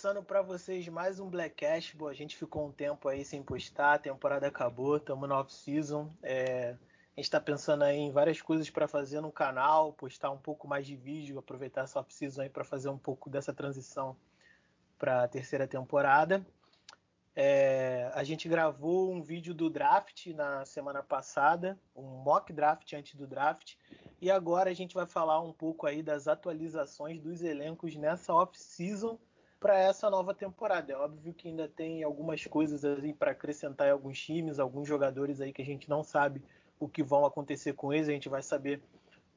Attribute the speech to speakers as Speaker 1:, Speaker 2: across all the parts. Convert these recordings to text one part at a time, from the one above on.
Speaker 1: Começando para vocês mais um Black Cash. Bom, a gente ficou um tempo aí sem postar, a temporada acabou, estamos na off-season. É, a gente está pensando aí em várias coisas para fazer no canal, postar um pouco mais de vídeo, aproveitar essa off-season aí para fazer um pouco dessa transição para a terceira temporada. É, a gente gravou um vídeo do draft na semana passada, um mock draft antes do draft, e agora a gente vai falar um pouco aí das atualizações dos elencos nessa off-season para essa nova temporada. É óbvio que ainda tem algumas coisas assim para acrescentar em alguns times, alguns jogadores aí que a gente não sabe o que vão acontecer com eles, a gente vai saber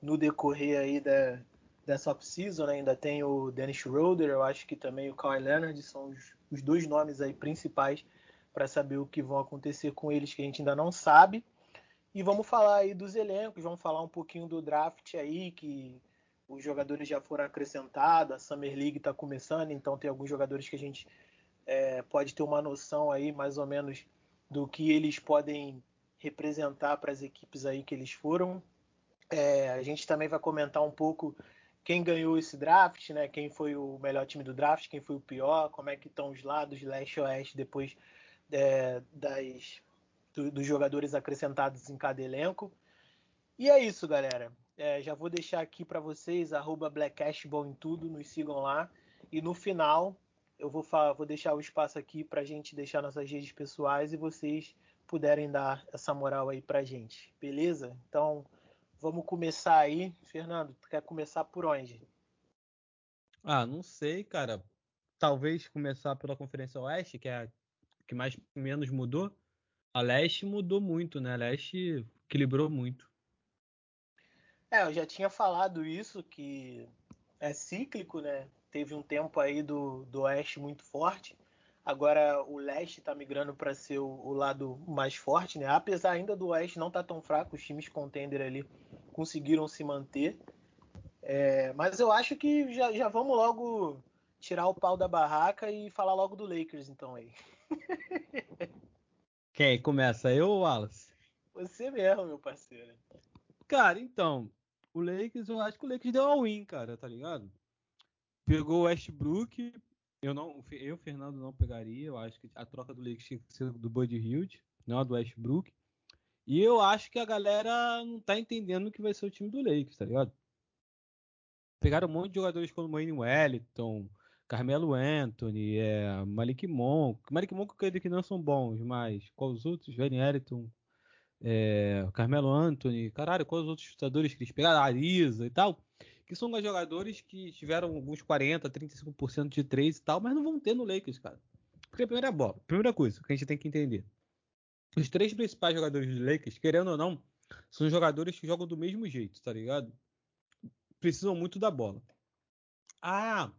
Speaker 1: no decorrer aí da, dessa off-season. Né? Ainda tem o Dennis Schroeder, eu acho que também o Kawhi Leonard são os, os dois nomes aí principais para saber o que vão acontecer com eles que a gente ainda não sabe. E vamos falar aí dos elencos, vamos falar um pouquinho do draft aí, que os jogadores já foram acrescentados, a Summer League está começando, então tem alguns jogadores que a gente é, pode ter uma noção aí mais ou menos do que eles podem representar para as equipes aí que eles foram. É, a gente também vai comentar um pouco quem ganhou esse draft, né? Quem foi o melhor time do draft, quem foi o pior, como é que estão os lados leste e oeste depois é, das do, dos jogadores acrescentados em cada elenco. E é isso, galera. É, já vou deixar aqui para vocês, arroba BlackCashball em tudo, nos sigam lá. E no final, eu vou, vou deixar o espaço aqui para a gente deixar nossas redes pessoais e vocês puderem dar essa moral aí para gente, beleza? Então, vamos começar aí. Fernando, tu quer começar por onde?
Speaker 2: Ah, não sei, cara. Talvez começar pela Conferência Oeste, que é a que mais menos mudou. A leste mudou muito, né? A leste equilibrou muito.
Speaker 1: É, eu já tinha falado isso, que é cíclico, né? Teve um tempo aí do, do oeste muito forte. Agora o leste está migrando para ser o, o, lado mais forte, né? Apesar ainda do oeste não estar tá tão fraco, os times contender ali conseguiram se manter. É, mas eu acho que já, já vamos logo tirar o pau da barraca e falar logo do Lakers, então aí.
Speaker 2: Quem começa? Eu ou Wallace?
Speaker 1: Você mesmo, meu parceiro.
Speaker 2: Cara, então, o Lakers, eu acho que o Lakers deu all-in, cara, tá ligado? Pegou o Westbrook, eu não, eu Fernando não pegaria, eu acho que a troca do Lakers tinha que ser do Buddy Hield, não a do Westbrook. E eu acho que a galera não tá entendendo o que vai ser o time do Lakers, tá ligado? Pegaram um monte de jogadores como Wayne Wellington, Carmelo Anthony, é, Malik Monk. Malik Monk eu creio que não são bons, mas quais os outros? Van Eriton, é, Carmelo Anthony, caralho, quais os outros chutadores que eles pegaram? Ariza e tal. Que são jogadores que tiveram alguns 40, 35% de 3 e tal, mas não vão ter no Lakers, cara. Porque a primeira bola, primeira coisa que a gente tem que entender. Os três principais jogadores do Lakers, querendo ou não, são jogadores que jogam do mesmo jeito, tá ligado? Precisam muito da bola. Ah,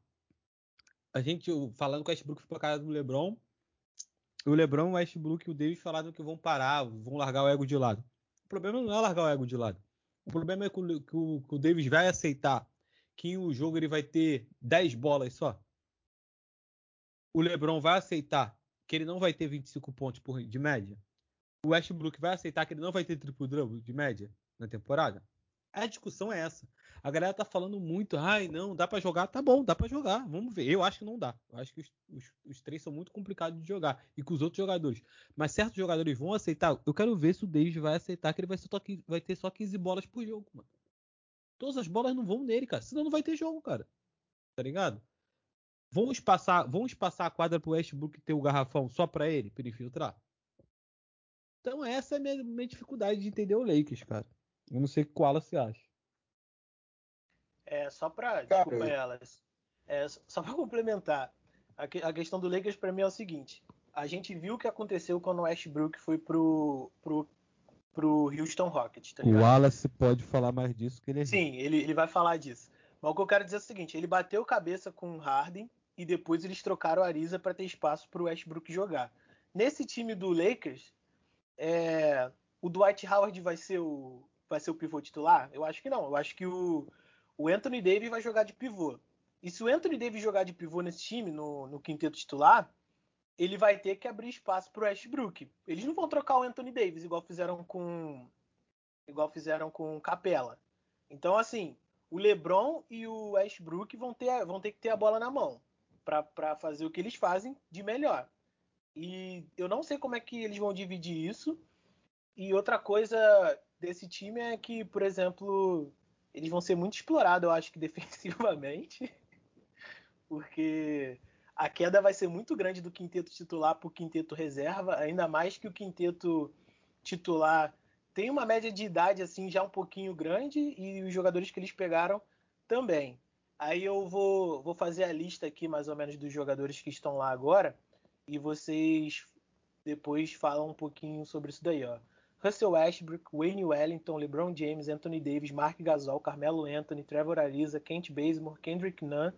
Speaker 2: a gente falando com o Westbrook foi pra casa do LeBron. O LeBron, o Westbrook e o Davis falaram que vão parar, vão largar o ego de lado. O problema não é largar o ego de lado. O problema é que o, que o, Davis vai aceitar que em um jogo ele vai ter 10 bolas só. O LeBron vai aceitar que ele não vai ter 25 pontos por, de média. O Westbrook vai aceitar que ele não vai ter triplo double de média na temporada. A discussão é essa. A galera tá falando muito, ai, não, dá para jogar, tá bom, dá para jogar, vamos ver. Eu acho que não dá. Eu acho que os, os, os, três são muito complicados de jogar e com os outros jogadores. Mas certos jogadores vão aceitar. Eu quero ver se o Davis vai aceitar que ele vai, só, vai ter só 15 bolas por jogo, mano. Todas as bolas não vão nele, cara. Senão não vai ter jogo, cara. Tá ligado? Vamos passar, vamos passar a quadra pro Westbrook ter o garrafão só para ele, para ele filtrar. Então essa é a minha, minha dificuldade de entender o Lakers, cara. Eu não sei qual você acha.
Speaker 1: É, só para Desculpa elas. É, só para complementar. A, que, a, questão do Lakers para mim é o seguinte. A gente viu o que aconteceu quando o Westbrook foi pro, pro, pro Houston Rockets. Tá
Speaker 2: o Wallace pode falar mais disso que ele é
Speaker 1: Sim, ele, ele vai falar disso. Mas o que eu quero dizer é o seguinte: ele bateu cabeça com o Harden e depois eles trocaram a Ariza para ter espaço para o Westbrook jogar. Nesse time do Lakers, é, o Dwight Howard vai ser o, vai ser o pivô titular? Eu acho que não. Eu acho que o, o Anthony Davis vai jogar de pivô. E se o Anthony Davis jogar de pivô nesse time, no, no quinteto titular, ele vai ter que abrir espaço para o Westbrook. Eles não vão trocar o Anthony Davis igual fizeram com igual fizeram com Capela. Então assim, o LeBron e o Westbrook vão ter vão ter que ter a bola na mão. para fazer o que eles fazem de melhor. E eu não sei como é que eles vão dividir isso. E outra coisa desse time é que, por exemplo, eles vão ser muito explorados, eu acho que defensivamente. Porque a queda vai ser muito grande do quinteto titular para o quinteto reserva, ainda mais que o quinteto titular tem uma média de idade assim já um pouquinho grande e os jogadores que eles pegaram também. Aí eu vou, vou fazer a lista aqui mais ou menos dos jogadores que estão lá agora e vocês depois falam um pouquinho sobre isso daí, ó. Russell Westbrook, Wayne Wellington, LeBron James, Anthony Davis, Mark Gasol, Carmelo Anthony, Trevor Ariza, Kent Bazemore, Kendrick Nunn,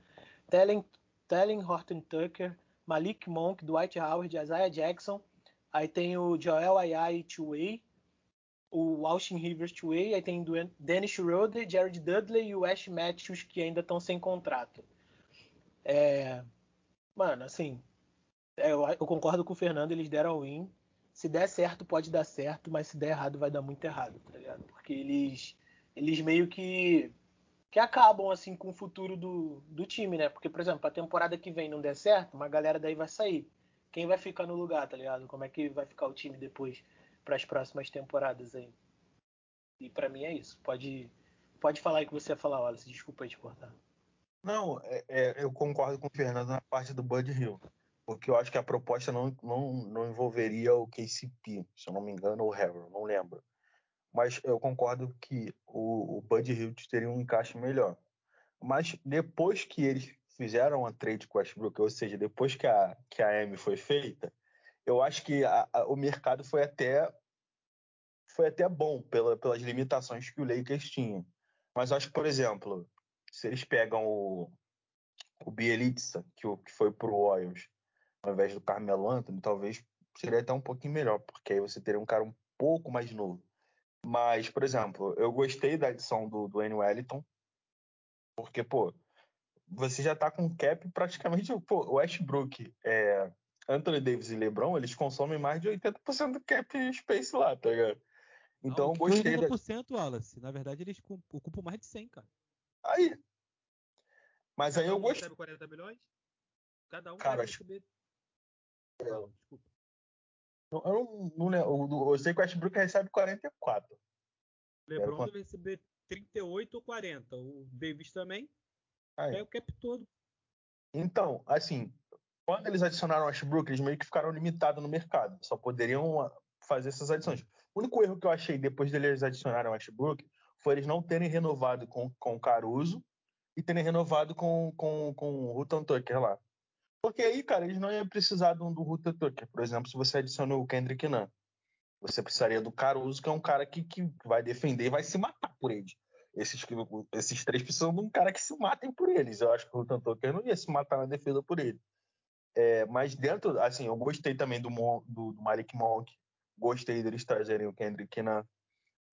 Speaker 1: Tellen Horton Tucker, Malik Monk, Dwight Howard, Isaiah Jackson. Aí tem o Joel Ayai Chuey, o Austin Rivers Chuey, aí tem Dennis Schroeder, Jared Dudley e o Ash Matthews que ainda estão sem contrato. É, mano, assim, é, eu, eu, concordo com o Fernando, eles deram win. Se der certo, pode dar certo, mas se der errado, vai dar muito errado, tá ligado? Porque eles, eles meio que, que acabam, assim, com o futuro do, do time, né? Porque, por exemplo, a temporada que vem não der certo, uma galera daí vai sair. Quem vai ficar no lugar, tá ligado? Como é que vai ficar o time depois para as próximas temporadas aí? E para mim é isso. Pode, pode falar aí que você ia falar, Wallace. Desculpa aí te cortar.
Speaker 3: Não, é, é, eu concordo com o Fernando na parte do Bud Hill porque eu acho que a proposta não, não, não envolveria o KCP, se eu não me engano, ou o Harrell, não lembro. Mas eu concordo que o, o Bud Hilt teria um encaixe melhor. Mas depois que eles fizeram a trade com o Westbrook, ou seja, depois que a, que a M foi feita, eu acho que a, a, o mercado foi até foi até bom pela, pelas limitações que o Lakers tinha. Mas acho que, por exemplo, se eles pegam o, o Bielitsa, que, que foi para o Royals, ao invés do Carmelo Anthony, talvez seria até um pouquinho melhor, porque aí você teria um cara um pouco mais novo. Mas, por exemplo, eu gostei da edição do, do N. Wellington, porque, pô, você já tá com cap praticamente. Pô, o Westbrook, é, Anthony Davis e LeBron, eles consomem mais de 80% do cap space lá, tá ligado?
Speaker 2: Então, Não, gostei. 80%, da... Wallace. Na verdade, eles ocupam mais de 100, cara.
Speaker 3: Aí. Mas
Speaker 2: Cada
Speaker 3: aí eu
Speaker 2: um
Speaker 3: gostei.
Speaker 2: 40 milhões? Cada um
Speaker 3: cara,
Speaker 2: vai receber
Speaker 3: não, desculpa. Eu, não, não, eu sei que o Westbrook recebe 44.
Speaker 2: O LeBron deve receber 38 ou 40. O Davis também. Aí. É o cap todo.
Speaker 3: Então, assim, quando eles adicionaram o Westbrook, eles meio que ficaram limitados no mercado. Só poderiam ah, fazer essas adições. O único erro que eu achei depois deles adicionarem o Westbrook foi eles não terem renovado com, com o Caruso e terem renovado com, com, com o Hutton Tucker lá. Porque aí, cara, eles não iam precisar do, do Ruta Tucker. Por exemplo, se você adiciona o Kendrick Nunn, você precisaria do Caruso, que é um cara que, que vai defender e vai se matar por eles. Esses, esses três precisam de um cara que se matem por eles. Eu acho que o Rutan Tucker não ia se matar na defesa por ele. É, mas dentro, assim, eu gostei também do, do, do Malik Monk, gostei deles trazerem o Kendrick Nunn,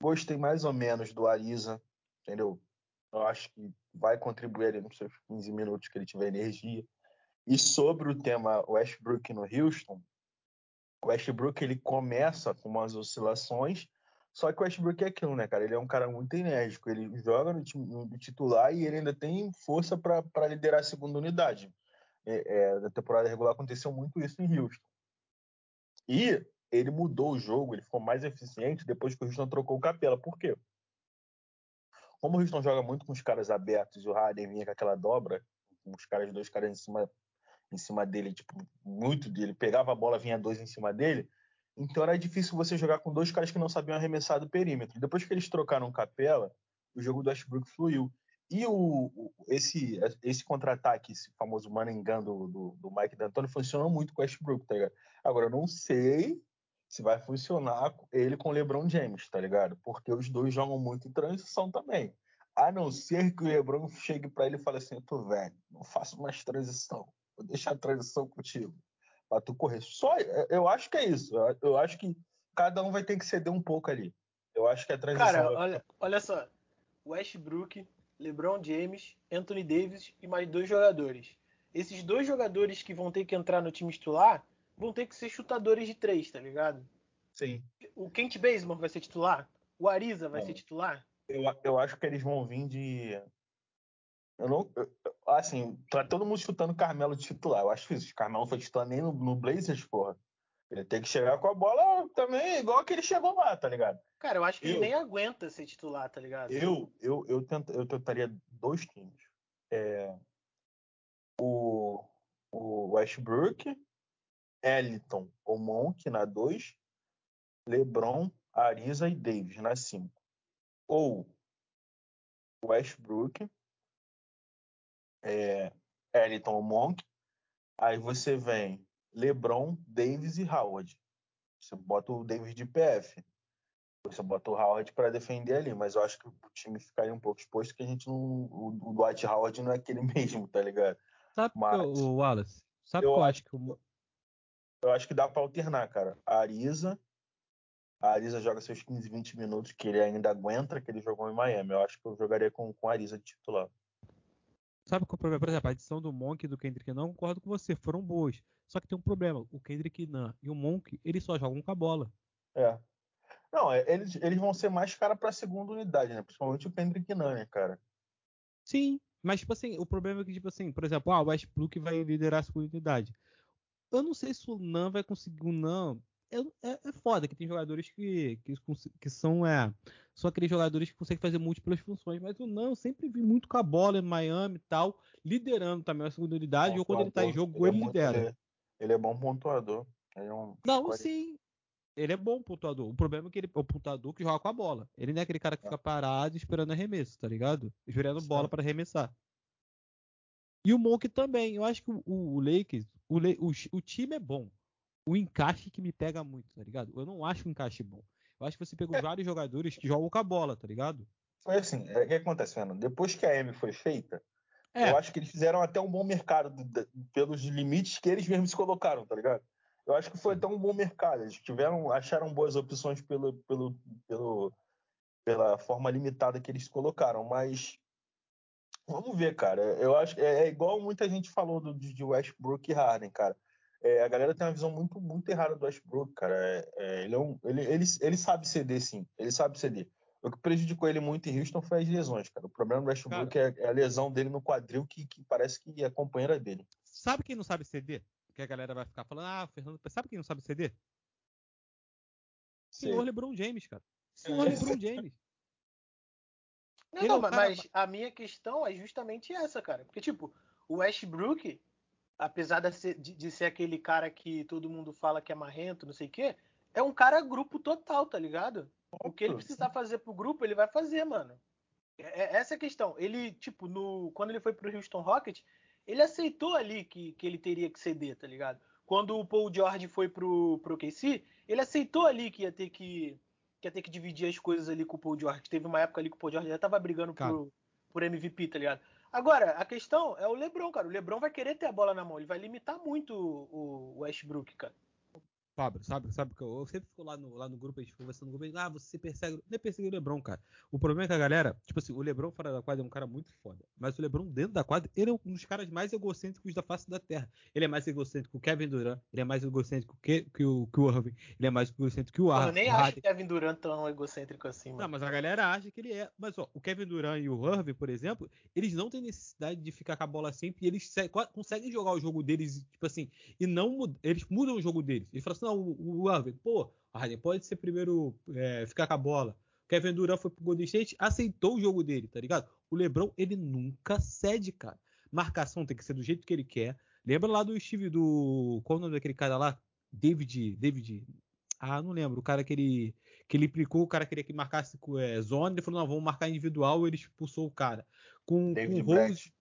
Speaker 3: gostei mais ou menos do Ariza, entendeu? Eu acho que vai contribuir ali nos seus 15 minutos que ele tiver energia. E sobre o tema Westbrook no Houston, o Westbrook ele começa com umas oscilações, só que o Westbrook é aquilo, né, cara? Ele é um cara muito enérgico, ele joga no, time, no titular e ele ainda tem força para liderar a segunda unidade. É, é, na temporada regular aconteceu muito isso em Houston. E ele mudou o jogo, ele ficou mais eficiente depois que o Houston trocou o Capela. Por quê? Como o Houston joga muito com os caras abertos e o Harden vinha com aquela dobra, com os caras, dois caras em cima em cima dele, tipo, muito dele. Pegava a bola, vinha dois em cima dele. Então era difícil você jogar com dois caras que não sabiam arremessar do perímetro. Depois que eles trocaram capela, o jogo do Westbrook fluiu. E o, esse, esse contra-ataque, esse famoso manengão do, do, do Mike D'Antoni, funcionou muito com o Westbrook, tá ligado? Agora, eu não sei se vai funcionar ele com o LeBron James, tá ligado? Porque os dois jogam muito em transição também. A não ser que o LeBron chegue para ele e fale assim: eu tô velho, não faço mais transição vou deixar a transição contigo. Pra tu correr. Só, eu acho que é isso. Eu acho que cada um vai ter que ceder um pouco ali. Eu acho que a transição.
Speaker 1: Cara, vai... olha, olha só. Westbrook, LeBron James, Anthony Davis e mais dois jogadores. Esses dois jogadores que vão ter que entrar no time titular vão ter que ser chutadores de três, tá ligado?
Speaker 3: Sim.
Speaker 1: O Kent Bazemore vai ser titular? O Ariza vai ser titular?
Speaker 3: Eu, eu acho que eles vão vir de Eu não. eu- assim, tá todo mundo chutando Carmelo de titular. Eu acho difícil. Carmelo foi titular nem no, no Blazers, porra. Ele tem que chegar com a bola também, igual que ele chegou lá, tá ligado?
Speaker 1: Cara, eu acho que ele
Speaker 3: Eu-
Speaker 1: nem aguenta ser titular, tá ligado?
Speaker 3: Eu, eu, eu, tenta, eu tentaria dois times. É, o, o Westbrook, Eliton ou Monk na 2, LeBron, Ariza e Davis na 5. Ou Westbrook, é, Eliton ou Monk, aí você vem LeBron, Davis e Howard. Você bota o Davis de PF. Você bota o Howard para defender ali, mas eu acho que o time ficaria um pouco exposto, que a gente não. O, o Dwight Howard não é aquele mesmo, tá ligado?
Speaker 2: Sabe
Speaker 3: Mas-
Speaker 2: que o Wallace? Sabe
Speaker 3: Eu
Speaker 2: que eu
Speaker 3: acho
Speaker 2: que o
Speaker 3: Eu acho que dá para alternar, cara. A Arisa. A Arisa joga seus 15, 20 minutos, que ele ainda aguenta, que ele jogou em Miami. Eu acho que eu jogaria com, com a Arisa de titular.
Speaker 2: Sabe qual é o problema? Por exemplo, a edição do Monk e do Kendrick Nunn, concordo com você, foram boas. Só que tem um problema. O Kendrick Nunn e o Monk, eles só jogam com a bola.
Speaker 3: É. Não, é- eles, eles vão ser mais cara pra segunda unidade, né? Principalmente o Kendrick Nunn, né, cara?
Speaker 2: Sim, mas tipo assim, o problema é que, tipo assim, por exemplo, ah, o Westbrook vai liderar a segunda unidade. Eu não sei se o Nan vai conseguir. O Nan. É, é, é foda que tem jogadores que, que, que são, é, são aqueles jogadores que conseguem fazer múltiplas funções. Mas o Nan eu sempre vi muito com a bola em Miami e tal, liderando também a segunda unidade, ou quando ele tá em jogo, ele,
Speaker 3: é muito-
Speaker 2: lidera.
Speaker 3: Ele, ele é bom pontuador. Ele é um
Speaker 2: Não, sim. Ele é bom pontuador. O problema é que ele é o pontuador que joga com a bola. Ele não é aquele cara que fica parado esperando arremesso, tá ligado? Esperando
Speaker 3: Sim.
Speaker 2: bola para arremessar. E o Monk também. Eu acho que o, o Lakers, o, o, o time é bom. O encaixe que me pega muito, tá ligado? Eu não acho o encaixe bom. Eu acho que você pegou vários jogadores que jogam com a bola, tá ligado?
Speaker 3: Foi assim, é, o que acontece, Fernando? Depois que a M foi feita,
Speaker 2: É,
Speaker 3: eu acho que eles fizeram até um bom mercado do- da- pelos limites que eles mesmos se colocaram, tá ligado? Eu acho que foi até um bom mercado. Eles tiveram, acharam boas opções pelo, pelo, pelo, pela forma limitada que eles colocaram, mas vamos ver, cara. Eu acho é, é igual muita gente falou do, de de Westbrook e Harden, cara. É, a galera tem uma visão muito, muito errada do Westbrook, cara. É, é, ele, é um, ele, ele, ele sabe ceder, sim. Ele sabe ceder. O que prejudicou ele muito em Houston foi as lesões, cara. O problema do Westbrook é, é a lesão dele no quadril que, que parece que é companheira dele.
Speaker 2: sabe quem não sabe ceder? Que a galera vai ficar falando, ah, Fernando, sabe quem não sabe ceder? Senhor
Speaker 3: Sei.
Speaker 2: LeBron James, cara. Senhor
Speaker 3: É.
Speaker 2: LeBron James.
Speaker 1: Não, não, mas,
Speaker 2: cara-
Speaker 1: mas a minha questão é justamente essa, cara. Porque, tipo, o Westbrook, apesar de ser, de- de ser aquele cara que todo mundo fala que é marrento, não sei o quê, é um cara grupo total, tá ligado? O que ele precisar fazer pro grupo, ele vai fazer, mano. É- é- essa é a questão. Ele, tipo, no, quando ele foi pro Houston Rockets, ele aceitou ali que, que ele teria que ceder, tá ligado? Quando o Paul George foi pro, pro KC, ele aceitou ali que ia ter que, que ia ter que dividir as coisas ali com o Paul George. Teve uma época ali que o Paul George já tava brigando
Speaker 2: Cara.
Speaker 1: pro, por MVP, tá ligado? Agora, a questão é o LeBron, cara. O LeBron vai querer ter a bola na mão. Ele vai limitar muito o, o Westbrook, cara.
Speaker 2: Fábio, sabe, sabe que eu, eu sempre fico lá no, lá no grupo, a gente conversando no grupo, ah, você persegue. Nem persegue o Lebron, cara. O problema é que a galera, tipo assim, o Lebron fora da quadra é um cara muito foda. Mas o Lebron dentro da quadra, ele é um dos caras mais egocêntricos da face da terra. Ele é mais egocêntrico que o Kevin Durant, ele é mais egocêntrico que, que, o, que o Irving, ele é mais egocêntrico que o
Speaker 1: Pô,
Speaker 2: Ar-
Speaker 1: eu nem acho o Kevin Durant tão egocêntrico assim,
Speaker 2: Não,
Speaker 1: mano.
Speaker 2: mas a galera acha que ele é. Mas ó, o Kevin Durant e o Irving, por exemplo, eles não têm necessidade de ficar com a bola sempre e eles se- co- conseguem jogar o jogo deles, tipo assim, e não eles mudam o jogo deles. Eles falam assim, o, o Irving, pô, Harden pode ser primeiro é, ficar com a bola. O Kevin Durant foi pro Golden State, aceitou o jogo dele, tá ligado? O LeBron, ele nunca cede, cara. Marcação tem que ser do jeito que ele quer. Lembra lá do Steve do. Qual o nome daquele cara lá? David. David. Ah, não lembro. O cara que ele, que ele implicou, o cara queria que marcasse é, zona, ele falou, não, vamos marcar individual, ele expulsou o cara. Com,
Speaker 3: David
Speaker 2: com o Rose.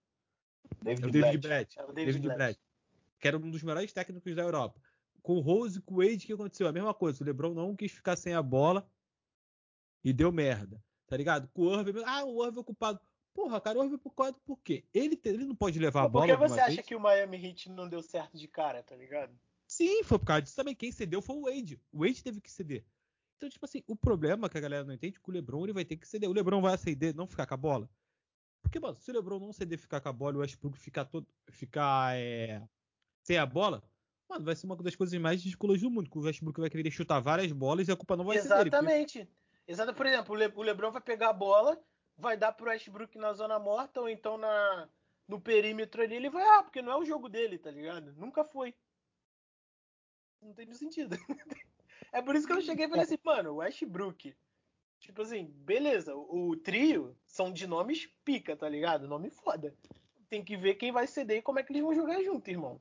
Speaker 3: David
Speaker 2: É o David
Speaker 3: Blatt.
Speaker 2: Brett.
Speaker 1: É o
Speaker 2: David,
Speaker 1: David
Speaker 2: Brett.
Speaker 1: Blatt.
Speaker 2: Que era um dos melhores técnicos da Europa. Com o Rose e com o Wade, o que aconteceu? A mesma coisa. O LeBron não quis ficar sem a bola e deu merda. Tá ligado? Com o Irving, ah, o Irving é culpado. Porra, cara, o Irving é culpado por quê? Ele, ele não pode levar a bola
Speaker 1: Por que você acha
Speaker 2: vez?
Speaker 1: que o Miami Heat não deu certo de cara, tá ligado?
Speaker 2: Sim, foi por causa disso também. Quem cedeu foi o Wade. O Wade teve que ceder. Então, tipo assim, o problema que a galera não entende é que o LeBron ele vai ter que ceder. O LeBron vai ceder, não ficar com a bola. Porque, mano, se o LeBron não ceder ficar com a bola e o Westbrook ficar todo ficar é, sem a bola, mano, vai ser uma das coisas mais ridículas do mundo. Que o Westbrook vai querer chutar várias bolas e a culpa não vai ser dele. porque-
Speaker 1: Exatamente. Exato, por exemplo, o, Le- o LeBron vai pegar a bola, vai dar pro Westbrook na zona morta ou então na, no perímetro ali, ele vai, ah, porque não é o jogo dele, tá ligado? Nunca foi. Não tem sentido. é por isso que eu cheguei e falei assim, mano, Westbrook. Tipo assim, beleza, o, o trio são de nomes pica, tá ligado? Nome foda. Tem que ver quem vai ceder e como é que eles vão jogar junto, irmão.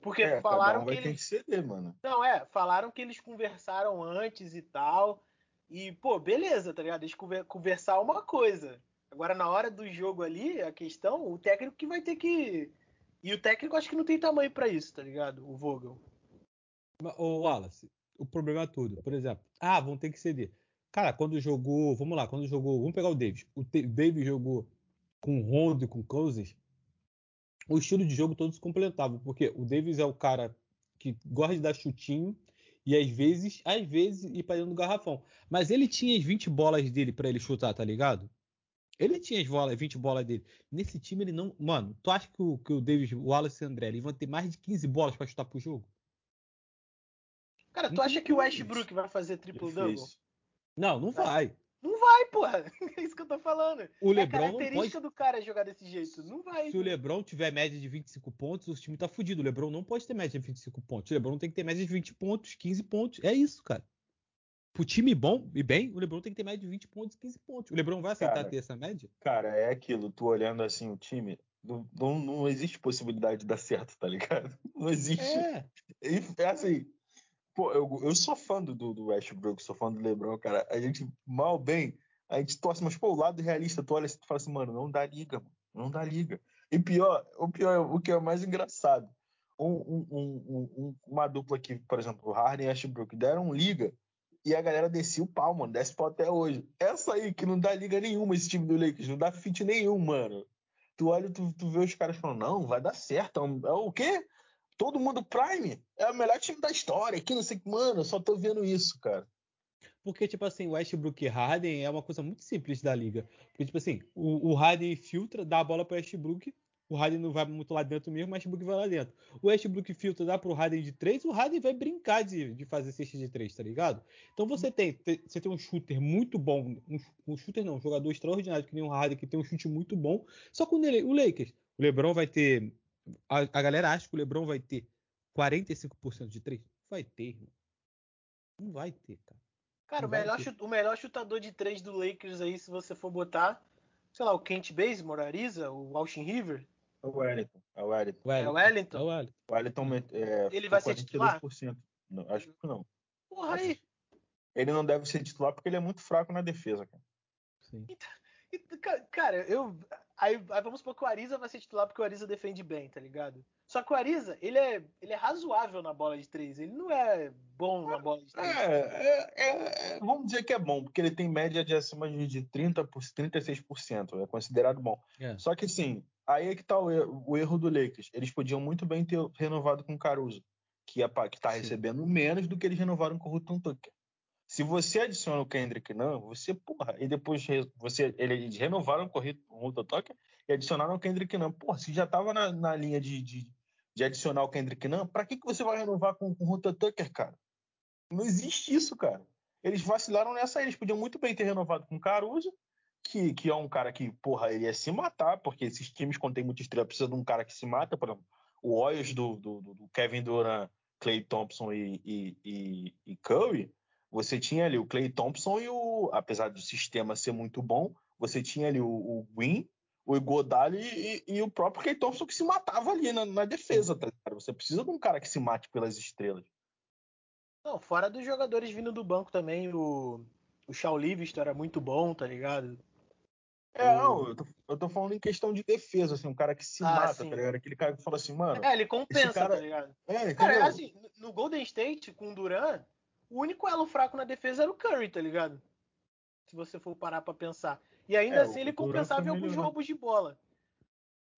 Speaker 1: Porque
Speaker 3: É,
Speaker 1: falaram
Speaker 3: cada um vai
Speaker 1: que
Speaker 3: ter
Speaker 1: eles.
Speaker 3: que ceder, mano.
Speaker 1: Não, é, falaram que eles conversaram antes e tal. E, pô, beleza, tá ligado? Eles conver- conversar é uma coisa. Agora, na hora do jogo ali, a questão, o técnico que vai ter que. E o técnico acho que não tem tamanho pra isso, tá ligado? O Vogel.
Speaker 2: Ô, Wallace, o problema é tudo. Por exemplo, ah, vão ter que ceder. Cara, quando jogou. Vamos lá, quando jogou. Vamos pegar o Davis. O Davis jogou com Rondo e com Cousins. O estilo de jogo todos se completavam. Porque o Davis é o cara que gosta de dar chutinho. E às vezes, às vezes, ir pra dentro do garrafão. Mas ele tinha as 20 bolas dele pra ele chutar, tá ligado? Ele tinha as bolas, 20 bolas dele. Nesse time ele não. Mano, tu acha que o, que o Davis, o Wallace e o André eles vão ter mais de 15 bolas pra chutar pro jogo?
Speaker 1: Cara, tu acha que o Westbrook vai fazer triple-double?
Speaker 3: Difícil.
Speaker 2: Não, não vai.
Speaker 1: Não vai, porra. É isso que eu tô falando.
Speaker 2: O
Speaker 1: é a
Speaker 2: LeBron não
Speaker 1: característica
Speaker 2: pode.
Speaker 1: do cara jogar desse jeito. Não vai.
Speaker 2: Se o LeBron tiver média de 25 pontos, o time tá fudido. O LeBron não pode ter média de 25 pontos. O LeBron tem que ter média de 20 pontos, 15 pontos. É isso, cara. Pro time bom e bem, o LeBron tem que ter média de 20 pontos, 15 pontos. O LeBron vai aceitar
Speaker 3: Cara,
Speaker 2: ter essa média?
Speaker 3: Cara, é aquilo, tu olhando assim o time, não, não, não existe possibilidade de dar certo, tá ligado? Não existe.
Speaker 2: É.
Speaker 3: E, É assim, pô, eu, eu sou fã do, do Westbrook, sou fã do LeBron, cara. A gente, mal bem, a gente torce, mas, pô, o lado realista, tu olha e tu fala assim, mano, não dá liga, mano, não dá liga. E pior, o pior, o que é mais engraçado, um, um- um- um- uma dupla que, por exemplo, o Harden e o Westbrook deram liga e a galera descia o pau, mano, desce pau até hoje. Essa aí que não dá liga nenhuma, esse time do Lakers, não dá fit nenhum, mano. Tu olha, tu, tu vê os caras falando, não, vai dar certo. É, é o quê? Todo mundo Prime? É o melhor time da história. Que não sei que, mano, eu só tô vendo isso, cara.
Speaker 2: Porque, tipo assim, o Westbrook e Harden é uma coisa muito simples da liga. Porque, tipo assim, o, o Harden filtra, dá a bola pro Westbrook, o Harden não vai muito lá dentro mesmo, o Westbrook vai lá dentro. O Westbrook filtra, dá pro Harden de 3, o Harden vai brincar de, de fazer cesta de 3, tá ligado? Então você tem, te- você tem um shooter muito bom, um, um shooter não, um jogador extraordinário que nem o Harden, que tem um chute muito bom, só com o o Lakers. O LeBron vai ter, a, a galera acha que o LeBron vai ter 45% de 3? Vai ter, irmão. Não vai ter, cara.
Speaker 1: Cara, o melhor, o melhor chutador de três do Lakers aí, se você for botar, sei lá, o Kent Bazemore, Ariza, o Austin River,
Speaker 3: É o Wellington. É o Wellington.
Speaker 2: O
Speaker 1: é o Wellington.
Speaker 2: É o Wellington.
Speaker 3: O Wellington é,
Speaker 1: Ele vai ser titular?
Speaker 3: 42%. Não, acho que não.
Speaker 1: Porra, aí.
Speaker 3: Ele não deve ser titular porque ele é muito fraco na defesa, cara.
Speaker 2: Sim.
Speaker 1: E, ca- Cara, eu. Aí, aí vamos supor que o Ariza vai ser titular porque o Ariza defende bem, tá ligado? Só que o Ariza, ele é, ele é razoável na bola de três. Ele não é bom na bola de três.
Speaker 3: É, é, é, é, vamos dizer que é bom, porque ele tem média de acima de de 30%, por- 36%. É considerado bom.
Speaker 2: É.
Speaker 3: Só que sim, aí é que tá o erro, o erro do Lakers. Eles podiam muito bem ter renovado com o Caruso, que, é, que tá
Speaker 2: Sim.
Speaker 3: recebendo menos do que eles renovaram com o Hutton Tucker. Se você adiciona o Kendrick não, você, porra, e depois você, eles renovaram o Hutton Tucker e adicionaram o Kendrick não. Porra, se já tava na, na linha de, de, de adicionar o Kendrick não, pra que, que você vai renovar com, com o Hutton Tucker, cara? Não existe isso, cara. Eles vacilaram nessa. Eles podiam muito bem ter renovado com o Caruso, que, que é um cara que, porra, ele ia se matar, porque esses times, quando tem muita estrela, precisa de um cara que se mata. Por exemplo, o Warriors do, do, do Kevin Durant, Clay Thompson e, e, e, e Curry, você tinha ali o Clay Thompson e o. Apesar do sistema ser muito bom, você tinha ali o, o Green, o Iguodala e, e, o próprio Clay Thompson que se matava ali na, na defesa, tá ligado? Você precisa de um cara que se mate pelas estrelas.
Speaker 1: Não, fora dos jogadores vindo do banco também, o, o Shaw Livingston era muito bom, tá ligado?
Speaker 3: É, não, eu tô, eu tô falando em questão de defesa, assim, um cara que se
Speaker 1: Ah,
Speaker 3: mata,
Speaker 1: sim.
Speaker 3: tá ligado? Aquele cara que fala assim, mano.
Speaker 1: É, ele compensa,
Speaker 3: cara-
Speaker 1: tá ligado?
Speaker 3: É,
Speaker 1: Cara, assim, no Golden State, com o Duran, o único elo fraco na defesa era o Curry, tá ligado? Se você for parar pra pensar. E ainda
Speaker 3: É,
Speaker 1: assim ele compensava em alguns roubos de bola.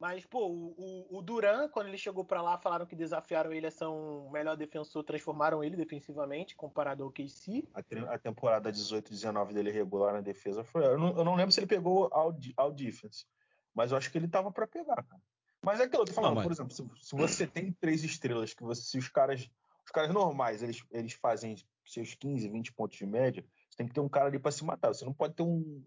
Speaker 1: Mas, pô, o, o, o Duran, quando ele chegou pra lá, falaram que desafiaram ele a ser um melhor defensor, transformaram ele defensivamente, comparado ao KC.
Speaker 3: A, a temporada 18-19 dele regular na defesa foi. Eu não, eu não lembro se ele pegou ao, ao defense, mas eu acho que ele tava pra pegar, cara. Mas é aquilo, eu tô falando,
Speaker 2: Não, mas-
Speaker 3: por exemplo, se, se você tem três estrelas, que você, se os caras. Os caras normais, eles, eles fazem seus 15, 20 pontos de média, você tem que ter um cara ali pra se matar. Você não pode ter um,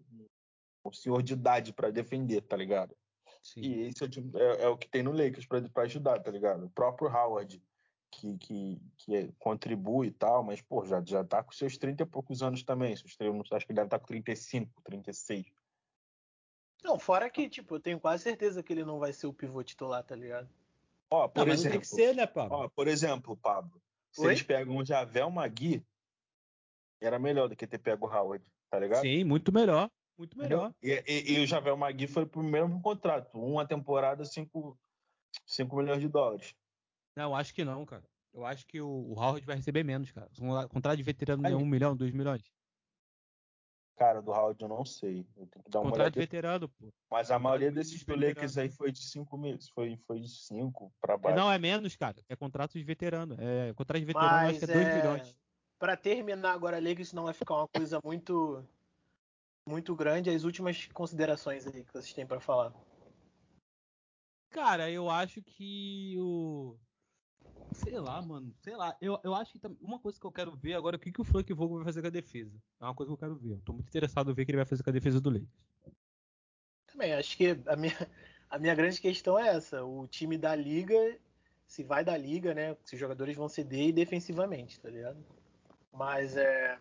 Speaker 3: um senhor de idade para defender, tá ligado? Sim. E esse é, é, é, o que tem no Lakers para ajudar, tá ligado? O próprio Howard, que, que, que é, contribui e tal, mas, pô, já, já tá com seus 30 e poucos anos também. Seus, acho que ele deve estar tá com 35, 36.
Speaker 1: Não, fora que, tipo, eu tenho quase certeza que ele não vai ser o pivô titular, tá ligado?
Speaker 3: Ó, por não, exemplo. Tem que ser, né, Pablo? Ó, por exemplo, Pablo. Se Oi? eles pegam o Javel Magui, era melhor do que ter pego o Howard, tá ligado?
Speaker 2: Sim, muito melhor. Muito melhor.
Speaker 3: E, e, e o Javel Magui foi pro mesmo contrato. Uma temporada, 5 milhões de dólares.
Speaker 2: Não, acho que não, cara. Eu acho que o, o Howard vai receber menos, cara. Um contrato de veterano é um milhão, dois milhões.
Speaker 3: Cara, do Howard eu não sei. Eu tenho que dar uma
Speaker 2: Contrato de veterano, pô.
Speaker 3: Mas a maioria desses do Lakers aí foi de 5 meses. Foi, foi de 5 pra baixo.
Speaker 2: Não, é menos, cara. É contrato de veterano. É, contrato de veterano Mas, acho que é 2 é... milhões.
Speaker 1: Pra terminar agora, Lakers não vai ficar uma coisa muito muito grande. As últimas considerações aí que vocês têm para falar.
Speaker 2: Cara, eu acho que o Sei lá, mano. Sei lá. Eu, eu acho que uma coisa que eu quero ver agora é o que, que o Frank Vogel vai fazer com a defesa. É uma coisa que eu quero ver. Eu tô muito interessado em ver o que ele vai fazer com a defesa do Lakers.
Speaker 1: Também, acho que a minha, a minha grande questão é essa. O time da liga, se vai da liga, né? Se os jogadores vão ceder defensivamente, tá ligado? Mas é.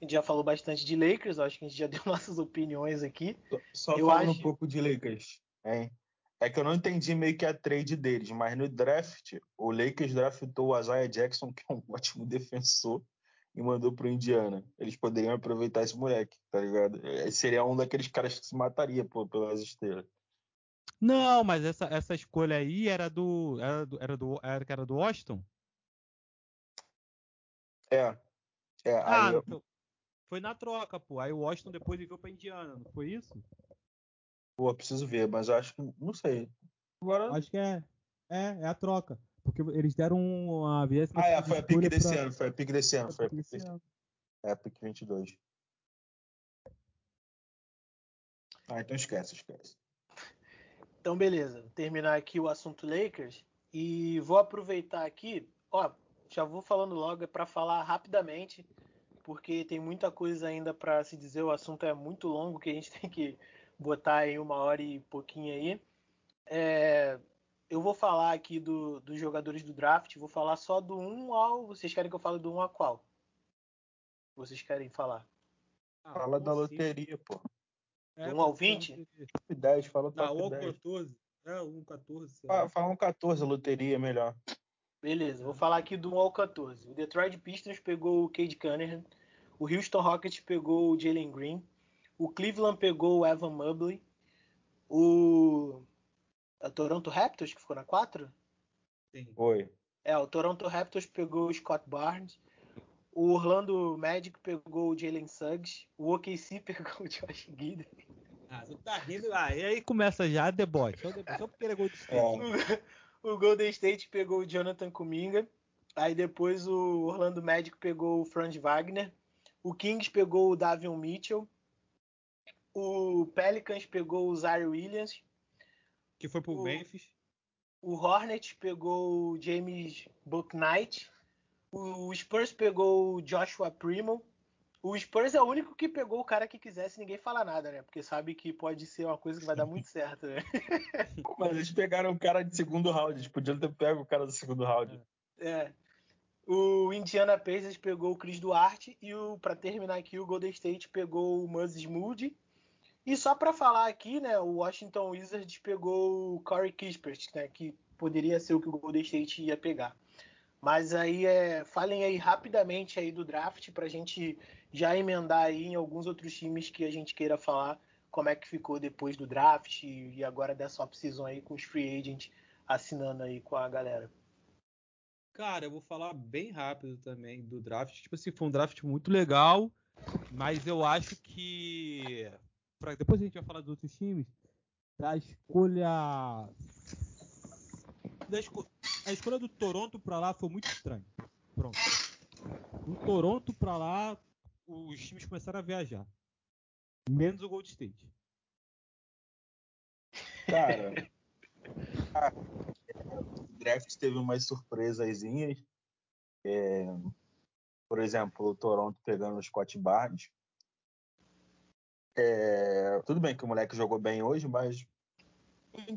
Speaker 1: A gente já falou bastante de Lakers, acho que a gente já deu nossas opiniões aqui.
Speaker 3: Só eu falando acho... um pouco de Lakers, hein? É que eu não entendi meio que a trade deles, mas no draft, o Lakers draftou o Isaiah Jackson, que é um ótimo defensor, e mandou pro Indiana. Eles poderiam aproveitar esse moleque, tá ligado? Seria um daqueles caras que se mataria pô, pelas estrelas.
Speaker 2: Não, mas essa, essa escolha aí era do. Era do. Era, do, era, era do Washington?
Speaker 3: É. é
Speaker 2: ah, eu... Foi na troca, pô. Aí o Washington depois enviou pra Indiana, não foi isso?
Speaker 3: Pô, preciso ver, mas acho que. Não sei.
Speaker 2: Agora... Acho que é. É, é a troca. Porque eles deram uma
Speaker 3: viés. Ah, é, foi a pique desse pra... ano. Foi a pique desse ano. Foi a pique desse ano. É a pique 22. Ah, então esquece, esquece.
Speaker 1: Então, beleza. Vou terminar aqui o assunto Lakers. E vou aproveitar aqui. Ó, já vou falando logo é para falar rapidamente, porque tem muita coisa ainda para se dizer. O assunto é muito longo que a gente tem que botar em uma hora e pouquinho aí. É, eu vou falar aqui do, dos jogadores do draft, vou falar só do 1 ao. Vocês querem que eu fale do 1 a qual? Vocês querem falar?
Speaker 3: Ah, fala da loteria, pô.
Speaker 1: É, do 1 ao 20?
Speaker 3: 10, fala
Speaker 2: top Não, 10. 14. É, 1 14.
Speaker 3: Fala, fala um 14, loteria é melhor.
Speaker 1: Beleza, vou falar aqui do 1 ao 14. O Detroit Pistons pegou o Cade Cunningham. O Houston Rockets pegou o Jalen Green. O Cleveland pegou o Evan Mobley. O a Toronto Raptors, que ficou na 4?
Speaker 3: Sim. Oi.
Speaker 1: É, o Toronto Raptors pegou o Scott Barnes. O Orlando Magic pegou o Jalen Suggs. O OKC pegou o Josh Giddey.
Speaker 2: Ah, você tá rindo lá. E aí começa já a deboche. Só, só porque ele é Golden State.
Speaker 1: O, o Golden State pegou o Jonathan Kuminga. Aí depois o Orlando Magic pegou o Franz Wagner. O Kings pegou o Davion Mitchell. O Pelicans pegou o Zaire Williams.
Speaker 2: Que foi pro o, Memphis.
Speaker 1: O Hornets pegou o James Booknight. O Spurs pegou o Joshua Primo. O Spurs é o único que pegou o cara que quisesse ninguém falar nada, né? Porque sabe que pode ser uma coisa que vai dar muito certo, né?
Speaker 3: Mas eles pegaram o cara de segundo round. Eles podiam ter pego o cara do segundo round.
Speaker 1: É. O Indiana Pacers pegou o Chris Duarte e o para terminar aqui o Golden State pegou o Moses Moody e só para falar aqui, né, o Washington Wizards pegou o Corey Kispert, né, que poderia ser o que o Golden State ia pegar. Mas aí é, falem aí rapidamente aí do draft para a gente já emendar aí em alguns outros times que a gente queira falar como é que ficou depois do draft e agora dessa off-season aí com os free agents assinando aí com a galera.
Speaker 2: Cara, eu vou falar bem rápido também do draft. Tipo assim, foi um draft muito legal, mas eu acho que pra, depois a gente vai falar dos outros times, da escolha. Da esco, a escolha do Toronto para lá foi muito estranha. Pronto. Do Toronto para lá, os times começaram a viajar. Menos o Gold State.
Speaker 3: Cara, o draft teve umas surpresazinhas. É, por exemplo, o Toronto pegando o Scott Barnes É, tudo bem que o moleque jogou bem hoje, mas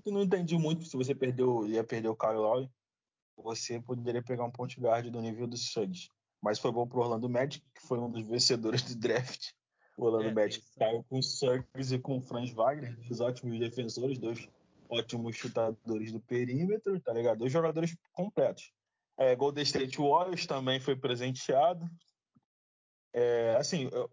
Speaker 3: não entendi muito se você perdeu, ia perder o Kyle Lowry, você poderia pegar um ponte guard do nível do Suns. Mas foi bom pro Orlando Magic, que foi um dos vencedores do draft. O Orlando é, Magic caiu com o Suggs e com o Franz Wagner, dois ótimos defensores, dois ótimos chutadores do perímetro, tá ligado? Dois jogadores completos. É, Golden State Warriors também foi presenteado. É, assim, eu,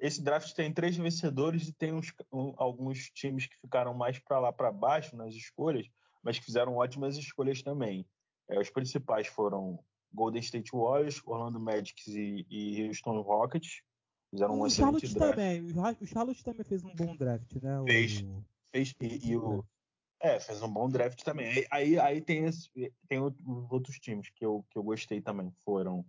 Speaker 3: esse draft tem três vencedores e tem uns, alguns times que ficaram mais para lá para baixo nas escolhas, mas que fizeram ótimas escolhas também. É, os principais foram Golden State Warriors, Orlando Magic e, e Houston Rockets. Fizeram um o Charlotte draft.
Speaker 2: Também. O Charlotte também fez um bom draft, né?
Speaker 3: Fez. O... fez e, e o, é, fez um bom draft também. Aí, aí tem, esse, tem outros times que eu, que eu gostei também. Foram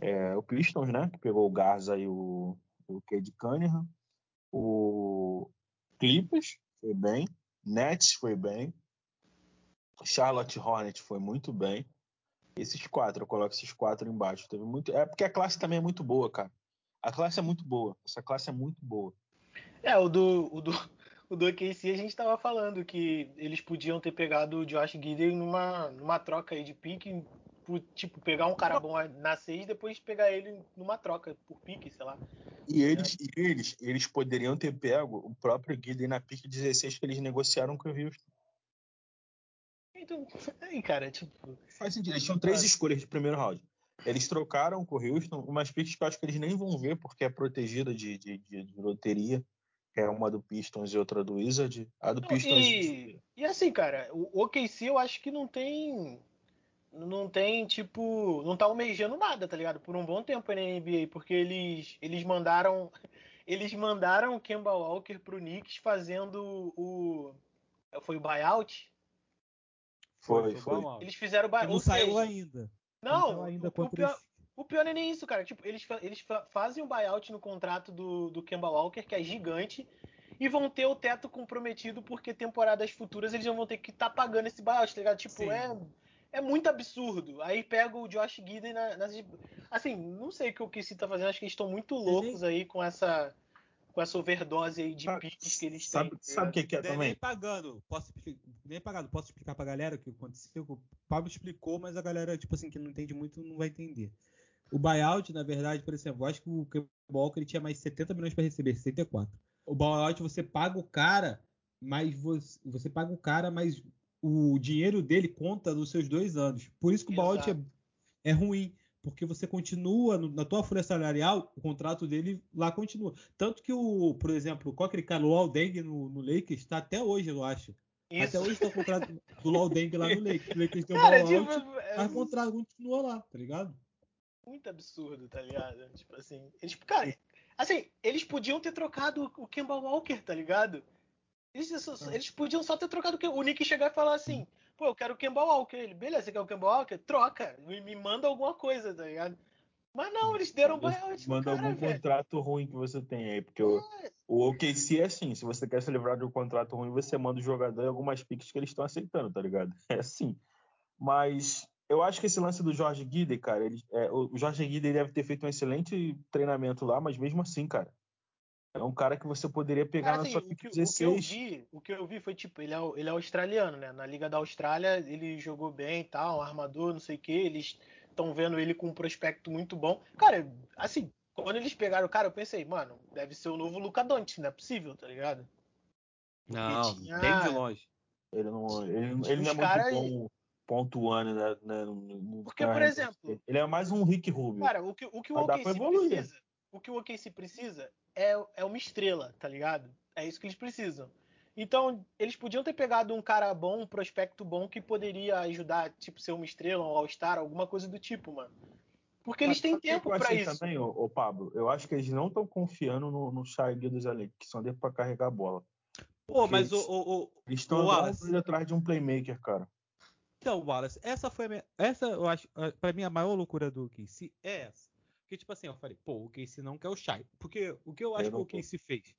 Speaker 3: é, o Pistons, né? Que pegou o Garza e o, o Cade Cunningham. O Clippers foi bem. Nets foi bem. Charlotte Hornet foi muito bem. Esses quatro, eu coloco esses quatro embaixo. Teve muito. É porque a classe também é muito boa, cara. A classe é muito boa. Essa classe é muito boa.
Speaker 1: É, o do, o do, o do OKC a gente tava falando que eles podiam ter pegado o Josh Gideon numa, numa troca aí de pique, tipo, pegar um cara bom na 6 e depois pegar ele numa troca por pique, sei lá.
Speaker 3: E eles, é. e eles, eles poderiam ter pego o próprio Gideon na pique 16 que eles negociaram com o Houston.
Speaker 1: Então, aí, cara, tipo.
Speaker 3: Faz sentido. Eles tinham três escolhas de primeiro round. Eles trocaram com o Houston umas picks que eu acho que eles nem vão ver porque é protegida de, de, de, de loteria é uma do Pistons e outra do Wizard. A do Pistons.
Speaker 1: E, e assim, cara, o OKC eu acho que não tem. Não tem, tipo. Não tá almejando nada, tá ligado? Por um bom tempo na NBA, porque eles, eles mandaram. Eles mandaram o Kemba Walker pro Knicks fazendo o. Foi o buyout?
Speaker 3: Foi, foi.
Speaker 1: foi. Eles fizeram o buyout.
Speaker 2: Não saiu ainda.
Speaker 1: Não, não ainda o, o pior, o pior não é nem isso, cara. Tipo, eles, eles fazem um buyout no contrato do, do Kemba Walker, que é gigante, e vão ter o teto comprometido, porque temporadas futuras eles vão ter que estar tá pagando esse buyout, tá ligado? Tipo, é, é muito absurdo. Aí pega o Josh Gideon nas. Assim, não sei o que o KC tá fazendo, acho que eles estão muito loucos aí com essa com essa overdose aí de picks que eles
Speaker 3: sabe,
Speaker 1: têm.
Speaker 3: Sabe o que, que, é nem, também?
Speaker 2: Nem pagando. Posso, nem pagando. Posso explicar pra galera o que aconteceu? O Pablo explicou, mas a galera, tipo assim, que não entende muito, não vai entender. O buyout, na verdade, por exemplo, eu acho que o Walker ele tinha mais 70 milhões para receber, 64. O buyout você paga o cara, mas você, você paga o cara, mas o dinheiro dele conta nos seus dois anos. Por isso que o buyout é, é, ruim, porque você continua no, na tua folha salarial, o contrato dele lá continua. Tanto que o, por exemplo, qual aquele cara, o Aldeng no, no Lakers, está até hoje, eu acho. Isso. Até hoje está o contrato do Laudeng lá no Lakers. O Lakers o buyout, tipo, mas o contrato continua lá, tá ligado?
Speaker 1: muito absurdo, tá ligado? Tipo assim, eles, cara, assim, eles podiam ter trocado o Kemba Walker, tá ligado? Eles, ah. eles podiam só ter trocado o Nick chegar e falar assim, pô, eu quero o Kemba Walker. Ele, beleza, você quer o Kemba Walker? Troca, me, me manda alguma coisa, tá ligado? Mas não, eles deram um buyout
Speaker 3: Manda
Speaker 1: cara,
Speaker 3: algum velho. contrato ruim que você tem aí, porque é. o, o OKC é assim, se você quer se livrar de um contrato ruim, você manda o jogador e algumas picks que eles estão aceitando, tá ligado? É assim. Mas eu acho que esse lance do Jorge Guida, cara, ele, é, o Jorge Guida deve ter feito um excelente treinamento lá, mas mesmo assim, cara, é um cara que você poderia pegar cara, assim, na sua pick 16. O que, eu
Speaker 1: vi, o que eu vi foi tipo, ele é, ele é australiano, né? Na Liga da Austrália ele jogou bem e tal, um armador, não sei o que, eles estão vendo ele com um prospecto muito bom. Cara, assim, quando eles pegaram o cara, eu pensei, mano, deve ser o novo Luca Doncic, não é possível, tá ligado?
Speaker 2: Não, tinha... bem de longe.
Speaker 3: Ele não, ele, ele não é cara, muito bom pontuando né, né, no,
Speaker 1: Porque, por exemplo.
Speaker 3: Ele é mais um Rick Rubio.
Speaker 1: Cara, o que o, que o OKC precisa. O que o OKC precisa é, é uma estrela, tá ligado? É isso que eles precisam. Então, eles podiam ter pegado um cara bom, um prospecto bom, que poderia ajudar, tipo, ser uma estrela, um All-Star, alguma coisa do tipo, mano. Porque eles têm tempo para isso.
Speaker 3: também, ô, ô, Pablo, eu acho que eles não estão confiando no, no Shai dos Alec, que são dele para carregar a bola.
Speaker 2: Pô, mas eles, o, o, o,
Speaker 3: Eles estão atrás de um playmaker, cara.
Speaker 2: Então, Wallace, essa foi a minha, essa eu acho, para mim a maior loucura do Casey é essa. Porque tipo assim, eu falei, pô, o Casey não quer o Shai. Porque o que eu acho eu que o Casey fez?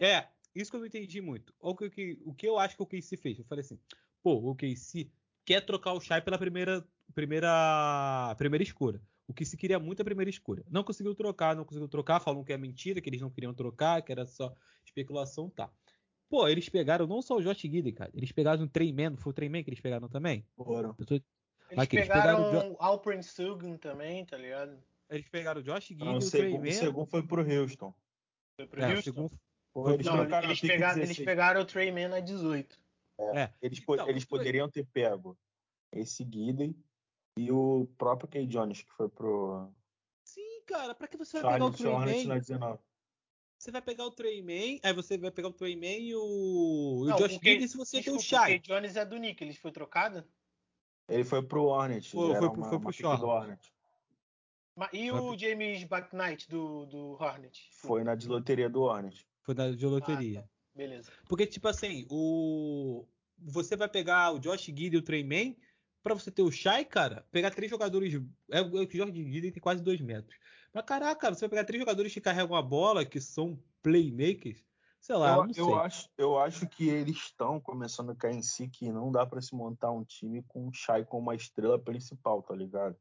Speaker 2: É, isso que eu não entendi muito. O que, o que eu acho que o Casey fez? Eu falei assim, pô, o Casey quer trocar o Shai pela primeira primeira primeira escura. o que se queria muito a primeira escolha. Não conseguiu trocar, não conseguiu trocar, falam que é mentira, que eles não queriam trocar, que era só especulação, tá. Pô, eles pegaram não só o Josh Gidey, cara, eles pegaram o Treyman, foi o Treyman que eles pegaram também?
Speaker 3: Foram.
Speaker 1: Tô... Eles, Aqui, pegaram eles pegaram o Alpern Sugan também, tá ligado?
Speaker 2: Eles pegaram o Josh Gidey
Speaker 3: e o Treyman. O segundo foi pro Houston.
Speaker 1: Foi pro é, Houston? Segundo... Foi, eles, não, eles, pegaram, eles pegaram o Treyman a 18.
Speaker 3: É, é. Eles, então, eles poderiam ter pego esse Gidey e o próprio Kay Jones, que foi pro.
Speaker 2: Sim, cara, pra que você vai pegar o Treyman? Você vai pegar o Treyman, aí você vai pegar o Treyman e o, Não, o Josh Gidey se você tem o Shai. O Kay
Speaker 1: Jones é do Nick, ele foi trocado?
Speaker 3: Ele foi pro Hornet.
Speaker 2: Foi, foi, uma, foi pro.
Speaker 3: Hornet.
Speaker 1: E o James Bucknight do, do Hornet?
Speaker 3: Foi na de loteria do Hornet.
Speaker 2: Foi na de loteria. Ah, tá.
Speaker 1: Beleza.
Speaker 2: Porque, tipo assim, o. Você vai pegar o Josh Gidey e o Treyman para você ter o Shai, cara, pegar três jogadores. É, é o Josh Gidey tem quase dois metros. Mas caraca, você vai pegar três jogadores que carregam a bola, que são playmakers. Sei lá, eu, não sei.
Speaker 3: Eu acho, eu acho que eles estão começando a cair em si que não dá para se montar um time com o Shai como uma estrela principal, tá ligado?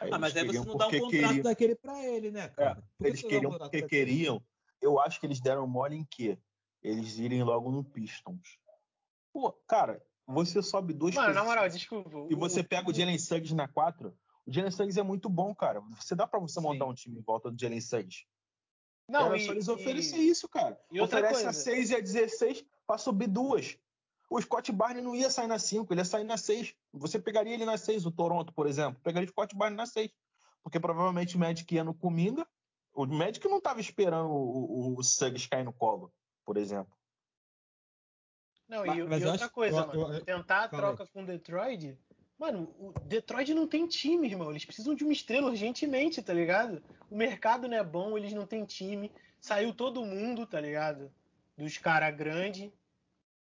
Speaker 2: Aí ah, mas aí você não dá um contrato queriam... daquele para ele, né, cara?
Speaker 3: É, eles queriam porque queriam. Eu acho que eles deram mole em quê? Eles irem logo no Pistons. Pô, cara, você sobe duas
Speaker 1: Mano, na moral, desculpa.
Speaker 3: E você pega o Jalen Suggs na 4. O Jalen Suggs é muito bom, cara. Você dá para você montar Sim. um time em volta do Jalen Suggs. Não, Era e, só eles oferecerem isso, cara. E Oferece a 6 e a 16 para subir duas. O Scott Barney não ia sair na 5, ele ia sair na 6. Você pegaria ele na 6, o Toronto, por exemplo. Pegaria o Scott Barney na 6. Porque provavelmente o Magic ia no Cominga. O Magic não estava esperando o, o, o Suggs cair no colo, por exemplo.
Speaker 1: Não, mas, e, mas e outra acho, coisa, eu, mano. Eu, tentar a troca com o Detroit. Mano, o Detroit não tem time, irmão. Eles precisam de uma estrela urgentemente, tá ligado? O mercado não é bom, eles não têm time. Saiu todo mundo, tá ligado? Dos caras grandes.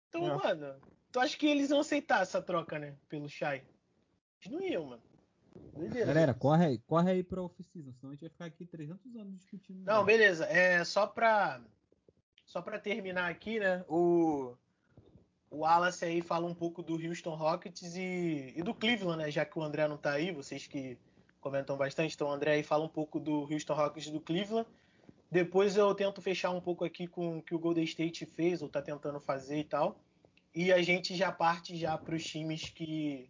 Speaker 1: Então, é. mano, tu acha que eles vão aceitar essa troca, né? Pelo Shai? Eles não iam, mano.
Speaker 2: Doideira, Galera, corre aí, corre aí pra oficina, senão a gente vai ficar aqui 300 anos discutindo.
Speaker 1: Não, beleza. É só pra. Só pra terminar aqui, né? O o Wallace aí fala um pouco do Houston Rockets e, e, do Cleveland, né? Já que o André não tá aí, vocês que comentam bastante, então o André aí fala um pouco do Houston Rockets e do Cleveland. Depois eu tento fechar um pouco aqui com o que o Golden State fez ou tá tentando fazer e tal. E a gente já parte já para os times que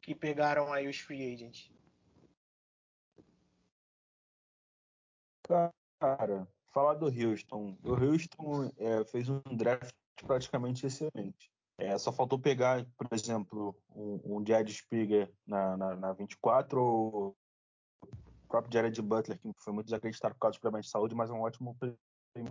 Speaker 1: que pegaram aí os free agents.
Speaker 3: Cara, falar do Houston. O Houston é, fez um draft praticamente excelente. É, só faltou pegar, por exemplo, um, um Jared Spiger na, na, na 24 ou próprio Jared Butler, que foi muito desacreditado por causa dos problemas de saúde, mas é um ótimo.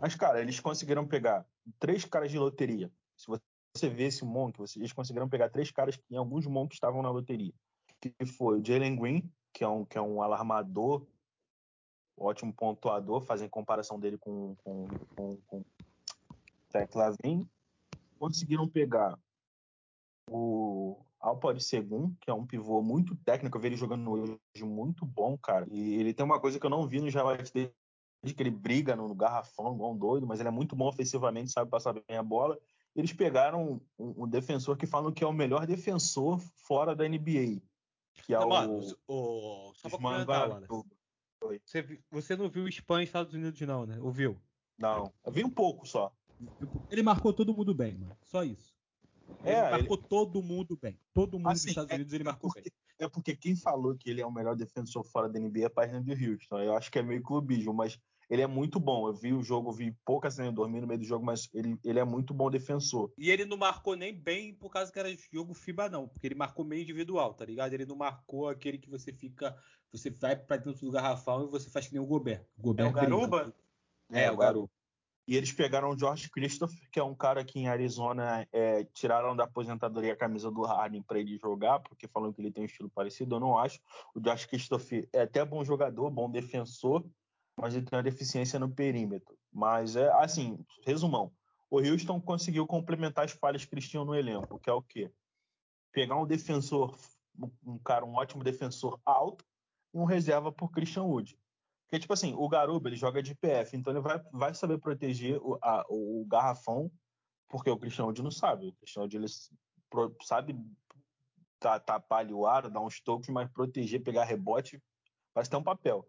Speaker 3: Mas, cara, eles conseguiram pegar três caras de loteria. Se você vê esse monk, eles conseguiram pegar três caras que em alguns monks estavam na loteria. Que foi o Jalen Green, que é um, que é um alarmador, ótimo pontuador, fazem comparação dele com, com, com, com Zach Lavin, conseguiram pegar o Alpari Segun, que é um pivô muito técnico, eu vi ele jogando hoje muito bom, cara. E ele tem uma coisa que eu não vi no highlights dele, que ele briga no garrafão, igual um doido, mas ele é muito bom ofensivamente, sabe passar bem a bola. Eles pegaram um, um defensor que falam que é o melhor defensor fora da NBA, que é não, o... Mano,
Speaker 2: o... Só você, você não viu o Espanha e Estados Unidos não, né? Ouviu?
Speaker 3: Não, eu vi um pouco só.
Speaker 2: Ele marcou todo mundo bem, mano. Só isso. Ele é, marcou ele... todo mundo bem. Todo mundo assim, dos Estados é Unidos é, ele marcou
Speaker 3: porque,
Speaker 2: bem.
Speaker 3: É porque quem falou que ele é o melhor defensor fora da NBA é a página de Houston. Eu acho que é meio clubismo, mas ele é muito bom. Eu vi o jogo, vi pouca cena dormir no meio do jogo, mas ele, ele é muito bom defensor.
Speaker 2: E ele não marcou nem bem por causa que era jogo FIBA, não. Porque ele marcou meio individual, tá ligado? Ele não marcou aquele que você fica. Você vai pra dentro do garrafão e você faz que nem o Gobert. O Gobert
Speaker 1: é o Garuba?
Speaker 3: É, é, o Garuba. E eles pegaram o George Christopher, que é um cara que em Arizona é, tiraram da aposentadoria a camisa do Harden para ele jogar, porque falam que ele tem um estilo parecido. Eu não acho. O George Christopher é até bom jogador, bom defensor, mas ele tem uma deficiência no perímetro. Mas é assim, resumão. O Houston conseguiu complementar as falhas que eles tinham no elenco, que é o quê? Pegar um defensor, um cara, um ótimo defensor alto e um reserva por Christian Wood. Porque, tipo assim, o Garuba, ele joga de PF, então ele vai, vai saber proteger o, a, o garrafão, porque o Cristiano não sabe. O Cristiano ele sabe tapar ali o ar, dar uns toques, mas proteger, pegar rebote, Parece ter um papel.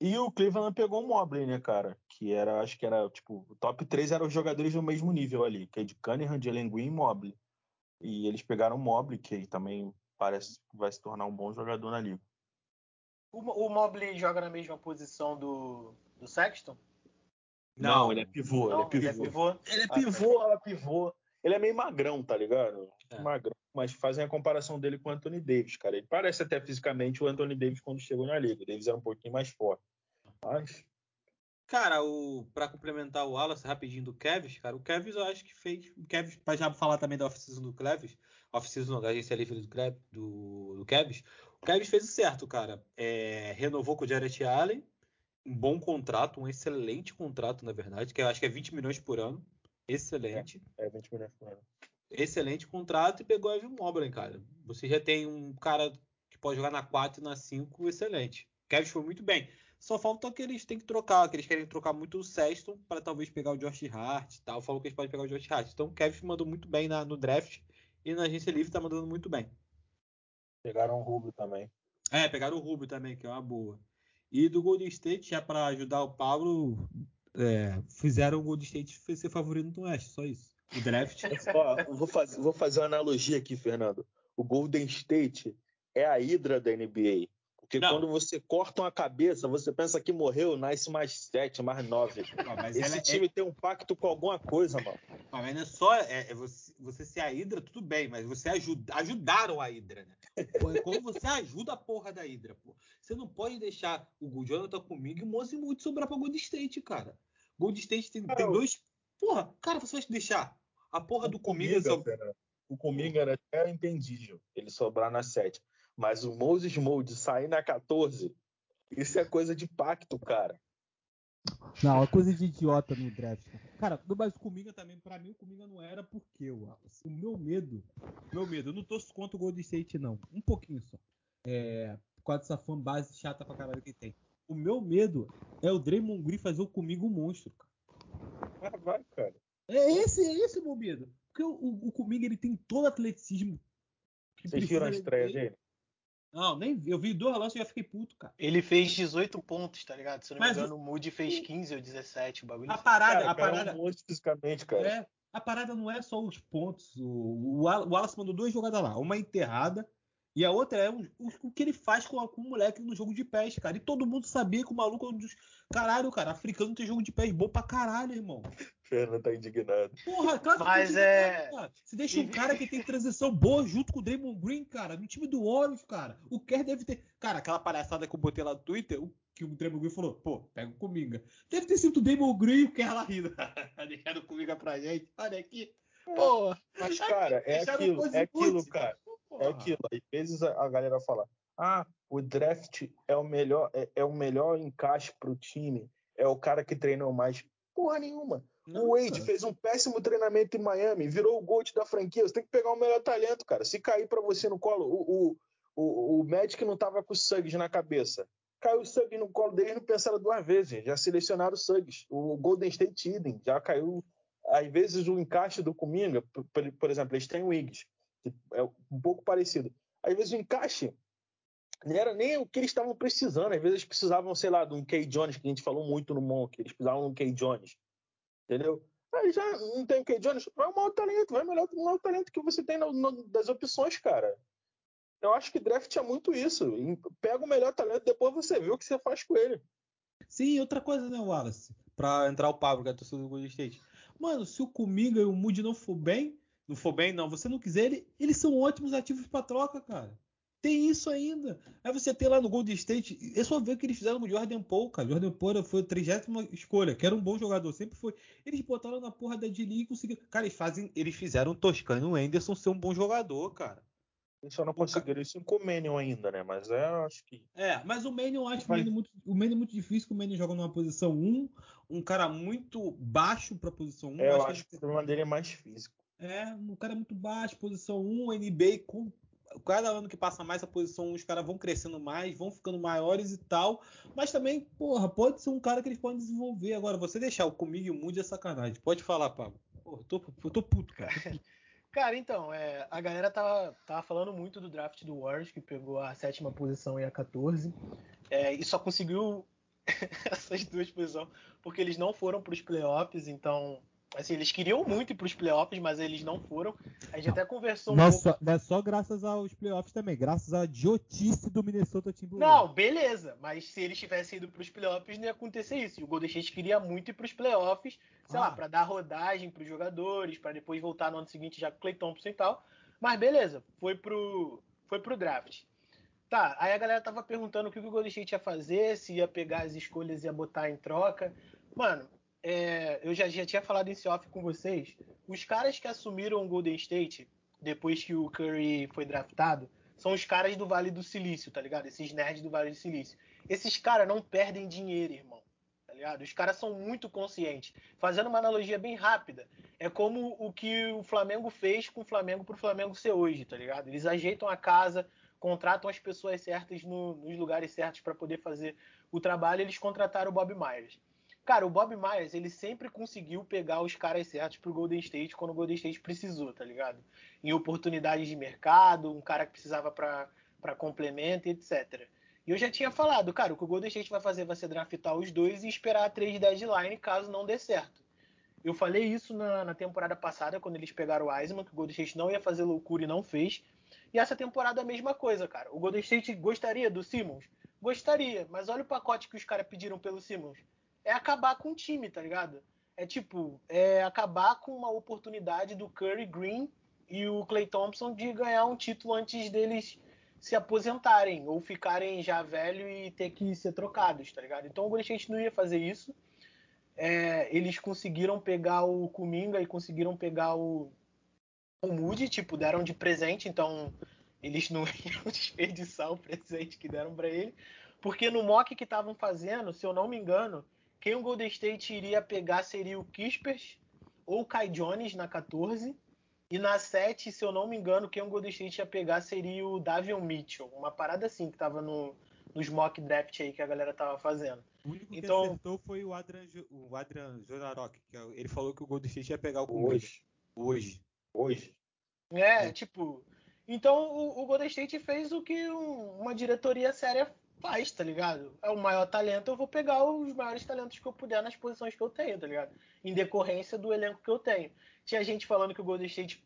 Speaker 3: E o Cleveland pegou o Mobley, né, cara? Que era, acho que era, tipo, o top 3 eram os jogadores do mesmo nível ali, que é de Cunningham, Jalen Green e Mobley. E eles pegaram o Mobley, que também parece que vai se tornar um bom jogador na liga.
Speaker 1: O, o Mobley joga na mesma posição do, do Sexton?
Speaker 3: Não, não ele é pivô.
Speaker 1: Não,
Speaker 3: ele é pivô. Ele é pivô, ele é, pivô, ela é pivô. Ele é meio magrão, tá ligado? É. Magrão. Mas fazem a comparação dele com o Anthony Davis, cara. Ele parece até fisicamente o Anthony Davis quando chegou na liga. O Davis era um pouquinho mais forte. Mas.
Speaker 2: Cara, o para complementar o Wallace rapidinho do Kevs, cara, o Kevs eu acho que fez. O Kevs, pra já falar também da off-season do Kevs, off-season da agência livre do, do, do Kevs, o Kevs fez o certo, cara. É, renovou com o Jared Allen, um bom contrato, um excelente contrato, na verdade, que eu acho que é 20 milhões por ano. Excelente.
Speaker 3: É, é 20 milhões por ano.
Speaker 2: Excelente contrato e pegou a Evan Mobley, cara. Você já tem um cara que pode jogar na 4 e na 5, excelente. O Kevs foi muito bem. Só falta que eles têm que trocar, que eles querem trocar muito o Sexton para talvez pegar o Josh Hart e tal. Falou que eles podem pegar o Josh Hart. Então o Kevin mandou muito bem na, no draft e na agência livre tá mandando muito bem.
Speaker 3: Pegaram o Rubio também.
Speaker 2: É, pegaram o Rubio também, que é uma boa. E do Golden State, já para ajudar o Pablo, é, fizeram o Golden State ser favorito no Oeste, só isso. O draft.
Speaker 3: Ó, vou, fazer, vou fazer uma analogia aqui, Fernando. O Golden State é a hidra da NBA. Porque não. quando você corta uma cabeça, você pensa que morreu, nasce mais sete, mais nove. Esse é- time é... tem um pacto com alguma coisa, mano.
Speaker 2: Mas não é só é, é você, você ser a Hydra, tudo bem, mas você ajuda, ajudaram a Hydra, né? Quando você ajuda a porra da Hydra, pô. Você não pode deixar o Jonathan comigo e o Mozimut sobrar pra Golden State, cara. Golden State tem, tem dois. Porra, cara, você vai deixar a porra do Comiga. Comiga
Speaker 3: o Comiga era até entendível ele sobrar na 7. Mas o Moses Mold sair na 14, isso é coisa de pacto, cara.
Speaker 2: Não, é coisa de idiota no draft. Cara, mas o Cominga também, pra mim, o Cominga não era porque o, o meu medo, meu medo, eu não torço contra o Golden State, não. Um pouquinho só. É, por causa dessa fanbase chata pra caralho que tem. O meu medo é o Draymond Green fazer o Cominga um monstro,
Speaker 3: cara. Ah, vai, cara.
Speaker 2: É esse, é esse o meu medo. Porque o, o, o ele tem todo atleticismo.
Speaker 3: Vocês viram a estreia dele?
Speaker 2: Não, nem vi. Eu vi dois lances e já fiquei puto, cara.
Speaker 1: Ele fez 18 pontos, tá ligado? Se não Mas me engano, o Moody fez 15 ou 17, o bagulho.
Speaker 2: A assim. parada, cara, a parada. É
Speaker 3: um fisicamente, cara.
Speaker 2: É, a parada não é só os pontos. O, o, o Wallace mandou duas jogadas lá. Uma enterrada e a outra é o, o que ele faz com, com, o moleque no jogo de pés, cara. E todo mundo sabia que o maluco é um dos. Caralho, cara, africano tem jogo de pés bom pra caralho, irmão.
Speaker 3: Fernando tá indignado.
Speaker 2: Porra, claro que
Speaker 1: Mas tá é.
Speaker 2: Cara. Você deixa um cara que tem transição boa junto com o Draymond Green, cara, no time do Warriors, cara. O Kerr deve ter. Cara, aquela palhaçada que eu botei lá no Twitter, o que o Draymond Green falou, pô, pega o Cominga. Deve ter sido o Draymond Green e o Kerr lá rindo. Deixando o Cominga pra gente. Olha aqui. Pô,
Speaker 3: mas, cara, é aquilo, é aquilo, cara. É aquilo. Às vezes a, galera fala: ah, o draft é o melhor, é, é o melhor encaixe para o time, é o cara que treinou mais. Porra nenhuma. O Wade fez um péssimo treinamento em Miami, virou o GOAT da franquia. Você tem que pegar o melhor talento, cara. Se cair para você no colo, o, o, o, o Magic não tava com o Suggs na cabeça. Caiu o Suggs no colo dele não pensaram duas vezes. Já selecionaram o Suggs. O Golden State Eden já caiu. Às vezes o encaixe do Cominga, por, por exemplo, eles têm o Wiggs é um pouco parecido. Às vezes o encaixe não era nem o que eles estavam precisando. Às vezes eles precisavam, sei lá, de um Kay Jones, que a gente falou muito no Monk. Eles precisavam de um Kay Jones. Entendeu? Aí já não tem o Kay Jones, vai o maior talento, vai melhor, o maior talento que você tem no, no, das opções, cara. Eu acho que draft é muito isso. Pega o melhor talento, depois você vê o que você faz com ele.
Speaker 2: Sim, outra coisa, né, Wallace? Pra entrar o Pablo, que é a torcida do Golden State. Mano, se o Comiga e o Moody não for bem, não for bem, não, você não quiser, ele, eles são ótimos ativos para troca, cara. Tem isso ainda. Aí você tem lá no Golden State, é só ver o que eles fizeram com o Jordan Poole, cara. Jordan Poole foi a trigésima escolha, que era um bom jogador, sempre foi. Eles botaram na porra da D-League e conseguiram. Cara, eles, fazem, eles fizeram o Toscano e o Anderson ser um bom jogador, cara.
Speaker 3: Eles só não conseguiram isso com o Manion ainda, né? Mas é, eu acho que.
Speaker 2: É, mas o Manion, acho mas... o muito, o Manion é muito difícil, que o Manion joga numa posição 1, um cara muito baixo pra posição 1.
Speaker 3: É, eu acho que, que o problema dele é mais físico.
Speaker 2: É, um cara muito baixo, posição 1, NBA com cada ano que passa mais a posição 1, os caras vão crescendo mais, vão ficando maiores e tal. Mas também, porra, pode ser um cara que eles podem desenvolver. Agora, você deixar o comigo e o Mude é sacanagem. Pode falar, Pablo. Porra, eu tô, eu tô puto, cara.
Speaker 1: cara, então, é, a galera tava, tava falando muito do draft do Warriors, que pegou a sétima posição e a 14. É, e só conseguiu essas duas posições porque eles não foram para os playoffs, então Assim, eles queriam muito ir para os playoffs, mas eles não foram. A gente não. até conversou um
Speaker 2: não
Speaker 1: pouco.
Speaker 2: Não é só graças aos playoffs também, graças à idiotice do Minnesota Timberwolves.
Speaker 1: Não, beleza. Mas se eles tivessem ido para os playoffs, não ia acontecer isso. E o Golden State queria muito ir para os playoffs, sei ah. lá, para dar rodagem para os jogadores, para depois voltar no ano seguinte já com Clay Thompson e tal. Mas beleza, foi pro, foi pro draft. Tá, aí a galera tava perguntando o que o Golden State ia fazer, se ia pegar as escolhas e ia botar em troca. Mano, é, eu já, já tinha falado esse off com vocês. Os caras que assumiram o Golden State depois que o Curry foi draftado são os caras do Vale do Silício, tá ligado? Esses nerds do Vale do Silício. Esses caras não perdem dinheiro, irmão. Tá ligado? Os caras são muito conscientes. Fazendo uma analogia bem rápida, é como o que o Flamengo fez com o Flamengo pro Flamengo ser hoje, tá ligado? Eles ajeitam a casa, contratam as pessoas certas no, nos lugares certos para poder fazer o trabalho. Eles contrataram o Bob Myers. Cara, o Bob Myers, ele sempre conseguiu pegar os caras certos pro Golden State quando o Golden State precisou, tá ligado? Em oportunidades de mercado, um cara que precisava para complemento, etc. E eu já tinha falado, cara, o que o Golden State vai fazer vai ser draftar os dois e esperar a trade deadline caso não dê certo. Eu falei isso na, na, temporada passada, quando eles pegaram o Eisman, que o Golden State não ia fazer loucura e não fez. E essa temporada é a mesma coisa, cara. O Golden State gostaria do Simmons? Gostaria, mas olha o pacote que os caras pediram pelo Simmons é acabar com o time, tá ligado? É tipo, é acabar com uma oportunidade do Curry Green e o Clay Thompson de ganhar um título antes deles se aposentarem ou ficarem já velho e ter que ser trocados, tá ligado? Então o Golden State não ia fazer isso. É, eles conseguiram pegar o Kuminga e conseguiram pegar o, o Moody, tipo, deram de presente, então eles não iam desperdiçar o presente que deram para ele. Porque no mock que estavam fazendo, se eu não me engano, quem o Golden State iria pegar seria o Kispers ou o Kai Jones na 14. E na 7, se eu não me engano, quem o Golden State ia pegar seria o Davion Mitchell. Uma parada assim que tava no, nos mock draft aí que a galera tava fazendo.
Speaker 2: O único então, que acertou foi o Adrian, o Adrian Jorarok, que é ele falou que o Golden State ia pegar o
Speaker 3: hoje. Hoje. Hoje.
Speaker 1: É, é. tipo. Então o, o, Golden State fez o que um, uma diretoria séria faz, tá ligado? É o maior talento, eu vou pegar os maiores talentos que eu puder nas posições que eu tenho, tá ligado? Em decorrência do elenco que eu tenho. Tinha gente falando que o Golden State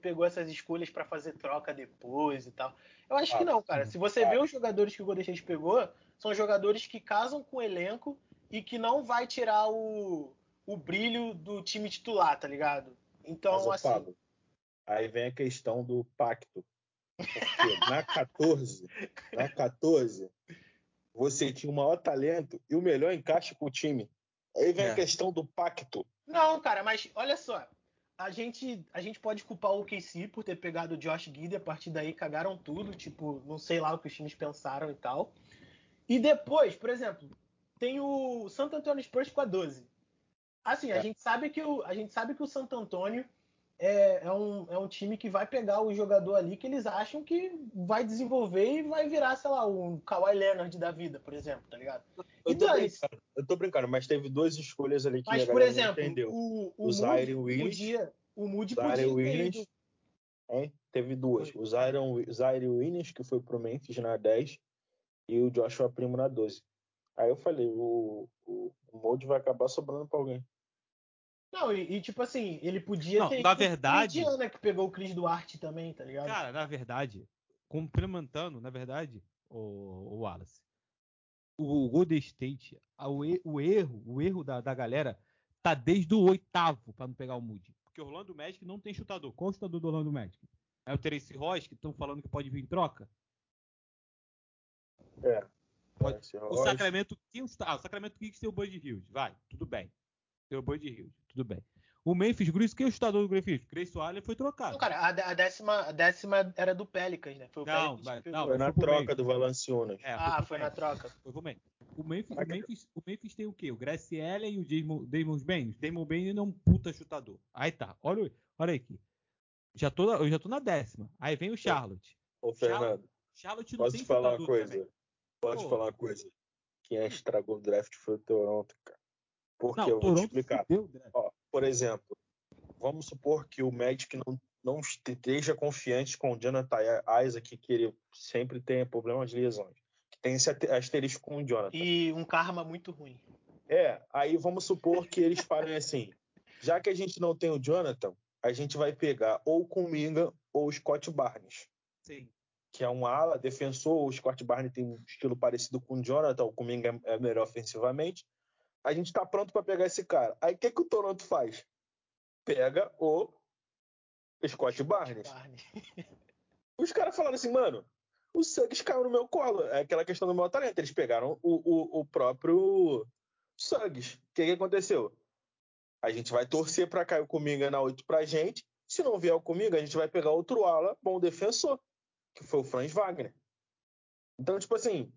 Speaker 1: pegou essas escolhas para fazer troca depois e tal. Eu acho ah, que não, cara. Se você vê os jogadores que o Golden State pegou, são jogadores que casam com o elenco e que não vai tirar o, o brilho do time titular, tá ligado? Então, assim.
Speaker 3: Aí vem a questão do pacto. Porque na 14, na 14, você tinha o maior talento e o melhor encaixe com o time. Aí vem é. a questão do pacto.
Speaker 1: Não, cara, mas olha só. A gente, a gente pode culpar o OKC por ter pegado o Josh Giddy, a partir daí cagaram tudo, tipo, não sei lá o que os times pensaram e tal. E depois, por exemplo, tem o Santo Antônio Spurs com a 12. Assim, é. a gente sabe que o a gente sabe que o Santo Antônio é, é, um, é um time que vai pegar o jogador ali que eles acham que vai desenvolver e vai virar, sei lá, um Kawhi Leonard da vida, por exemplo, tá ligado?
Speaker 3: Eu, tô, então, brincando, eu tô brincando, mas teve duas escolhas ali que mas, por exemplo, entendeu.
Speaker 1: O, o, o Zaire Williams. Podia, o Moody podia
Speaker 3: Williams? Teve duas. O Zaire, Zaire Williams, que foi pro Memphis na 10, e o Joshua Primo na 12. Aí eu falei, o, o, o Moody vai acabar sobrando pra alguém.
Speaker 1: Não, e, e, tipo assim, ele podia
Speaker 2: não,
Speaker 1: ter.
Speaker 2: Na verdade.
Speaker 1: Indiana que pegou o Chris Duarte também, tá ligado?
Speaker 2: Cara, na verdade, complementando, na verdade, o, o Wallace, o Golden State, o, o erro, o erro da, da galera tá desde o oitavo para não pegar o Moody. Porque o Orlando Magic não tem chutador. Qual é o chutador do Orlando Magic? É o Terence Ross, que estão falando que pode vir em troca?
Speaker 3: É.
Speaker 2: Pode. O Sacramento, ah, o Sacramento Kings tem o Bud Hills. Vai, tudo bem. Tem o Bud Hills tudo bem. O Memphis Grizzlies, quem é o chutador do Memphis? Grayson Allen foi trocado. Não,
Speaker 1: cara, a, a, décima, a décima era do Pelicans, né?
Speaker 3: Foi o não, Pelicans não, foi na troca Memphis. do Valanciunas.
Speaker 1: É, ah, foi na troca.
Speaker 2: Foi pro Memphis. O Memphis, o Memphis, o Memphis tem o quê? O Gracie Allen e o Damon, Damon Bain. O Damon Bain não é um puta chutador. Aí tá, olha, olha aqui. Já tô, eu já tô na décima. Aí vem o Charlotte.
Speaker 3: Ô, Fernando.
Speaker 2: Charlotte não
Speaker 3: posso
Speaker 2: tem
Speaker 3: falar uma coisa? Também. Posso Pô. falar uma coisa? Quem estragou o draft foi o Toronto, cara. Porque não, eu vou te explicar. Ó, por exemplo, vamos supor que o Magic não, não esteja confiante com o Jonathan Isaac, que ele sempre tem problema de lesões. Tem esse asterisco com o Jonathan.
Speaker 1: E um karma muito ruim.
Speaker 3: É, aí vamos supor que eles falem assim: já que a gente não tem o Jonathan, a gente vai pegar ou o Kuminga ou o Scott Barnes.
Speaker 2: Sim.
Speaker 3: Que é um ala, defensor. O Scott Barnes tem um estilo parecido com o Jonathan, o Kuminga é melhor ofensivamente. A gente tá pronto para pegar esse cara. Aí o que, que o Toronto faz? Pega o Scott Barnes. Barnes. Os caras falaram assim, mano, o Suggs caiu no meu colo. É aquela questão do meu talento. Eles pegaram o, o, o próprio Suggs. O que, que aconteceu? A gente vai torcer para cair o Cominga na 8 pra gente. Se não vier o Cominga, a gente vai pegar outro ala, bom defensor, que foi o Franz Wagner. Então, tipo assim,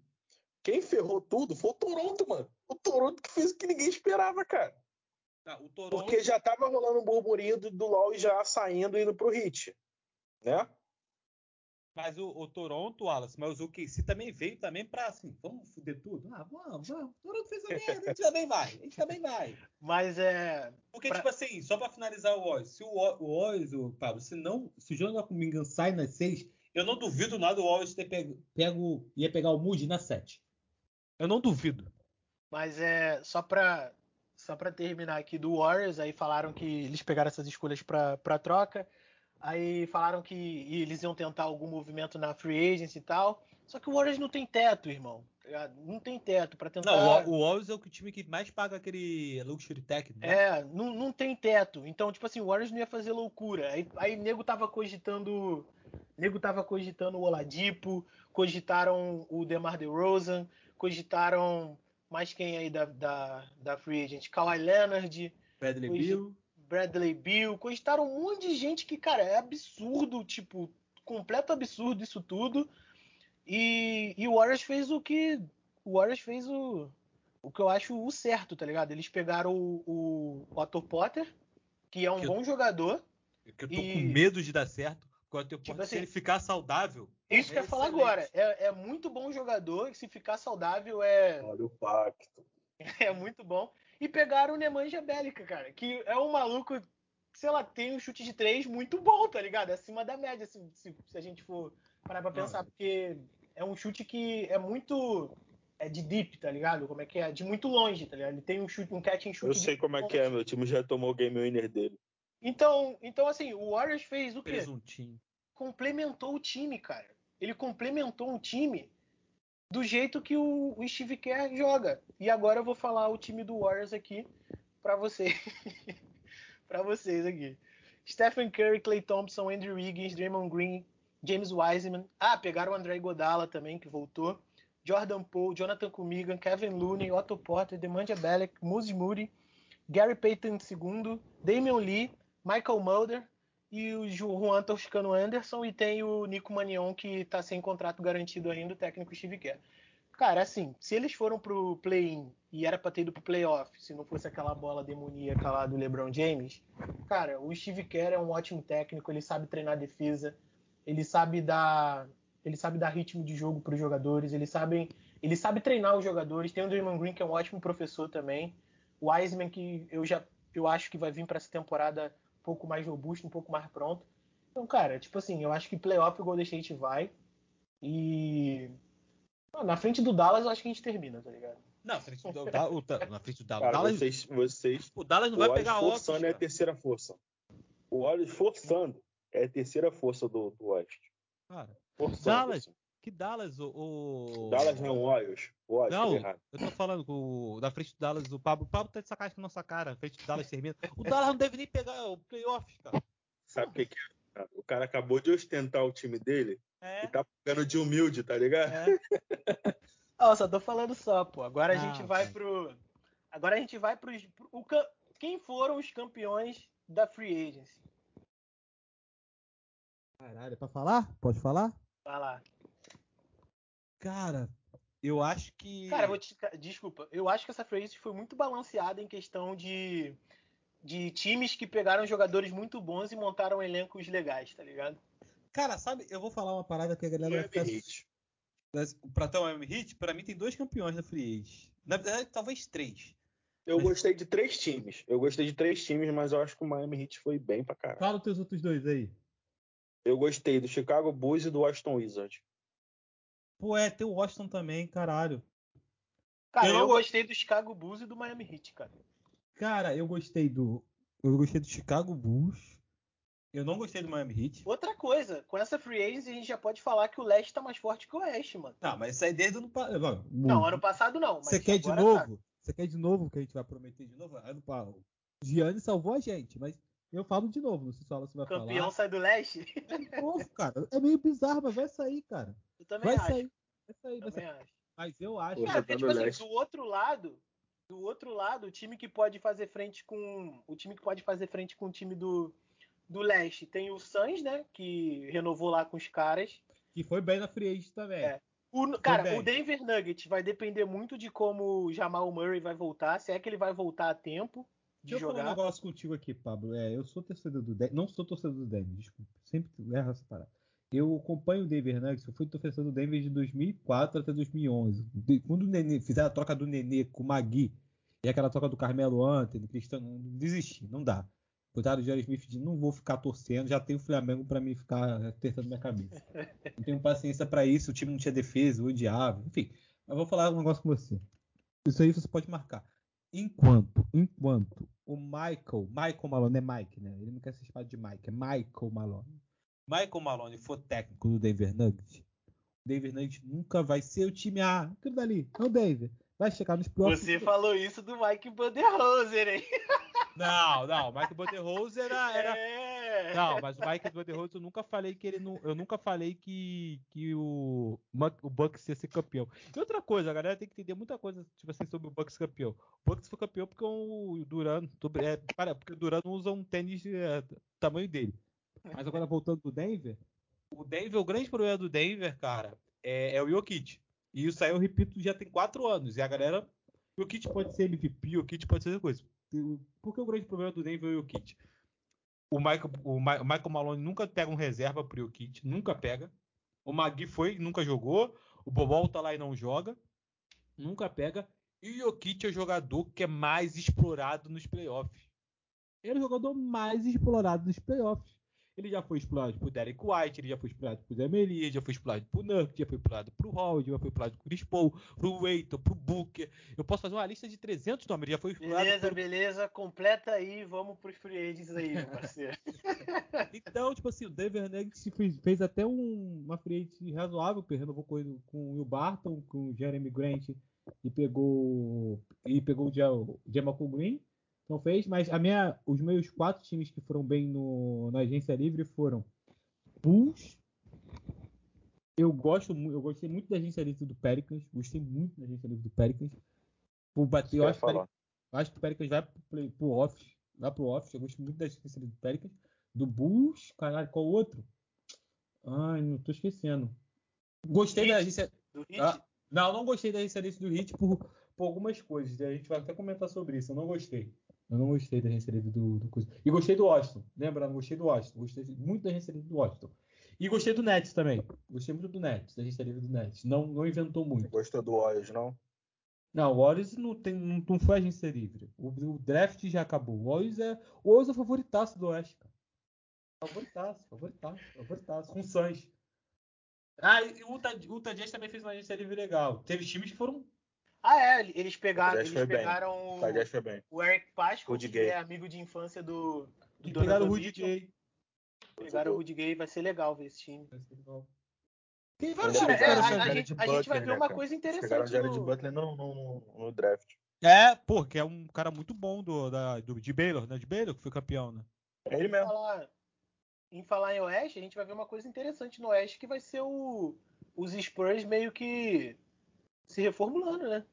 Speaker 3: quem ferrou tudo foi o Toronto, mano. O Toronto que fez o que ninguém esperava, cara. Ah, Toronto... Porque já tava rolando um burburinho do, do LoL já saindo e indo pro Hit, né?
Speaker 2: Mas o, o, Toronto, Wallace, mas o OKC também veio também para assim, vamos foder tudo? Ah, vamos, vamos. O Toronto fez a merda, a gente também vai, a gente também vai.
Speaker 1: Mas é...
Speaker 2: Porque, pra... tipo assim, só para finalizar o Oz, se o Oz, o Pablo, se não, se o Jonathan Comingan sai nas seis, eu não duvido nada o Oz ter pego, pego, ia pegar o Moody na sete. Eu não duvido.
Speaker 1: Mas é, só para só para terminar aqui do Warriors, aí falaram que eles pegaram essas escolhas para troca. Aí falaram que eles iam tentar algum movimento na free agency e tal. Só que o Warriors não tem teto, irmão. Tá não tem teto para tentar.
Speaker 2: Não, o Warriors é o time que mais paga aquele luxury tech.
Speaker 1: Né? É, não, não tem teto. Então, tipo assim, o Warriors não ia fazer loucura. Aí, aí nego tava cogitando. Nego tava cogitando o Oladipo, cogitaram o DeMar DeRozan, cogitaram mais quem aí da, da, da Free Agent? Kawhi Leonard.
Speaker 2: Bradley Bill.
Speaker 1: Bradley Bill, cogitaram um monte de gente que, cara, é absurdo, tipo, completo absurdo isso tudo. E, e o Warriors fez o que. O Warriors fez o, o que eu acho o certo, tá ligado? Eles pegaram o, o Otto Potter, que é um que bom eu, jogador.
Speaker 2: Que eu tô e... com medo de dar certo. Otto tipo Potter, assim, se ele ficar saudável.
Speaker 1: Isso que eu ia falar agora. É, é muito bom jogador e se ficar saudável é.
Speaker 3: Olha o pacto.
Speaker 1: É muito bom. E pegaram o Nemanja Bélica, cara, que é um maluco, sei lá, tem um chute de três muito bom, tá ligado? É acima da média, se, se, se a gente for parar pra pensar, porque é um chute que é muito. É de deep, tá ligado? Como é que é? De muito longe, tá ligado? Ele tem um chute, um catch and chute.
Speaker 3: Eu sei como é que é, meu time já tomou o game winner dele.
Speaker 1: Então, então assim, o Warriors fez o quê? Fez um time. Complementou o time, cara. Ele complementou o time do jeito que o, o Steve Kerr joga. E agora eu vou falar o time do Warriors aqui para vocês. para vocês aqui. Stephen Curry, Clay Thompson, Andrew Wiggins, Draymond Green, James Wiseman. Ah, pegaram o André Godala também, que voltou. Jordan Poole, Jonathan Kumigan, Kevin Looney, Otto Porter, Demanja Belek, Moses Moody, Gary Payton II, Damian Lee, Michael Mulder, e o Juan Toscano Anderson e tem o Nico Manion que está sem contrato garantido ainda, o técnico Steve Kerr. Cara, assim, se eles foram pro play-in e era para ter ido pro playoff, se não fosse aquela bola demoníaca lá do LeBron James, cara, o Steve Kerr é um ótimo técnico, ele sabe treinar defesa, ele sabe dar, ele sabe dar ritmo de jogo para os jogadores, ele sabe, ele sabe treinar os jogadores. Tem o Draymond Green que é um ótimo professor também, o Wiseman que eu já eu acho que vai vir para essa temporada um pouco mais robusto, um pouco mais pronto. Então, cara, tipo assim, eu acho que playoff o Golden State vai. E. na frente do Dallas, eu acho que a gente termina, tá ligado?
Speaker 2: Não, na frente do, Dallas. na frente do Dallas.
Speaker 3: Cara, vocês, vocês,
Speaker 2: o Dallas não vai pegar
Speaker 3: o forçando é a terceira força. O Warriors forçando é a terceira força do, do Oeste.
Speaker 2: Cara, forçando, Dallas, assim. Que Dallas, o. o...
Speaker 3: Dallas não, o Warriors. O Warriors
Speaker 2: não, eu tô falando com o, da frente do Dallas, o Pablo. O Pablo tá de sacanagem com a nossa cara. A frente do Dallas termina. O Dallas não deve nem pegar o playoff, cara.
Speaker 3: Sabe o que, que é? O cara acabou de ostentar o time dele é. e tá ficando de humilde, tá ligado? É.
Speaker 1: oh, só tô falando só, pô. Agora a ah, gente vai pro. Agora a gente vai pro. O, quem foram os campeões da Free Agency?
Speaker 2: Caralho, é pra falar? Pode falar?
Speaker 1: Vai lá.
Speaker 2: Cara, eu acho que.
Speaker 1: Cara, vou te... desculpa. Eu acho que essa free foi muito balanceada em questão de, de times que pegaram jogadores muito bons e montaram elencos legais, tá ligado?
Speaker 2: Cara, sabe, eu vou falar uma parada que a galera vai ficar. Hit. Pra ter um Miami Heat, pra mim tem dois campeões da Free Agent. Na verdade, talvez três.
Speaker 3: Eu mas... gostei de três times. Eu gostei de três times, mas eu acho que o Miami Heat foi bem pra caralho.
Speaker 2: Fala os teus outros dois aí.
Speaker 3: Eu gostei do Chicago Bulls e do Washington Wizards.
Speaker 2: Pô, é, tem o Washington também, caralho.
Speaker 1: Cara,
Speaker 2: Eu
Speaker 1: eu, gostei do Chicago Bulls e do Miami Heat, cara.
Speaker 2: Cara, eu gostei do. Eu gostei do Chicago Bulls. Eu não gostei do Miami Heat.
Speaker 1: Outra coisa, com essa free agency a gente já pode falar que o leste tá mais forte que o oeste, mano.
Speaker 2: Não, mas isso aí desde o ano passado.
Speaker 1: Não, ano passado não.
Speaker 2: Você quer de
Speaker 1: tá.
Speaker 2: novo? Você quer de novo que a gente vai prometer de novo? Ano passado. Gianni salvou a gente, mas eu falo de novo, não sei se fala se vai
Speaker 1: Campeão
Speaker 2: falar.
Speaker 1: sai do leste?
Speaker 2: De novo, cara. É meio bizarro, mas vai sair, cara.
Speaker 1: Eu também
Speaker 2: Vai
Speaker 1: acho.
Speaker 2: sair. Vai sair, vai
Speaker 1: Também
Speaker 2: sair.
Speaker 1: acho.
Speaker 2: Mas eu acho.
Speaker 3: Pô,
Speaker 1: Cara, porque, tipo assim,
Speaker 3: leste.
Speaker 1: do outro lado, do outro lado, o time que pode fazer frente com. O time que pode fazer frente com o time do, do leste tem o Suns, né? Que renovou lá com os caras.
Speaker 2: Que foi bem na free agent também.
Speaker 1: É. O, cara,
Speaker 2: bem.
Speaker 1: o Denver Nuggets vai depender muito de como o Jamal Murray vai voltar, se é que ele vai voltar a tempo de
Speaker 2: Deixa eu falar um
Speaker 1: jogar.
Speaker 2: negócio contigo aqui, Pablo. É, eu sou torcedor do Denver. Não sou torcedor do Denver, desculpa. Sempre erro essa parada. Eu acompanho o Denver Nuggets. Eu fui torcedor do Denver de 2004 até 2011. De- Quando o Nenê, fizeram a troca do Nenê com o Magui e aquela troca do Carmelo Anthony, Cristiano, desisti, não dá. Botaram o Jerry Smith de não vou ficar torcendo, já tenho o Flamengo pra mim ficar testando minha cabeça. Não tenho paciência pra isso, o time não tinha defesa, eu odiava, enfim. Mas vou falar um negócio com você. Isso aí você pode marcar. Enquanto, enquanto o Michael, Michael Malone é Mike, né? Ele não quer ser chamado de Mike, é Michael Malone. Michael Malone for técnico do Denver Nuggets, o Denver Nuggets nunca vai ser o time A, aquilo dali, é o Denver. Vai chegar nos próximos.
Speaker 1: Você falou isso do Mike Budenholzer, hein?
Speaker 2: Não, não, o Mike Budenholzer era, era,
Speaker 1: É.
Speaker 2: Não, mas o Mike Budenholzer eu nunca falei que ele não, eu nunca falei que, que o o Bucks ia ser campeão. E outra coisa, a galera tem que entender muita coisa tipo assim sobre o Bucks campeão. O Bucks foi campeão porque o Duran, é, porque o Duran usa um tênis é, do tamanho dele. Mas agora voltando pro Denver, o Denver, o grande problema do Denver, cara, é, é o Jokic. E isso aí eu repito já tem quatro anos. E a galera, o Jokic pode ser MVP, o Jokic pode ser outra coisa. Por que o grande problema do Denver é o Jokic? O Michael, o Michael Malone nunca pega um reserva pro Jokic, nunca pega. O Magui foi, nunca jogou. O Bobol tá lá e não joga. Nunca pega. E o Jokic é o jogador que é mais explorado nos playoffs. Ele é o jogador mais explorado nos playoffs. Ele já foi explorado por Derek White, ele já foi explorado por Zemeli, já foi explorado por Nurk, já foi explorado por Howard, já foi explorado por Chris Paul, pro Waiter, pro Booker. Eu posso fazer uma lista de 300 nomes. Ele já foi explorado
Speaker 1: Beleza,
Speaker 2: por
Speaker 1: beleza. Completa aí. Vamos pros free agents aí, meu parceiro.
Speaker 2: Então, tipo assim, o Denver Nuggets fez, fez até um, uma free agency razoável, renovou com, com o Will Barton, com o Jeremy Grant e pegou e pegou o Jamal Green. Então fez, mas a minha, os meus quatro times que foram bem no, na agência livre foram Bulls. Eu gosto, eu gostei muito da agência livre do Pelicans, gostei muito da agência livre do Pelicans. Vou bater, eu acho que o
Speaker 3: falar?
Speaker 2: eu acho que o Pelicans vai pro, play, pro office. Vai pro office. Eu gosto muito da agência livre do Pelicans. Do Bulls. Caralho, qual outro? Ai, não tô esquecendo. Gostei da
Speaker 1: Heat?
Speaker 2: agência.
Speaker 1: Do Hit.
Speaker 2: Ah, não, não gostei da agência livre do Hit por, por algumas coisas. A gente vai até comentar sobre isso. Eu não gostei. Eu não gostei da livre do, do coisa. E gostei do Washington. Lembra? Não gostei do Washington. Gostei muito da livre do Washington. E gostei do Nets também. Gostei muito do Nets, da livre do Nets. Não, não inventou muito.
Speaker 3: Gostou do Warriors, não?
Speaker 2: Não, o Warriors não, tem, não, não foi agência livre. O, o draft já acabou. O Warriors é o Warriors é o favoritaço do Oeste, cara. Favoritaço, favoritaço, favoritaço. Com o Suns. Ah, e o Utah, o Utah Jazz também fez uma agência livre legal. Teve times que foram...
Speaker 1: Ah, é. Eles pegaram, eles
Speaker 3: bem.
Speaker 1: pegaram
Speaker 3: O
Speaker 1: o, Eric
Speaker 3: Rudy
Speaker 1: que
Speaker 3: Gay.
Speaker 1: é amigo de infância do, do
Speaker 2: E pegaram o Rudy. Gay.
Speaker 1: Pegaram o Rudy Gay. Vai ser legal ver esse time.
Speaker 2: Tem vários
Speaker 3: Eles
Speaker 1: Cara,
Speaker 2: times
Speaker 1: é, a, a
Speaker 3: Jared
Speaker 1: gente, a gente vai ver
Speaker 3: né,
Speaker 1: uma
Speaker 3: cara?
Speaker 1: coisa
Speaker 3: Eles pegaram o
Speaker 1: interessante
Speaker 3: Jared
Speaker 1: no...
Speaker 3: Butler no, no, no draft.
Speaker 2: É, pô, que é um cara muito bom do, da, do, de Baylor, né? De Baylor, que foi campeão, né?
Speaker 3: É ele
Speaker 1: Em
Speaker 3: mesmo.
Speaker 1: falar, em falar em Oeste, a gente vai ver uma coisa interessante no Oeste, que vai ser o, os Spurs meio que se reformulando, né?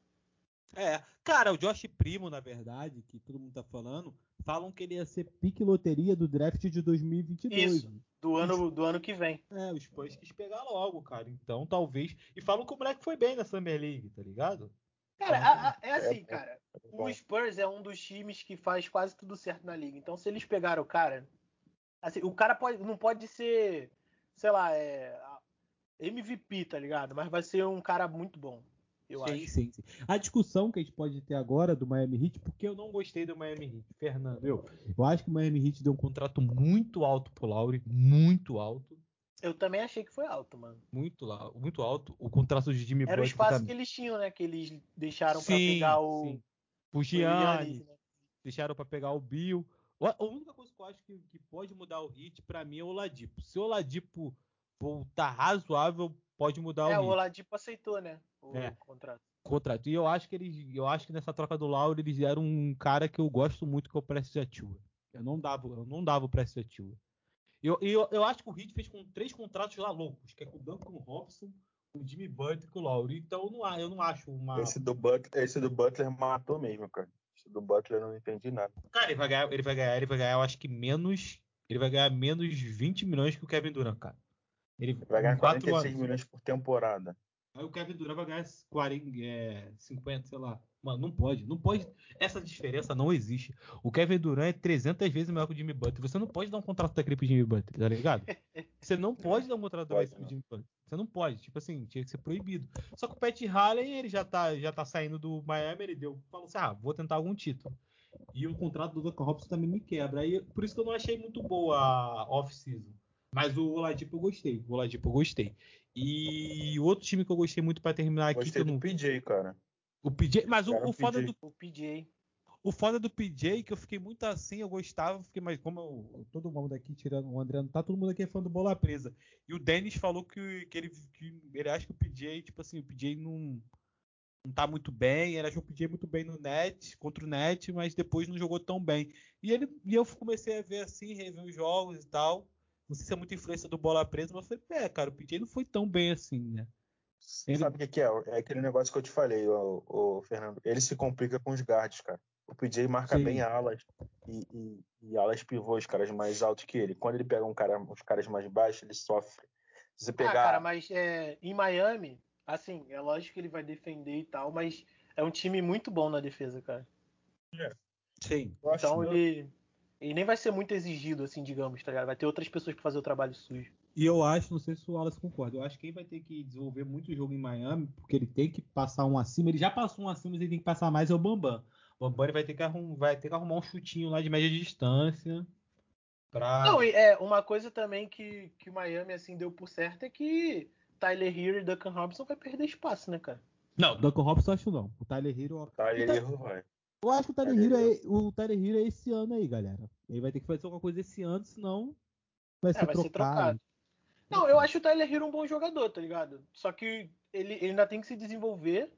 Speaker 2: É, cara, o Josh Primo, na verdade, que todo mundo tá falando, falam que ele ia ser pique loteria do draft de 2022.
Speaker 1: Isso. Do ano, do ano que vem.
Speaker 2: É, os Spurs quis pegar logo, cara. Então, talvez. E falam que o moleque foi bem na Summer League, tá ligado?
Speaker 1: Cara, a- a- é assim,
Speaker 3: É,
Speaker 1: cara.
Speaker 3: Bom,
Speaker 1: O Spurs é um dos times que faz quase tudo certo na liga. Então, se eles pegaram o cara, assim, o cara pode, não pode ser, sei lá, é, MVP, tá ligado? Mas vai ser um cara muito bom, eu
Speaker 2: sim,
Speaker 1: acho.
Speaker 2: sim, sim. A discussão que a gente pode ter agora do Miami Heat, porque eu não gostei do Miami Heat, Fernando. Eu, eu acho que o Miami Heat deu um contrato muito alto pro Lauri, muito alto.
Speaker 1: Eu também achei que foi alto, mano.
Speaker 2: Muito, lá, muito alto. O contrato de Jimmy
Speaker 1: Era o espaço que eles tinham, né? Que eles deixaram para pegar o. Sim.
Speaker 2: O Gianni, né? deixaram para pegar o Bill. A única coisa que eu acho que, que pode mudar o hit, para mim, é o Ladipo. Se o Ladipo voltar razoável, pode mudar
Speaker 1: é,
Speaker 2: o.
Speaker 1: É, o Ladipo aceitou, né? O
Speaker 2: é.
Speaker 1: contrato.
Speaker 2: Contrato. E eu acho que eles, eu acho que nessa troca do Lauro eles deram um cara que eu gosto muito, que é o Prestes Atua. Eu não dava, eu não dava o Prestes Atua. Eu, eu, eu acho que o Heat fez com três contratos lá loucos, que é com o Duncan Robson, o Jimmy Butler e com o Lauri. Então eu não, eu não acho uma.
Speaker 3: Esse do, Butler, esse do Butler matou mesmo, cara. Esse do Butler eu não entendi nada.
Speaker 2: Cara, ele vai ganhar, ele vai ganhar, ele vai ganhar, eu acho que menos. Ele vai ganhar menos 20 milhões que o Kevin Durant, cara.
Speaker 3: Ele vai ganhar 46 anos. milhões por temporada.
Speaker 2: Aí o Kevin Durant vai ganhar 40, é, 50, sei lá. Mano, não pode. Não pode. Essa diferença não existe. O Kevin Durant é 300 vezes maior que o Jimmy Butler. Você não pode dar um contrato daquele pro Jimmy Butler, tá ligado? Você não pode dar um contrato daquele pro Jimmy Butler. Você não pode. Tipo assim, tinha que ser proibido. Só que o Pat Hallen, ele já tá, já tá saindo do Miami, ele deu. Falou assim: ah, vou tentar algum título. E o contrato do Duncan Robson também me quebra. Aí, por isso que eu não achei muito boa a off-season. Mas o Oladipo eu gostei. O Oladipo eu gostei. E o outro time que eu gostei muito para terminar aqui.
Speaker 3: Gostei
Speaker 2: que eu
Speaker 3: não... PJ, cara.
Speaker 2: O PJ, mas o, o, foda
Speaker 1: PJ.
Speaker 2: do
Speaker 1: o PJ.
Speaker 2: O foda do PJ que eu fiquei muito assim, eu gostava, fiquei mais como eu, todo mundo aqui tirando o André, não tá todo mundo aqui é fã do Bola Presa. E o Dennis falou que, que ele que ele acha que o PJ, tipo assim, o PJ não não tá muito bem, ele achou o PJ muito bem no net, contra o net, mas depois não jogou tão bem. E ele e eu comecei a ver assim, rever os jogos e tal. Não sei se é muita influência do Bola Presa, mas eu falei, é, cara, o PJ não foi tão bem assim, né?
Speaker 3: Ele... Sabe o que, é? É aquele negócio que eu te falei, o, o Fernando. Ele se complica com os guards, cara. O PJ marca Sim. bem alas e, e, e, alas pivôs, caras mais altos que ele. Quando ele pega um cara, uns caras mais baixos, ele sofre. Se você pegar... Ah,
Speaker 1: cara, mas é, em Miami, assim, é lógico que ele vai defender e tal, mas é um time muito bom na defesa, cara.
Speaker 3: É.
Speaker 2: Sim.
Speaker 1: Então ele, ele nem vai ser muito exigido, assim, digamos, tá ligado? Vai ter outras pessoas para fazer o trabalho sujo.
Speaker 2: E eu acho, não sei se o Wallace concorda, eu acho que quem vai ter que desenvolver muito jogo em Miami, porque ele tem que passar um acima, ele já passou um acima, mas ele tem que passar mais, é o Bambam. O Bambam vai ter que, arrum, vai ter que arrumar um chutinho lá de média distância. Pra...
Speaker 1: Não, é uma coisa também que, que o Miami assim deu por certo é que Tyler Hero e Duncan Robinson vai perder espaço, né, cara?
Speaker 2: Não, Duncan Robinson eu acho não. O Tyler Hero.
Speaker 3: Tyler Hero vai.
Speaker 2: Eu acho que o Tyler Hero é, o Tyler Hero é esse ano aí, galera. Ele vai ter que fazer alguma coisa esse ano, senão vai, é, ser, vai trocado. ser trocado.
Speaker 1: Não, eu acho o Tyler Hero um bom jogador, tá ligado? Só que ele, ele ainda tem que se desenvolver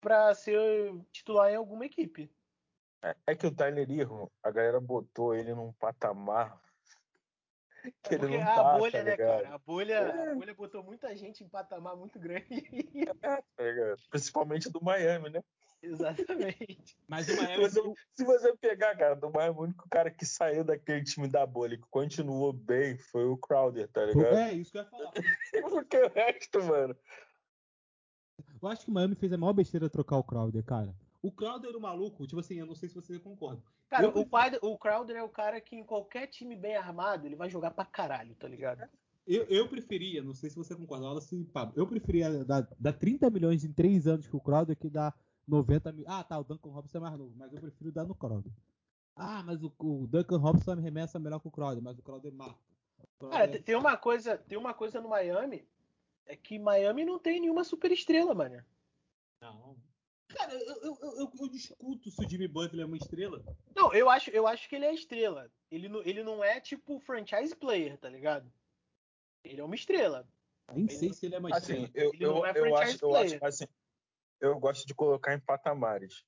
Speaker 1: para ser titular em alguma equipe.
Speaker 3: É, é, que o Tyler Hero, a galera botou ele num patamar que é ele não
Speaker 1: a
Speaker 3: tá,
Speaker 1: bolha,
Speaker 3: tá
Speaker 1: né, cara? A bolha, é. a bolha botou muita gente em patamar muito grande.
Speaker 3: É, tá Principalmente do Miami, né?
Speaker 1: Exatamente.
Speaker 2: Mas o Miami.
Speaker 3: Se você, se você pegar, cara, do Miami, o único cara que saiu daquele time da bolha que continuou bem foi o Crowder, tá ligado?
Speaker 2: É, isso que eu ia falar.
Speaker 3: Porque o resto, mano.
Speaker 2: Eu acho que o Miami fez a maior besteira trocar o Crowder, cara. O Crowder, o maluco, tipo assim, eu não sei se você concorda.
Speaker 1: Cara, eu... o, pai, o Crowder é o cara que em qualquer time bem armado, ele vai jogar pra caralho, tá ligado?
Speaker 2: Eu, eu preferia, não sei se você concorda, assim, Pablo, eu preferia dar, dar 30 milhões em 3 anos que o Crowder que dá 90 mil. Ah, tá, o Duncan Robinson é mais novo, mas eu prefiro dar no Crowder. Ah, mas o, o Duncan Robinson me remessa melhor que o Crowder, mas o Crowder mata.
Speaker 1: Cara, é... tem uma coisa, tem uma coisa no Miami, é que Miami não tem nenhuma super estrela, mano.
Speaker 2: Não. Cara, eu, eu, eu, eu, discuto se o Jimmy Butler é uma estrela.
Speaker 1: Não, eu acho, eu acho que ele é estrela. Ele, não, ele não é tipo franchise player, tá ligado? Ele é uma estrela.
Speaker 2: Nem ele sei se ele é uma
Speaker 3: assim,
Speaker 2: estrela.
Speaker 3: Eu, eu, é eu, acho, eu acho assim, eu gosto de colocar em patamares.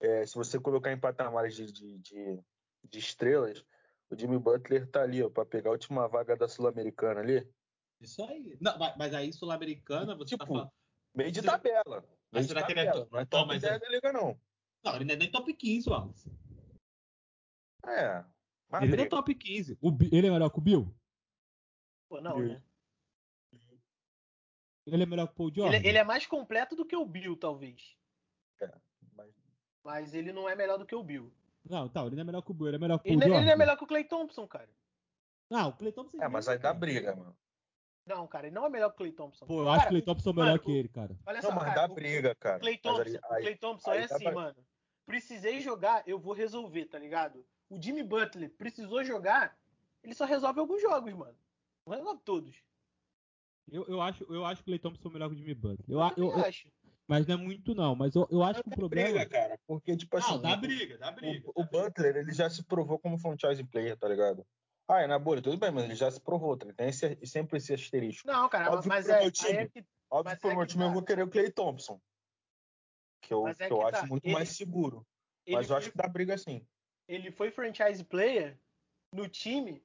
Speaker 3: É, se você colocar em patamares de, de, de, de estrelas, o Jimmy Butler tá ali, ó, pra pegar a última vaga da Sul-Americana ali.
Speaker 2: Isso aí. Não, mas aí Sul-Americana, você tá tipo, tá falando.
Speaker 3: Meio de tabela.
Speaker 2: Mas será que ele é, to...
Speaker 3: não é top mas 10 é... da liga, não.
Speaker 2: Não, ele não é nem top 15, Wallace.
Speaker 3: É.
Speaker 2: Ele não é top 15. O, ele é melhor que o Bill?
Speaker 1: Pô, não, Bill. né?
Speaker 2: Ele é melhor que o Paul George?
Speaker 1: Ele, ele, é mais completo do que o Bill, talvez.
Speaker 3: É, mas...
Speaker 1: mas ele não é melhor do que o Bill.
Speaker 2: Não, tá, ele não é melhor que o Bill, ele é melhor que o
Speaker 1: ele,
Speaker 2: Paul George.
Speaker 1: Ele é melhor que o Clay Thompson, cara.
Speaker 2: Não, o Clay Thompson...
Speaker 3: É, mas aí dá briga, mano.
Speaker 1: Não, cara, ele não é melhor que o Clay Thompson.
Speaker 2: Pô, eu cara, acho que o Clay Thompson é melhor mano, que ele, cara.
Speaker 1: Olha só,
Speaker 3: não, mas
Speaker 1: cara,
Speaker 3: dá briga, cara.
Speaker 1: Clay Thompson, aí, o Clay Thompson aí, é assim, pra... mano. Precisei jogar, eu vou resolver, tá ligado? O Jimmy Butler precisou jogar, ele só resolve alguns jogos, mano. Mas logo todos.
Speaker 2: Eu, eu, acho, eu acho que o Clay Thompson é melhor que o Jimmy Butler. Eu,
Speaker 1: Eu,
Speaker 2: eu, eu-
Speaker 1: acho.
Speaker 2: mas não é muito, não. Mas eu, eu acho que o problema.
Speaker 3: Briga, cara. Porque, tipo assim.
Speaker 2: Não, dá briga, dá briga.
Speaker 3: O, o Butler, ele já se provou como franchise player, tá ligado? Ah, é na bolha, tudo bem, mas ele já se provou, tá? Tem esse, sempre esse asterisco.
Speaker 1: Não, cara,
Speaker 3: Óbvio
Speaker 1: mas
Speaker 3: que
Speaker 1: é,
Speaker 3: meu time-
Speaker 1: é que
Speaker 3: Óbvio
Speaker 1: Mas
Speaker 3: que pro
Speaker 1: é
Speaker 3: meu
Speaker 1: que
Speaker 3: time eu
Speaker 1: tá.
Speaker 3: vou querer o Clay Thompson. Que eu,
Speaker 1: Mas é
Speaker 3: que eu
Speaker 1: que
Speaker 3: acho
Speaker 1: tá.
Speaker 3: muito
Speaker 1: Ele-
Speaker 3: mais seguro. mas eu
Speaker 1: foi,
Speaker 3: acho que dá briga sim.
Speaker 1: ele foi franchise player no time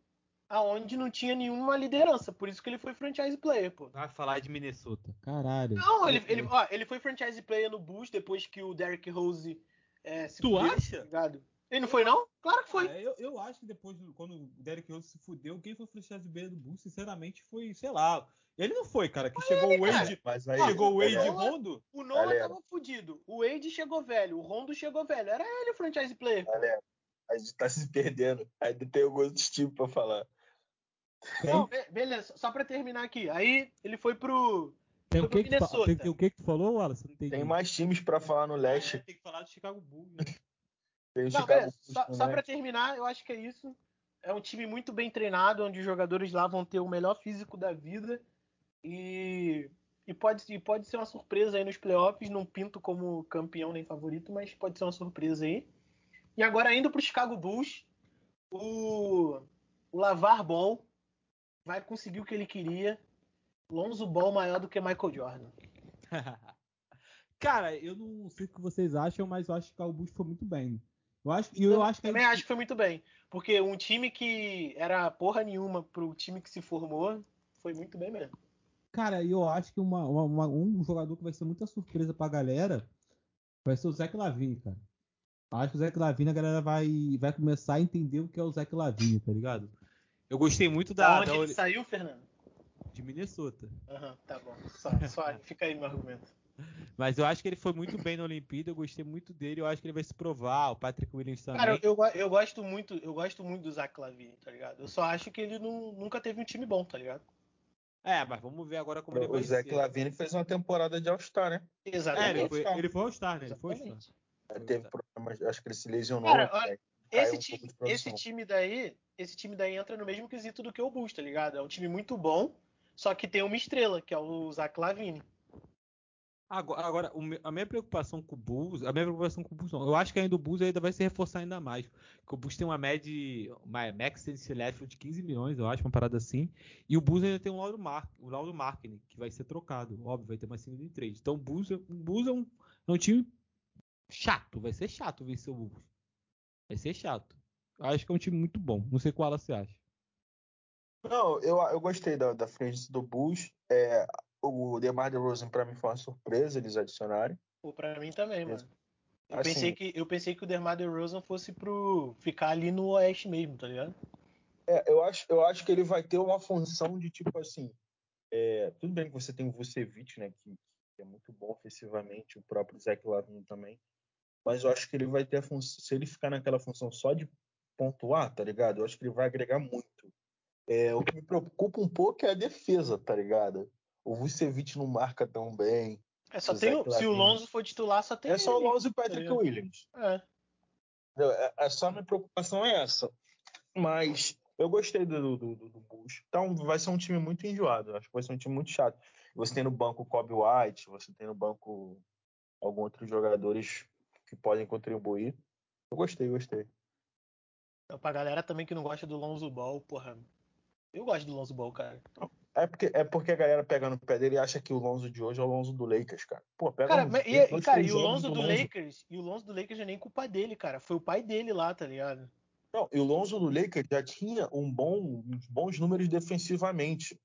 Speaker 1: aonde não tinha nenhuma liderança. Por isso que ele foi franchise player, pô.
Speaker 2: Vai falar de Minnesota. Caralho.
Speaker 1: Não, ele, ele, ó, ele foi franchise player no Bulls depois que o Derrick Rose é, se
Speaker 2: Tu
Speaker 1: fudeu,
Speaker 2: acha?
Speaker 1: tá ligado? Ele não foi, não? Claro que foi.
Speaker 2: É, eu, eu acho que depois, do- quando o Derrick Rose se fudeu, quem foi franchise B do Bulls, sinceramente, foi, sei lá. Ele não foi, cara, que chegou o Wade.
Speaker 3: Mas aí.
Speaker 2: Chegou o Wade
Speaker 3: galera,
Speaker 2: Rondo.
Speaker 1: O Noah
Speaker 3: Galera.
Speaker 1: tava fudido. O Wade chegou velho. O Rondo chegou velho. Era ele o franchise player.
Speaker 3: galera, a gente tá se perdendo. Ainda tem alguns tipos pra falar.
Speaker 1: Não, be- beleza. Só pra terminar aqui. Aí ele foi pro.
Speaker 2: Tem o que, que, tu tem, tem o que que tu falou, Wallace? Não entendi.
Speaker 3: Tem mais times pra falar no leste.
Speaker 2: É, tem que falar do Chicago Bulls, né?
Speaker 3: Tem o
Speaker 1: Não,
Speaker 3: Chicago
Speaker 1: beleza.
Speaker 3: Bulls
Speaker 1: Só, só pra terminar, eu acho que é isso. É um time muito bem treinado, onde os jogadores lá vão ter o melhor físico da vida. E, e, pode, e pode ser uma surpresa aí nos playoffs. Não pinto como campeão nem favorito, mas pode ser uma surpresa aí. E agora indo pro Chicago Bulls, o, o Lavar Ball vai conseguir o que ele queria. Lonzo Ball maior do que Michael Jordan.
Speaker 2: Cara, eu não sei o que vocês acham, mas eu acho que o Bulls foi muito bem. Eu acho, e eu acho que
Speaker 1: também acho que foi muito bem. Porque um time que era porra nenhuma pro time que se formou, foi muito bem mesmo.
Speaker 2: Cara, eu acho que uma- uma- um jogador que vai ser muita surpresa pra galera vai ser o Zach Lavine, cara. Acho que o Zach Lavine a galera vai, vai começar a entender o que é o Zach Lavine, tá ligado? Eu gostei muito
Speaker 1: Da,
Speaker 2: da,
Speaker 1: onde
Speaker 2: da
Speaker 1: ele saiu, Fernando?
Speaker 2: de Minnesota.
Speaker 1: Aham, tá bom. Só, só fica aí meu argumento.
Speaker 2: Mas eu acho que ele foi muito bem na Olimpíada, eu gostei muito dele, eu acho que ele vai se provar, o Patrick Williams também.
Speaker 1: Cara, eu, eu gosto muito, eu gosto muito do Zach Lavine, tá ligado? Eu só acho que ele não- nunca teve um time bom, tá ligado?
Speaker 2: É, mas vamos ver agora como ele
Speaker 3: O
Speaker 2: vai
Speaker 3: Zach
Speaker 2: ser.
Speaker 3: Lavine fez uma temporada de All-Star, né?
Speaker 2: É, ele
Speaker 1: Exatamente.
Speaker 2: foi, ele foi All-Star, né? Ele foi All-Star.
Speaker 3: Teve problemas, acho que ele se lesionou.
Speaker 1: Cara,
Speaker 3: né?
Speaker 1: olha, Esse,
Speaker 3: um
Speaker 1: ti- esse time daí, esse time daí entra no mesmo quesito do que o Bulls, tá ligado? É um time muito bom, só que tem uma estrela, que é o Zach Lavine.
Speaker 2: Agora, agora, a minha preocupação com o Bulls, a minha preocupação com o Bulls não. Eu acho que ainda o Bulls ainda vai se reforçar ainda mais. Porque o Bulls tem uma média, uma max selection de 15 milhões, eu acho, uma parada assim. E o Bulls ainda tem um Lauro Mark, o Lauro Marketing, que vai ser trocado. Óbvio, vai ter mais 5 de trade. Então o Bulls, é- o Bulls é, um, é um time chato, vai ser chato vencer o Bulls. Vai ser chato. Eu acho que é um time muito bom. Não sei qual você acha.
Speaker 3: Não, eu, eu gostei da, da frente do Bulls. É, o DeMar DeRozan pra mim foi uma surpresa eles adicionarem.
Speaker 1: Pô, pra mim também, mano. Eu,
Speaker 3: Assim-
Speaker 1: pensei que, eu pensei que o DeMar DeRozan fosse pro ficar ali no Oeste mesmo, tá ligado?
Speaker 3: É, eu acho, eu acho que ele vai ter uma função de tipo assim. é, tudo bem que você tem o Vucevic, né, que, que é muito bom ofensivamente, o próprio Zach Lavine também. Mas eu acho que ele vai ter a função. Se ele ficar naquela função só de pontuar, tá ligado? Eu acho que ele vai agregar muito. É, o que me preocupa um pouco é a defesa, tá ligado? O Vucevic não marca tão bem.
Speaker 1: É, só
Speaker 3: O
Speaker 1: tem, se o. Lonzo for titular, só tem
Speaker 3: É só o. Lonzo e o Patrick
Speaker 1: ligado?
Speaker 3: Williams.
Speaker 1: É.
Speaker 3: É, é só a minha preocupação é essa. Mas eu gostei do, do, do, do Bulls. Então vai ser um time muito enjoado. Acho que vai ser um time muito chato. Você tem no banco o Kobe White, você tem no banco alguns outros jogadores que podem contribuir. Eu gostei, gostei.
Speaker 1: Então, pra galera também que não gosta do Lonzo Ball, porra. Eu gosto do Lonzo Ball, cara.
Speaker 3: É porque, é porque a galera pega no pé dele e acha que o Lonzo de hoje é o Lonzo do Lakers, cara. Pô, pega
Speaker 1: Cara,
Speaker 3: uns
Speaker 1: mas- e,
Speaker 3: dois,
Speaker 1: cara, e o Lonzo do Lakers, e o Lonzo do Lakers é nem culpa dele, cara. Foi o pai dele lá, tá ligado?
Speaker 3: Não, e o Lonzo do Lakers já tinha um bom, uns bons números defensivamente.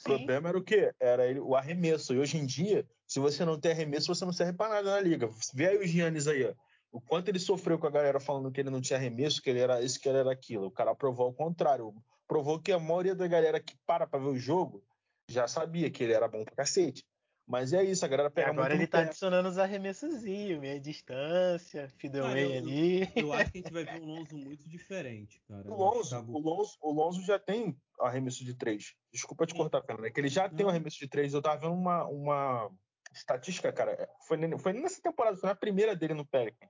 Speaker 3: O problema era o quê? Era ele- o arremesso. E hoje em dia, se você não tem arremesso, você não serve pra nada na liga. Vê aí o Giannis aí, ó. O quanto ele sofreu com a galera falando que ele não tinha arremesso, que ele era isso, que ele era aquilo. O cara provou o contrário. Provou que a maioria da galera que para pra ver o jogo já sabia que ele era bom pra cacete. Mas é isso, a galera pega
Speaker 1: agora
Speaker 3: muito
Speaker 1: ele tá
Speaker 3: pé.
Speaker 1: adicionando os arremessozinhos, meia distância, Fidelway
Speaker 2: Cara, eu-
Speaker 1: ali.
Speaker 2: Eu acho que a gente vai ver um Lonzo muito diferente, cara.
Speaker 3: O Lonzo, o, Lonzo, o Lonzo já tem arremesso de três. Desculpa te
Speaker 2: Sim.
Speaker 3: cortar, Fernando. É que ele já tem um arremesso de três. Eu tava vendo uma, uma estatística, cara. Foi, foi nessa temporada, foi na primeira dele no Pelican.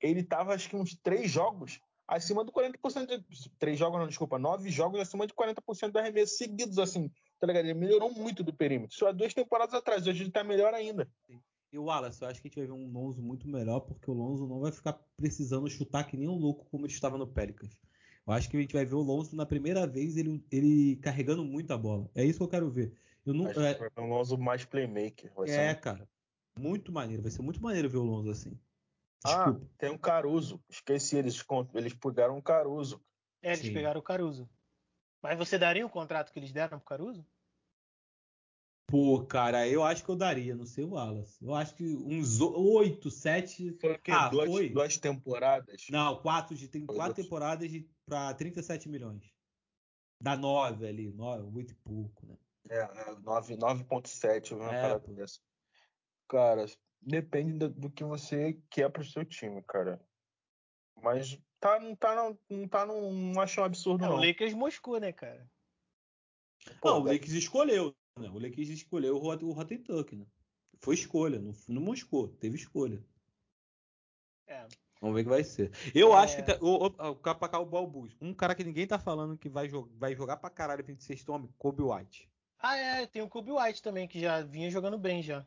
Speaker 3: Ele tava, acho que uns três jogos acima do 40% de. Três jogos, não, desculpa, nove jogos acima de 40% do arremesso seguidos, assim, tá ligado? Ele melhorou muito do perímetro. Isso há duas temporadas atrás, hoje ele tá melhor ainda.
Speaker 2: E o Wallace, eu acho que a gente vai ver um Lonzo muito melhor, porque o Lonzo não vai ficar precisando chutar que nem um louco como ele estava no Pelicans. Eu acho que a gente vai ver o Lonzo na primeira vez ele, ele carregando muito a bola. É isso que eu quero ver. Eu não, é,
Speaker 3: é um Lonzo mais playmaker.
Speaker 2: é, cara. Muito maneiro. Vai ser muito maneiro ver o Lonzo assim.
Speaker 3: Ah, tem um Caruso. Esqueci, eles, eles pegaram um Caruso.
Speaker 1: É, eles Sim. pegaram o Caruso. Mas você daria o contrato que eles deram pro Caruso?
Speaker 2: Pô, cara, eu acho que eu daria, não sei o Wallace. Eu acho que uns oito, sete.
Speaker 3: Foi o quê? Ah, duas, foi? duas temporadas?
Speaker 2: Não, quatro, de, tem quatro temporadas de, pra 37 milhões. Dá nove ali, nove, oito e pouco, né?
Speaker 3: É, 9,7, uma é, parada dessa. Cara, depende do, do, que você quer pro seu time, cara. Mas tá, não tá, não, não tá, não, não acho um absurdo, é, não.
Speaker 1: O Lakers Moscou, né, cara?
Speaker 2: Pô, não, o Lakers escolheu, né? O Lakers escolheu o, o Rotten Tuck, né? Foi escolha, não, não Moscou, teve escolha. É. Vamos ver o que vai ser. Eu é... acho que. Tá, o, o, o, o Balbus, um cara que ninguém tá falando que vai, jo vai jogar pra caralho frente de sexto homem, Kobe White.
Speaker 1: Ah, é, tem o Kobe White também, que já vinha jogando bem já.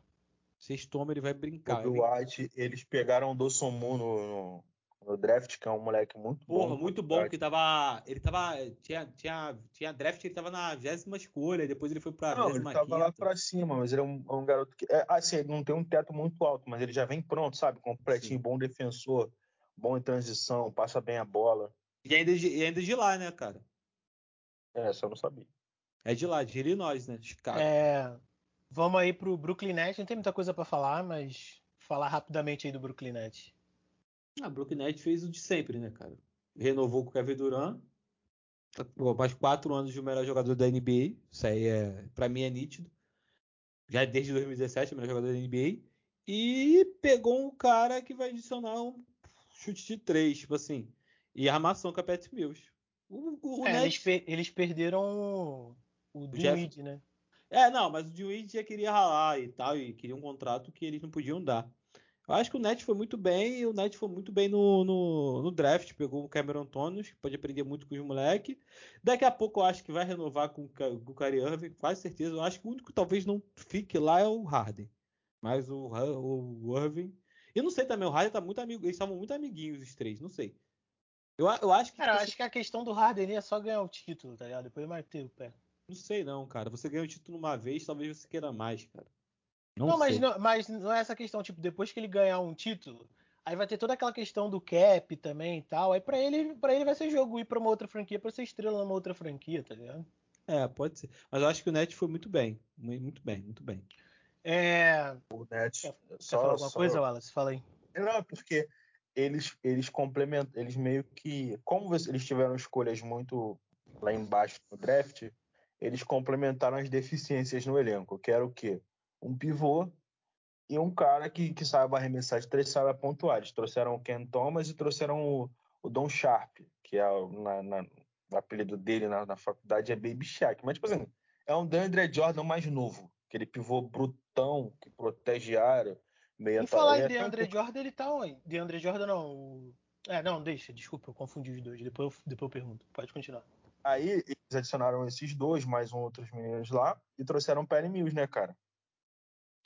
Speaker 2: Sexto homem ele vai brincar.
Speaker 3: Kobe White, eles pegaram o Dossomu no, no, no, draft, que é um moleque muito
Speaker 2: Porra, bom. Porra, muito bom, que tava. Ele tava. Tinha, tinha, tinha draft, ele tava na vigésima escolha, depois ele foi pra
Speaker 3: Não, ele tava quinta. lá pra cima, mas ele é um, é um garoto que. É, assim, ele não tem um teto muito alto, mas ele já vem pronto, sabe? Completinho, Sim. bom defensor, bom em transição, passa bem a bola.
Speaker 2: E ainda, de, e ainda de lá, né, cara?
Speaker 3: É, só não sabia.
Speaker 2: É de lá, de Illinois, né? Chicago.
Speaker 1: É, vamos aí pro Brooklyn Nets. Não tem muita coisa para falar, mas falar rapidamente aí do Brooklyn Nets.
Speaker 2: Ah, Brooklyn Nets fez o de sempre, né, cara? Renovou com o Kevin Durant. Mais quatro anos de melhor jogador da NBA. Isso aí é, para mim é nítido. Já desde 2017 o melhor jogador da NBA. E pegou um cara que vai adicionar um chute de três, tipo assim. E armação com a Pat Mills.
Speaker 1: O, o é, eles, per eles perderam o Dinwiddie, né?
Speaker 2: É, não, mas o Dinwiddie já queria ralar e tal, e queria um contrato que eles não podiam dar. Eu acho que o Net foi muito bem, e o Net foi muito bem no, no, no draft, pegou o Cameron Thomas, que pode aprender muito com os moleques. Daqui a pouco eu acho que vai renovar com, com o Kyrie Irving, quase certeza. Eu acho que o único que talvez não fique lá é o Harden. Mas o, o Irving... Eu não sei também, o Harden tá muito amigo, eles estavam muito amiguinhos os três, não sei. Eu, eu acho que.
Speaker 1: Cara, eu tipo acho assim que a questão do Harden é só ganhar o título, tá ligado? Depois mais ter o pé.
Speaker 2: Não sei não, cara. Você ganha o título uma vez, talvez você queira mais, cara.
Speaker 1: Não, não mas, não, mas não é essa questão, tipo, depois que ele ganhar um título, aí vai ter toda aquela questão do cap também e tal. Aí pra ele, pra ele vai ser jogo ir pra uma outra franquia, pra ser estrela numa outra franquia, tá ligado?
Speaker 2: É, pode ser. Mas eu acho que o Net foi muito bem. Muito bem, muito bem.
Speaker 1: É.
Speaker 3: O Net.
Speaker 1: Quer, só, quer falar alguma só... coisa, Wallace? Fala aí.
Speaker 3: Não, porque eles, eles complementam, eles meio que. Como eles tiveram escolhas muito lá embaixo no draft, eles complementaram as deficiências no elenco, que era o quê? Um pivô e um cara que, que saiba arremessar de três, saiba pontuar. Eles trouxeram o Ken Thomas e trouxeram o, o Don Sharp, que é na, na, o apelido dele na, na, faculdade é Baby Shaq. Mas, tipo assim, é um DeAndre Jordan mais novo, aquele pivô brutão que protege a área.
Speaker 1: Meia em falar em DeAndre Jordan, ele tá onde? DeAndre Jordan não. O... É, não, deixa, desculpa, eu confundi os dois. Depois eu, depois eu pergunto. Pode continuar.
Speaker 3: Aí eles adicionaram esses dois, mais um outros meninos lá, e trouxeram o Perry Mills, né, cara?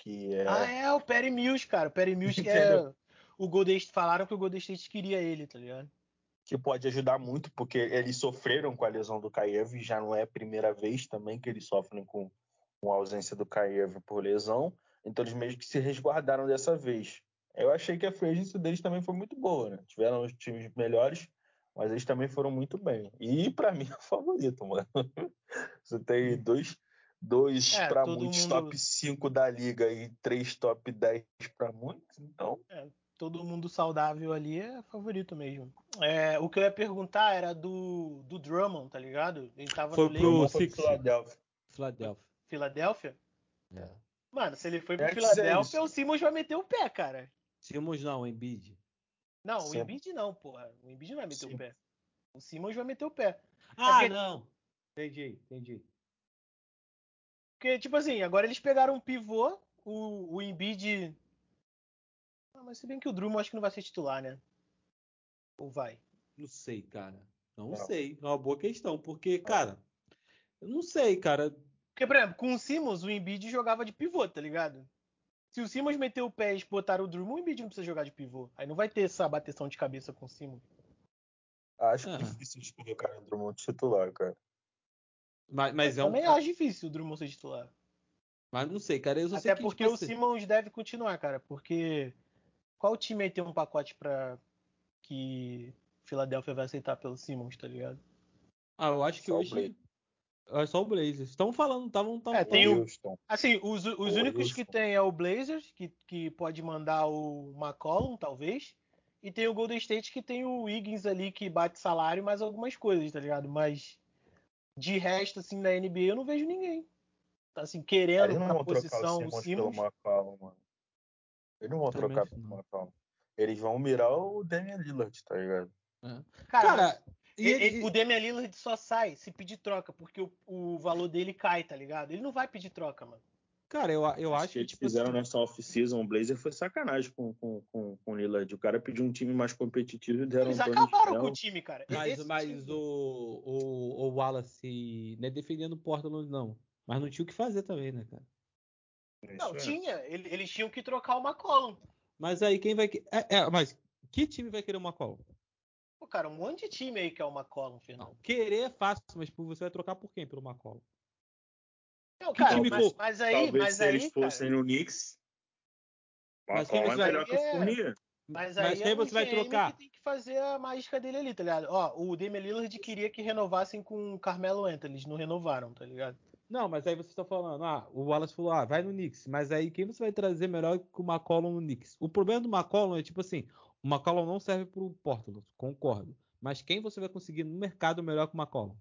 Speaker 1: Que é... Ah, é, o Perry Mills, cara. O Perry Mills que é. O Golden State falaram que o Golden State queria ele, tá ligado?
Speaker 3: Que pode ajudar muito, porque eles sofreram com a lesão do Kaiev, e já não é a primeira vez também que eles sofrem com, com a ausência do Kaiev por lesão. Então eles meio que se resguardaram dessa vez. Eu achei que a free agency deles também foi muito boa, né? Tiveram os times melhores, mas eles também foram muito bem. E para mim é o favorito, mano. Você tem dois, dois é, para muitos mundo... top 5 da liga e três top 10 para muitos, então.
Speaker 1: É, todo mundo saudável ali é favorito mesmo. É, o que eu ia perguntar era do, do Drummond, tá ligado? Ele tava
Speaker 2: foi
Speaker 1: no
Speaker 2: pro Six.
Speaker 3: Philadelphia.
Speaker 2: Philadelphia.
Speaker 1: Philadelphia?
Speaker 2: É.
Speaker 1: Mano, se ele foi pro é Philadelphia, o Simmons vai meter o pé, cara.
Speaker 2: Simmons não, o Embiid.
Speaker 1: Não, Sim. o Embiid não, porra. O Embiid não vai meter Sim. o pé. O Simmons vai meter o pé.
Speaker 2: Ah, porque... não. Entendi, entendi.
Speaker 1: Porque, tipo assim, agora eles pegaram um pivô, o, o Embiid... Ah, mas se bem que o Drummond acho que não vai ser titular, né? Ou vai?
Speaker 2: Não sei, cara. Não,
Speaker 3: Não.
Speaker 2: sei. É uma boa questão. Porque, cara, eu não sei, cara.
Speaker 1: Porque, por exemplo, com o Simmons, o Embiid jogava de pivô, tá ligado? Se o Simmons meter o pé e botar o Drummond, o Embiid não precisa jogar de pivô. Aí não vai ter essa bateção de cabeça com o Simmons.
Speaker 3: Acho
Speaker 2: Ah.
Speaker 3: difícil de colocar o Drummond titular, cara.
Speaker 2: Mas, mas é
Speaker 1: eu
Speaker 2: um.
Speaker 1: também acho difícil o Drummond ser titular.
Speaker 2: Mas não sei, cara. Eu só
Speaker 1: Até
Speaker 2: sei que
Speaker 1: porque
Speaker 2: tipo
Speaker 1: o
Speaker 2: assim,
Speaker 1: Simmons deve continuar, cara. Porque qual time aí tem um pacote pra que Philadelphia vai aceitar pelo Simmons, tá ligado?
Speaker 2: Ah, eu acho que
Speaker 3: Só
Speaker 2: hoje. É só o Blazers. Estão falando, estavam.
Speaker 1: É, tem o-
Speaker 3: Houston.
Speaker 1: Assim, os, os únicos que
Speaker 3: Houston.
Speaker 1: tem é o Blazers, que, que pode mandar o McCollum, talvez. E tem o Golden State, que tem o Wiggins ali, que bate salário, mais algumas coisas, tá ligado? Mas de resto, assim, na NBA, eu não vejo ninguém. Tá, assim, querendo
Speaker 3: Eles não
Speaker 1: pra
Speaker 3: vão trocar o
Speaker 1: posição o
Speaker 3: Simmons pelo mano. Eles não vão
Speaker 2: Também
Speaker 3: trocar pelo
Speaker 2: não.
Speaker 3: McCollum. Eles vão mirar o Damian Lillard, tá ligado?
Speaker 1: Cara,
Speaker 2: Cara, e
Speaker 1: ele-
Speaker 2: ele-
Speaker 1: o Damian Lillard só sai se pedir troca, porque o, o valor dele cai, tá ligado? Ele não vai pedir troca, mano.
Speaker 2: Cara, eu, eu acho
Speaker 3: que
Speaker 2: que.
Speaker 3: eles
Speaker 2: tipo
Speaker 3: fizeram
Speaker 2: assim,
Speaker 3: nessa off-season, o Blazer foi sacanagem com, com, com, com o Lillard. O cara pediu um time mais competitivo e deram
Speaker 1: Eles
Speaker 3: um
Speaker 1: acabaram com o time, cara.
Speaker 2: Mas,
Speaker 1: Esse
Speaker 2: mas
Speaker 1: time-
Speaker 2: o, o, o Wallace não é defendendo o Portland, não. Mas não tinha o que fazer também, né, cara?
Speaker 1: Não,
Speaker 3: Isso é.
Speaker 1: tinha. Ele- Eles tinham que trocar o McCollum.
Speaker 2: Mas aí quem vai. É, é, mas que time vai querer uma McCollum?
Speaker 1: Pô, cara, um monte de time aí que é o McCollum, Fernando.
Speaker 2: Não. Querer é fácil, mas você vai trocar por quem pelo McCollum?
Speaker 1: Não,
Speaker 2: Que
Speaker 1: cara,
Speaker 2: time
Speaker 1: mas,
Speaker 2: for-
Speaker 1: mas aí,
Speaker 3: Talvez
Speaker 1: mas
Speaker 3: se
Speaker 1: aí,
Speaker 3: eles fossem
Speaker 1: cara,
Speaker 3: no Knicks, o
Speaker 2: Mas quem
Speaker 3: é melhor que o. Fournier.
Speaker 1: mas
Speaker 2: Mas
Speaker 1: aí
Speaker 2: quem
Speaker 1: é o
Speaker 2: você vai trocar?
Speaker 1: que tem que fazer a mágica dele ali, tá ligado? Ó, o Damian Lillard queria que renovassem com o Carmelo Anthony, eles não renovaram, tá ligado?
Speaker 2: Não, mas aí você está falando, ah, o Wallace falou, ah, vai no Knicks. Mas aí quem você vai trazer melhor que o McCollum no Knicks? O problema do McCollum é tipo assim, o McCollum não serve pro Portland, concordo. Mas quem você vai conseguir no mercado melhor que o McCollum?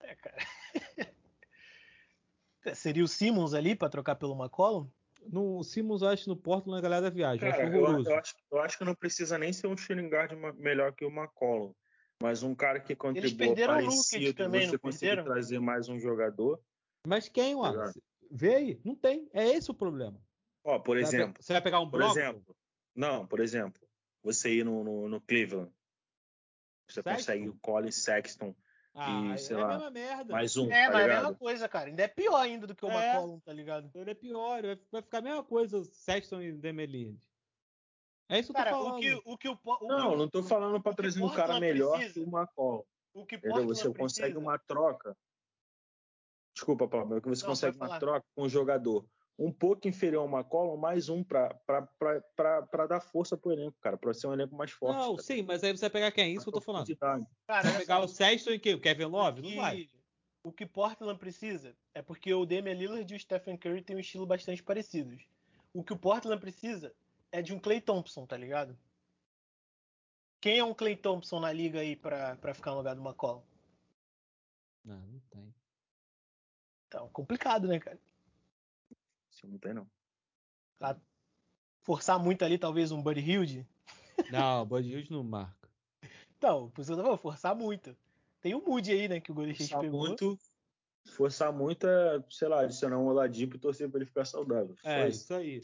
Speaker 1: É, cara. Seria o Simmons ali pra trocar pelo McCollum?
Speaker 2: No Simmons, eu acho no Portland a galera da viagem. eu
Speaker 3: Cara,
Speaker 2: acho
Speaker 3: eu, eu acho, eu acho que não precisa nem ser um shooting guard melhor que o McCollum. Mas um cara que contribua
Speaker 1: o
Speaker 3: parecido,
Speaker 1: também,
Speaker 3: você conseguir trazer mais um jogador.
Speaker 2: Mas quem, Wallace? Vê aí, não tem. É esse o problema.
Speaker 3: Ó, por
Speaker 2: Você vai
Speaker 3: exemplo,
Speaker 2: Você vai pegar um
Speaker 3: por
Speaker 2: Brogdon?
Speaker 3: exemplo, não, por exemplo, você ir no, no, no Cleveland, você
Speaker 2: Sexton?
Speaker 3: consegue o Colin Sexton,
Speaker 2: Ah,
Speaker 3: E, sei
Speaker 2: é
Speaker 3: lá,
Speaker 2: a mesma merda.
Speaker 3: mais um,
Speaker 1: É,
Speaker 3: tá
Speaker 1: mas é a
Speaker 3: ligado?
Speaker 1: mesma coisa, cara. Ainda é pior ainda do que o
Speaker 2: É.
Speaker 1: McCollum, tá ligado?
Speaker 2: Ele é pior, vai ficar a mesma coisa Sexton e Demelinde. É isso que eu
Speaker 1: Cara,
Speaker 2: tô falando.
Speaker 1: o que o que o, o,
Speaker 3: Não, não tô falando pra
Speaker 1: o
Speaker 3: trazer um cara melhor
Speaker 1: precisa-
Speaker 3: que o McCollum.
Speaker 1: o que
Speaker 3: Entendeu?
Speaker 1: Portland
Speaker 3: Você consegue
Speaker 1: precisa-
Speaker 3: uma troca. Desculpa, Paulo, mas que você
Speaker 1: Não,
Speaker 3: consegue
Speaker 1: pode
Speaker 3: uma
Speaker 1: falar.
Speaker 3: troca com um jogador um pouco inferior ao McCollum, mais um pra dar força pro elenco, cara, pra ser um elenco mais forte.
Speaker 2: Não,
Speaker 3: cara.
Speaker 2: sim, mas aí você vai pegar quem? É isso que eu tô falando.
Speaker 1: Cara,
Speaker 2: Vai pegar o Sexton e quem? O Kevin Love? Não vai.
Speaker 1: O que Portland precisa é porque o Damian Lillard e o Stephen Curry têm um estilo bastante parecidos. O que o Portland precisa é de um Clay Thompson, tá ligado? Quem é um Clay Thompson na liga aí pra, pra ficar no lugar do McCollum?
Speaker 2: Não, não tem.
Speaker 1: Então, complicado, né, cara?
Speaker 3: Isso não tem, não.
Speaker 1: Forçar muito ali, talvez, um Buddy Hilde.
Speaker 2: Não, o Bud Hilde não marca.
Speaker 1: Então, por isso que eu forçar muito. Tem o Moody aí, né, que o Golden State
Speaker 3: Forçar
Speaker 1: pegou.
Speaker 3: muito, forçar muito é, sei lá, adicionar um Oladipo e torcer pra ele ficar saudável.
Speaker 2: É,
Speaker 3: Foi
Speaker 2: isso aí.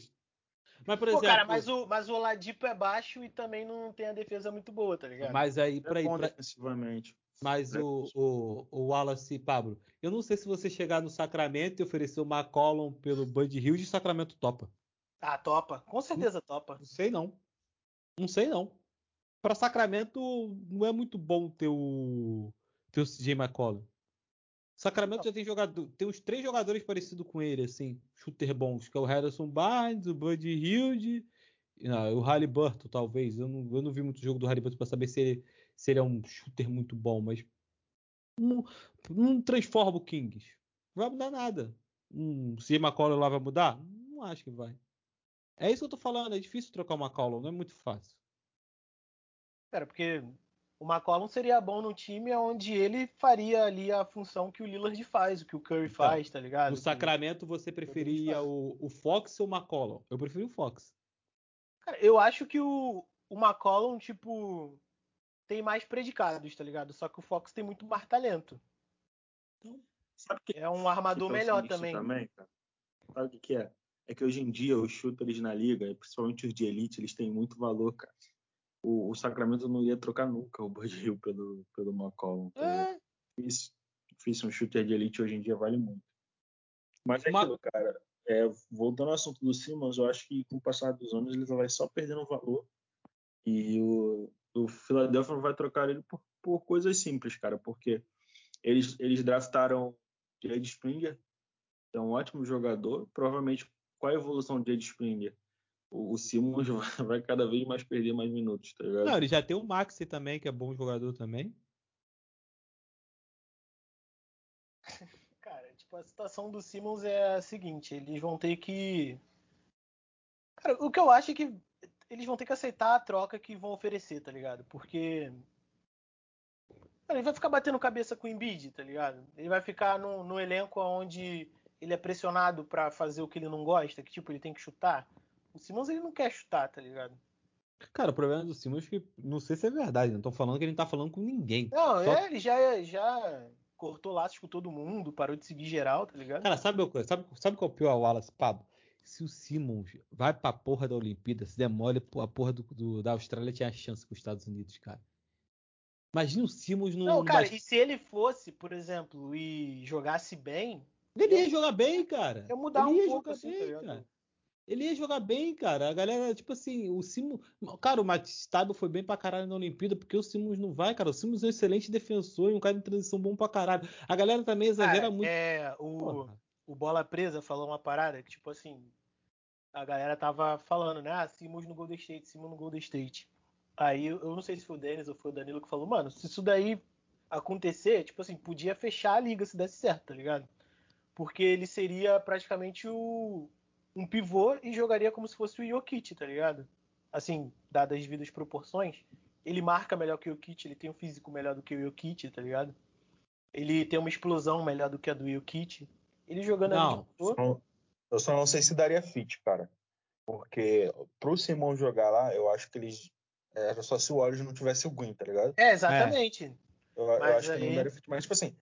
Speaker 2: Mas, por
Speaker 1: Pô,
Speaker 2: exemplo.
Speaker 1: cara, mas o, mas o Oladipo é baixo e também não tem a defesa muito boa, tá ligado?
Speaker 2: mas aí,
Speaker 3: É
Speaker 2: pra ir.
Speaker 3: bom
Speaker 2: pra-
Speaker 3: defensivamente.
Speaker 2: Mas
Speaker 3: É.
Speaker 2: o, o, o Wallace e Pablo, eu não sei se você chegar no Sacramento e oferecer o McCollum pelo Bud Hilde, o Sacramento topa.
Speaker 1: Ah, topa. Com certeza topa.
Speaker 2: Não sei não. Não sei não. Para Sacramento não é muito bom ter o ter o CJ McCollum. Sacramento já tem jogador, tem uns três jogadores parecidos com ele assim, shooter bons, que é o Harrison Barnes, o Bud Hilde, ah, o Halliburton talvez. Eu não, eu não vi muito jogo do Halliburton para saber se ele, se ele é um shooter muito bom, mas não, não transforma o Kings. Não vai mudar nada. Um CJ McCollum lá vai mudar? Não acho que vai. É isso que eu tô falando, é difícil trocar o McCollum, não é muito fácil.
Speaker 1: Cara, porque o McCollum seria bom no time onde ele faria ali a função que o Lillard faz, o que o Curry
Speaker 2: Então,
Speaker 1: faz, tá ligado?
Speaker 2: No Sacramento você preferia o, o Fox ou o McCollum? Eu preferi o Fox.
Speaker 1: Cara, eu acho que o, o McCollum, tipo, tem mais predicados, tá ligado? Só que o Fox tem muito mais talento.
Speaker 3: Sabe o que
Speaker 1: É um armador
Speaker 3: é
Speaker 1: melhor
Speaker 3: sinistro
Speaker 1: também.
Speaker 3: cara? Sabe o que, que é? É que hoje em dia os shooters na liga, principalmente os de elite, eles têm muito valor, cara. o, o, Sacramento não ia trocar nunca o Bud Hill pelo, pelo McCollum. Então, é. difícil, difícil um shooter de elite hoje em dia vale muito. Mas é aquilo, cara. É, voltando ao assunto do Simmons, eu acho que com o passar dos anos ele vai só perdendo valor. E o, o Philadelphia vai trocar ele por, por coisas simples, cara, porque eles, eles draftaram Jade Springer, é um ótimo jogador. Provavelmente, qual a evolução de Jade Springer? O, o Simmons vai cada vez mais perder mais minutos, tá ligado?
Speaker 2: Não, ele já tem o Maxi também, que é bom jogador também.
Speaker 1: Cara, tipo, a situação do Simmons é a seguinte, eles vão ter que. Cara, o que eu acho é que eles vão ter que aceitar a troca que vão oferecer, tá ligado? Porque ele vai ficar batendo cabeça com o Embiid, tá ligado? Ele vai ficar no, no elenco onde ele é pressionado para fazer o que ele não gosta, que tipo, ele tem que chutar. O Simmons ele não quer chutar, tá ligado?
Speaker 2: Cara, o problema do Simmons é que não sei se é verdade, não estão falando que ele não tá falando com ninguém.
Speaker 1: Não, Só... é, ele já, já cortou laços com todo mundo, parou de seguir geral, tá ligado?
Speaker 2: Cara, sabe, sabe, sabe qual é o pior, Wallace, Pablo? Se o Simmons vai pra porra da Olimpíada, se demole a porra do, do, da Austrália tinha chance com os Estados Unidos, cara. Imagina o Simmons no.
Speaker 1: Não, cara, e se ele fosse, por exemplo, e jogasse bem.
Speaker 2: Ele ia jogar bem, cara.
Speaker 1: Ia mudar
Speaker 2: ele
Speaker 1: um pouco assim,
Speaker 2: bem, tá cara. Ele ia jogar bem, cara. A galera, tipo assim, o Simmons. Cara, o Matistável foi bem pra caralho na Olimpíada, porque o Simmons não vai, cara. O Simmons é um excelente defensor e um cara de transição bom pra caralho. A galera também exagera cara, muito.
Speaker 1: É, o, o Bola Presa falou uma parada que, tipo assim, a galera tava falando, né? Ah, Simmons no Golden State, Simmons no Golden State. Aí eu não sei se foi o Denis ou foi o Danilo que falou, mano, se isso daí acontecer, tipo assim, podia fechar a liga se desse certo, tá ligado? Porque ele seria praticamente o, um pivô e jogaria como se fosse o Jokic, tá ligado? Assim, dadas as devidas proporções, ele marca melhor que o Jokic, ele tem um físico melhor do que o Jokic, tá ligado? Ele tem uma explosão melhor do que a do Jokic. Ele jogando
Speaker 3: não, ali Eu só não sei se daria fit, cara. Porque pro Simão jogar lá, eu acho que eles era só se o Warriors não tivesse o Green, tá ligado?
Speaker 1: É, exatamente. É.
Speaker 3: Eu, eu, acho aí... que não daria fit. Mas, tipo assim,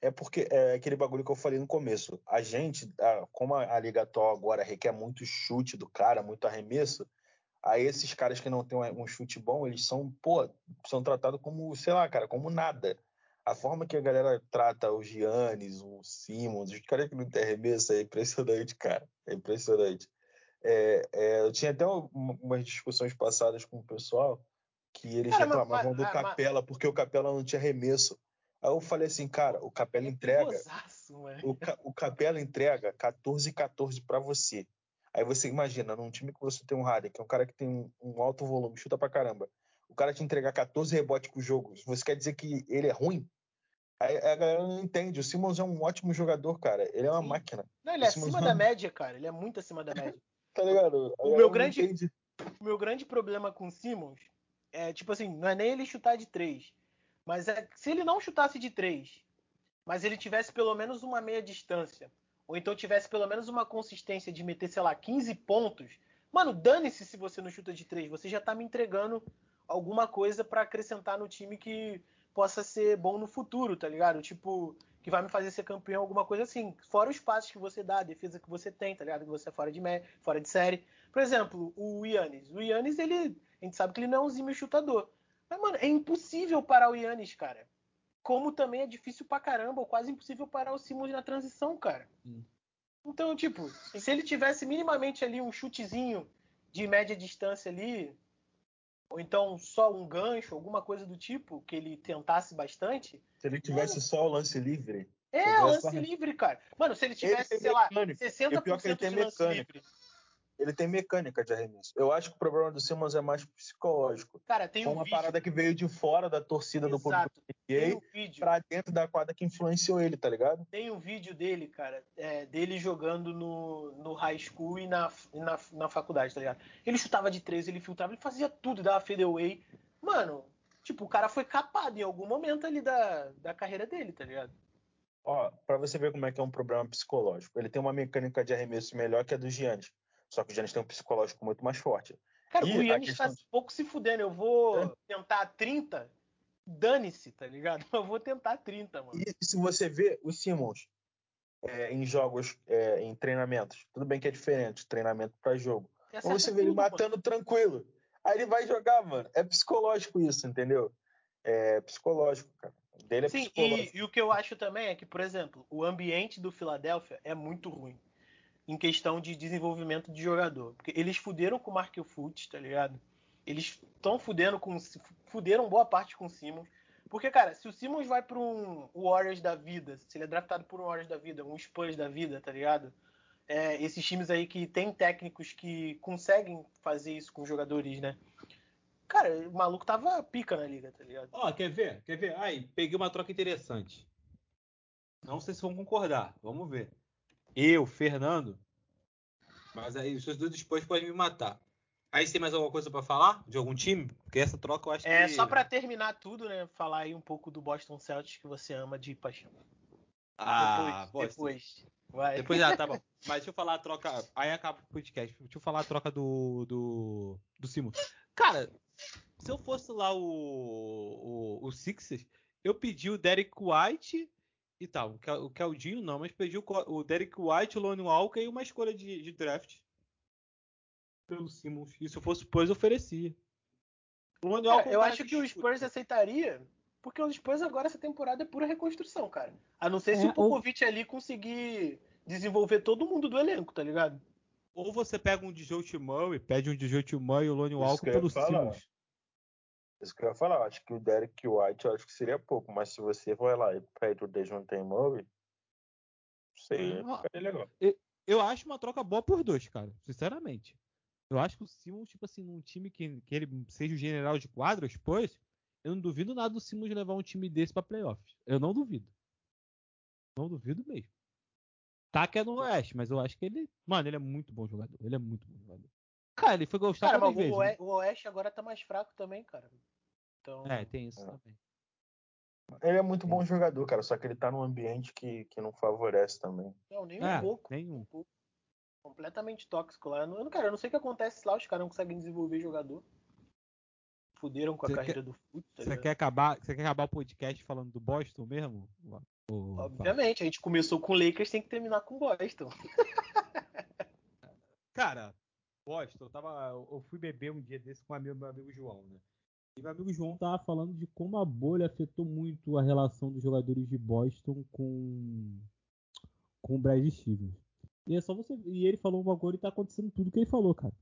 Speaker 3: é porque é aquele bagulho que eu falei no começo. A gente, a, como a, a Liga atual agora requer muito chute do cara, muito arremesso, aí esses caras que não têm um, um chute bom, eles são, pô, são tratados como, sei lá, cara, como nada. A forma que a galera trata o Giannis, o Simmons, os caras que não têm arremesso é impressionante, cara. É impressionante. É, é, eu tinha até umas discussões passadas com o pessoal que eles cara, reclamavam mas, do Capela mas... porque o Capela não tinha remesso. Aí eu falei assim, cara, o Capela é entrega. o, o Capela entrega 14 14 para você. Aí você imagina, num time que você tem um Harden, que é um cara que tem um, um, alto volume, chuta pra caramba. O cara te entregar 14 rebotes por jogo, você quer dizer que ele é ruim? Aí a galera não entende. O Simmons é um ótimo jogador, cara. Ele é uma Sim. máquina.
Speaker 1: Não, ele é acima é da média, cara. Ele é muito acima da média.
Speaker 3: Tá ligado?
Speaker 1: O meu, grande, o meu grande problema com o Simmons é, tipo assim, não é nem ele chutar de três. Mas é se ele não chutasse de três, mas ele tivesse pelo menos uma meia distância, ou então tivesse pelo menos uma consistência de meter, sei lá, 15 pontos, mano, dane-se se você não chuta de três. Você já tá me entregando alguma coisa para acrescentar no time que possa ser bom no futuro, tá ligado? Tipo, que vai me fazer ser campeão, alguma coisa assim. Fora os passos que você dá, a defesa que você tem, tá ligado? Que você é fora de, fora de série. Por exemplo, o Yannis. O Yannis, ele, a gente sabe que ele não é um zime chutador. Mas, mano, é impossível parar o Yannis, cara. Como também é difícil pra caramba, ou quase impossível parar o Simmons na transição, cara. Hum. Então, tipo, se ele tivesse minimamente ali um chutezinho de média distância ali, ou então só um gancho, alguma coisa do tipo, que ele tentasse bastante.
Speaker 3: Se ele tivesse mano, só o lance livre.
Speaker 1: É, lance só... livre, cara. Mano, se ele tivesse, ele sei mecânica. lá, 60% e pior que ele tem de lance mecânica. livre.
Speaker 3: Ele tem mecânica de arremesso. Eu acho que o problema do Simmons é mais psicológico.
Speaker 1: Cara, tem um
Speaker 3: uma
Speaker 1: vídeo.
Speaker 3: parada que veio de fora da torcida Exato. do público NBA um pra dentro da quadra que influenciou ele, tá ligado?
Speaker 1: Tem um vídeo dele, cara, é, dele jogando no, no high school e na, na, na faculdade, tá ligado? Ele chutava de três, ele filtrava, ele fazia tudo, dava fadeaway. Mano, tipo, o cara foi capado em algum momento ali da, da carreira dele, tá ligado?
Speaker 3: Ó, pra você ver como é que é um problema psicológico. Ele tem uma mecânica de arremesso melhor que a do Giannis. Só que o Giannis tem um psicológico muito mais forte.
Speaker 1: Cara, e o Giannis questão... tá pouco se fudendo. Eu vou é. tentar 30, dane-se, tá ligado? Eu vou tentar 30, mano.
Speaker 3: E se você vê o Simmons é, em jogos, é, em treinamentos, tudo bem que é diferente, treinamento para jogo. Mas você vê ele matando mano. tranquilo. Aí ele vai jogar, mano. É psicológico isso, entendeu? É psicológico, cara. Dele é
Speaker 1: Sim,
Speaker 3: psicológico.
Speaker 1: e, e o que eu acho também é que, por exemplo, o ambiente do Philadelphia é muito ruim em questão de desenvolvimento de jogador. Porque eles fuderam com o Mark Fultz, tá ligado? Eles estão fudendo com. fuderam boa parte com o Simmons. Porque, cara, se o Simmons vai pra um Warriors da vida, se ele é draftado por um Warriors da vida, um Spurs da vida, tá ligado? É, esses times aí que tem técnicos que conseguem fazer isso com jogadores, né? Cara, o maluco tava pica na liga, tá ligado?
Speaker 2: Ó, quer ver? Quer ver? Aí, peguei uma troca interessante. Não sei se vão concordar. Vamos ver. Eu, Fernando. Mas aí, os seus dois depois podem me matar. Aí você tem mais alguma coisa pra falar? De algum time? Porque essa troca eu acho
Speaker 1: É,
Speaker 2: que.
Speaker 1: só pra terminar tudo, né? Falar aí um pouco do Boston Celtics que você ama de paixão.
Speaker 2: Ah,
Speaker 1: depois,
Speaker 2: Boston.
Speaker 1: depois. Vai.
Speaker 2: Depois já, tá bom. Mas deixa eu falar a troca. Aí acaba o podcast. Deixa eu falar a troca do. do. do Simon. Cara, se eu fosse lá o. o, o Sixers, eu pedi o Derek White e tal. O Caldinho não, mas pedi o, o Derek White, o Lonnie Walker e uma escolha de, de draft. Pelo Simmons. E se eu fosse o Spurs, eu oferecia. O Lonnie
Speaker 1: Cara,
Speaker 2: Walker é
Speaker 1: eu acho que o
Speaker 2: escuta.
Speaker 1: Spurs aceitaria, porque o Spurs agora essa temporada é pura reconstrução, cara. A não ser se
Speaker 2: É,
Speaker 1: o Popovich ali conseguir desenvolver todo mundo do elenco, tá ligado?
Speaker 2: Ou você pega um Dejounte Murray, pede um Dejounte Murray e o Lonnie
Speaker 3: Isso
Speaker 2: Walker
Speaker 3: que
Speaker 2: pelo. Simmons.
Speaker 3: Isso que eu ia falar. eu Acho que o Derek White eu acho que seria pouco, mas se você for lá e pede o Dejounte Murray, seria ficaria legal.
Speaker 2: Eu acho uma troca boa por dois, cara. Sinceramente. Eu acho que o Simmons, tipo assim, num time que, que ele seja o general de quadro, depois, eu não duvido nada do Simmons levar um time desse pra playoffs. Eu não duvido. Não duvido mesmo. Tá que é no Oeste, mas eu acho que ele. Mano, ele é muito bom jogador. Ele é muito bom jogador. Cara, ele foi gostar
Speaker 1: Cara, mas
Speaker 2: vezes?
Speaker 1: o
Speaker 2: né?
Speaker 1: O Oeste agora tá mais fraco também, cara. Então,
Speaker 2: É, tem isso
Speaker 3: É.
Speaker 2: também.
Speaker 3: Ele é muito bom jogador, cara, só que ele tá num ambiente que, que não favorece também.
Speaker 1: não, nem
Speaker 2: É,
Speaker 1: um pouco.
Speaker 2: nenhum.
Speaker 1: um pouco. Completamente tóxico lá. Eu não, cara, eu não sei o que acontece lá, os caras não conseguem desenvolver jogador. Fuderam com a
Speaker 2: Você
Speaker 1: carreira do fute, tá
Speaker 2: Você
Speaker 1: ligado?
Speaker 2: quer acabar, você quer acabar o podcast falando do Boston mesmo?
Speaker 1: Obviamente, a gente começou com o Lakers, tem que terminar com o Boston.
Speaker 2: Cara, Boston, eu, tava, eu fui beber um dia desse com amigo- meu amigo João, né? E meu amigo João tava falando de como a bolha afetou muito a relação dos jogadores de Boston com, com o Brad Stevens. E é só você. E ele falou uma coisa e tá acontecendo tudo que ele falou, cara.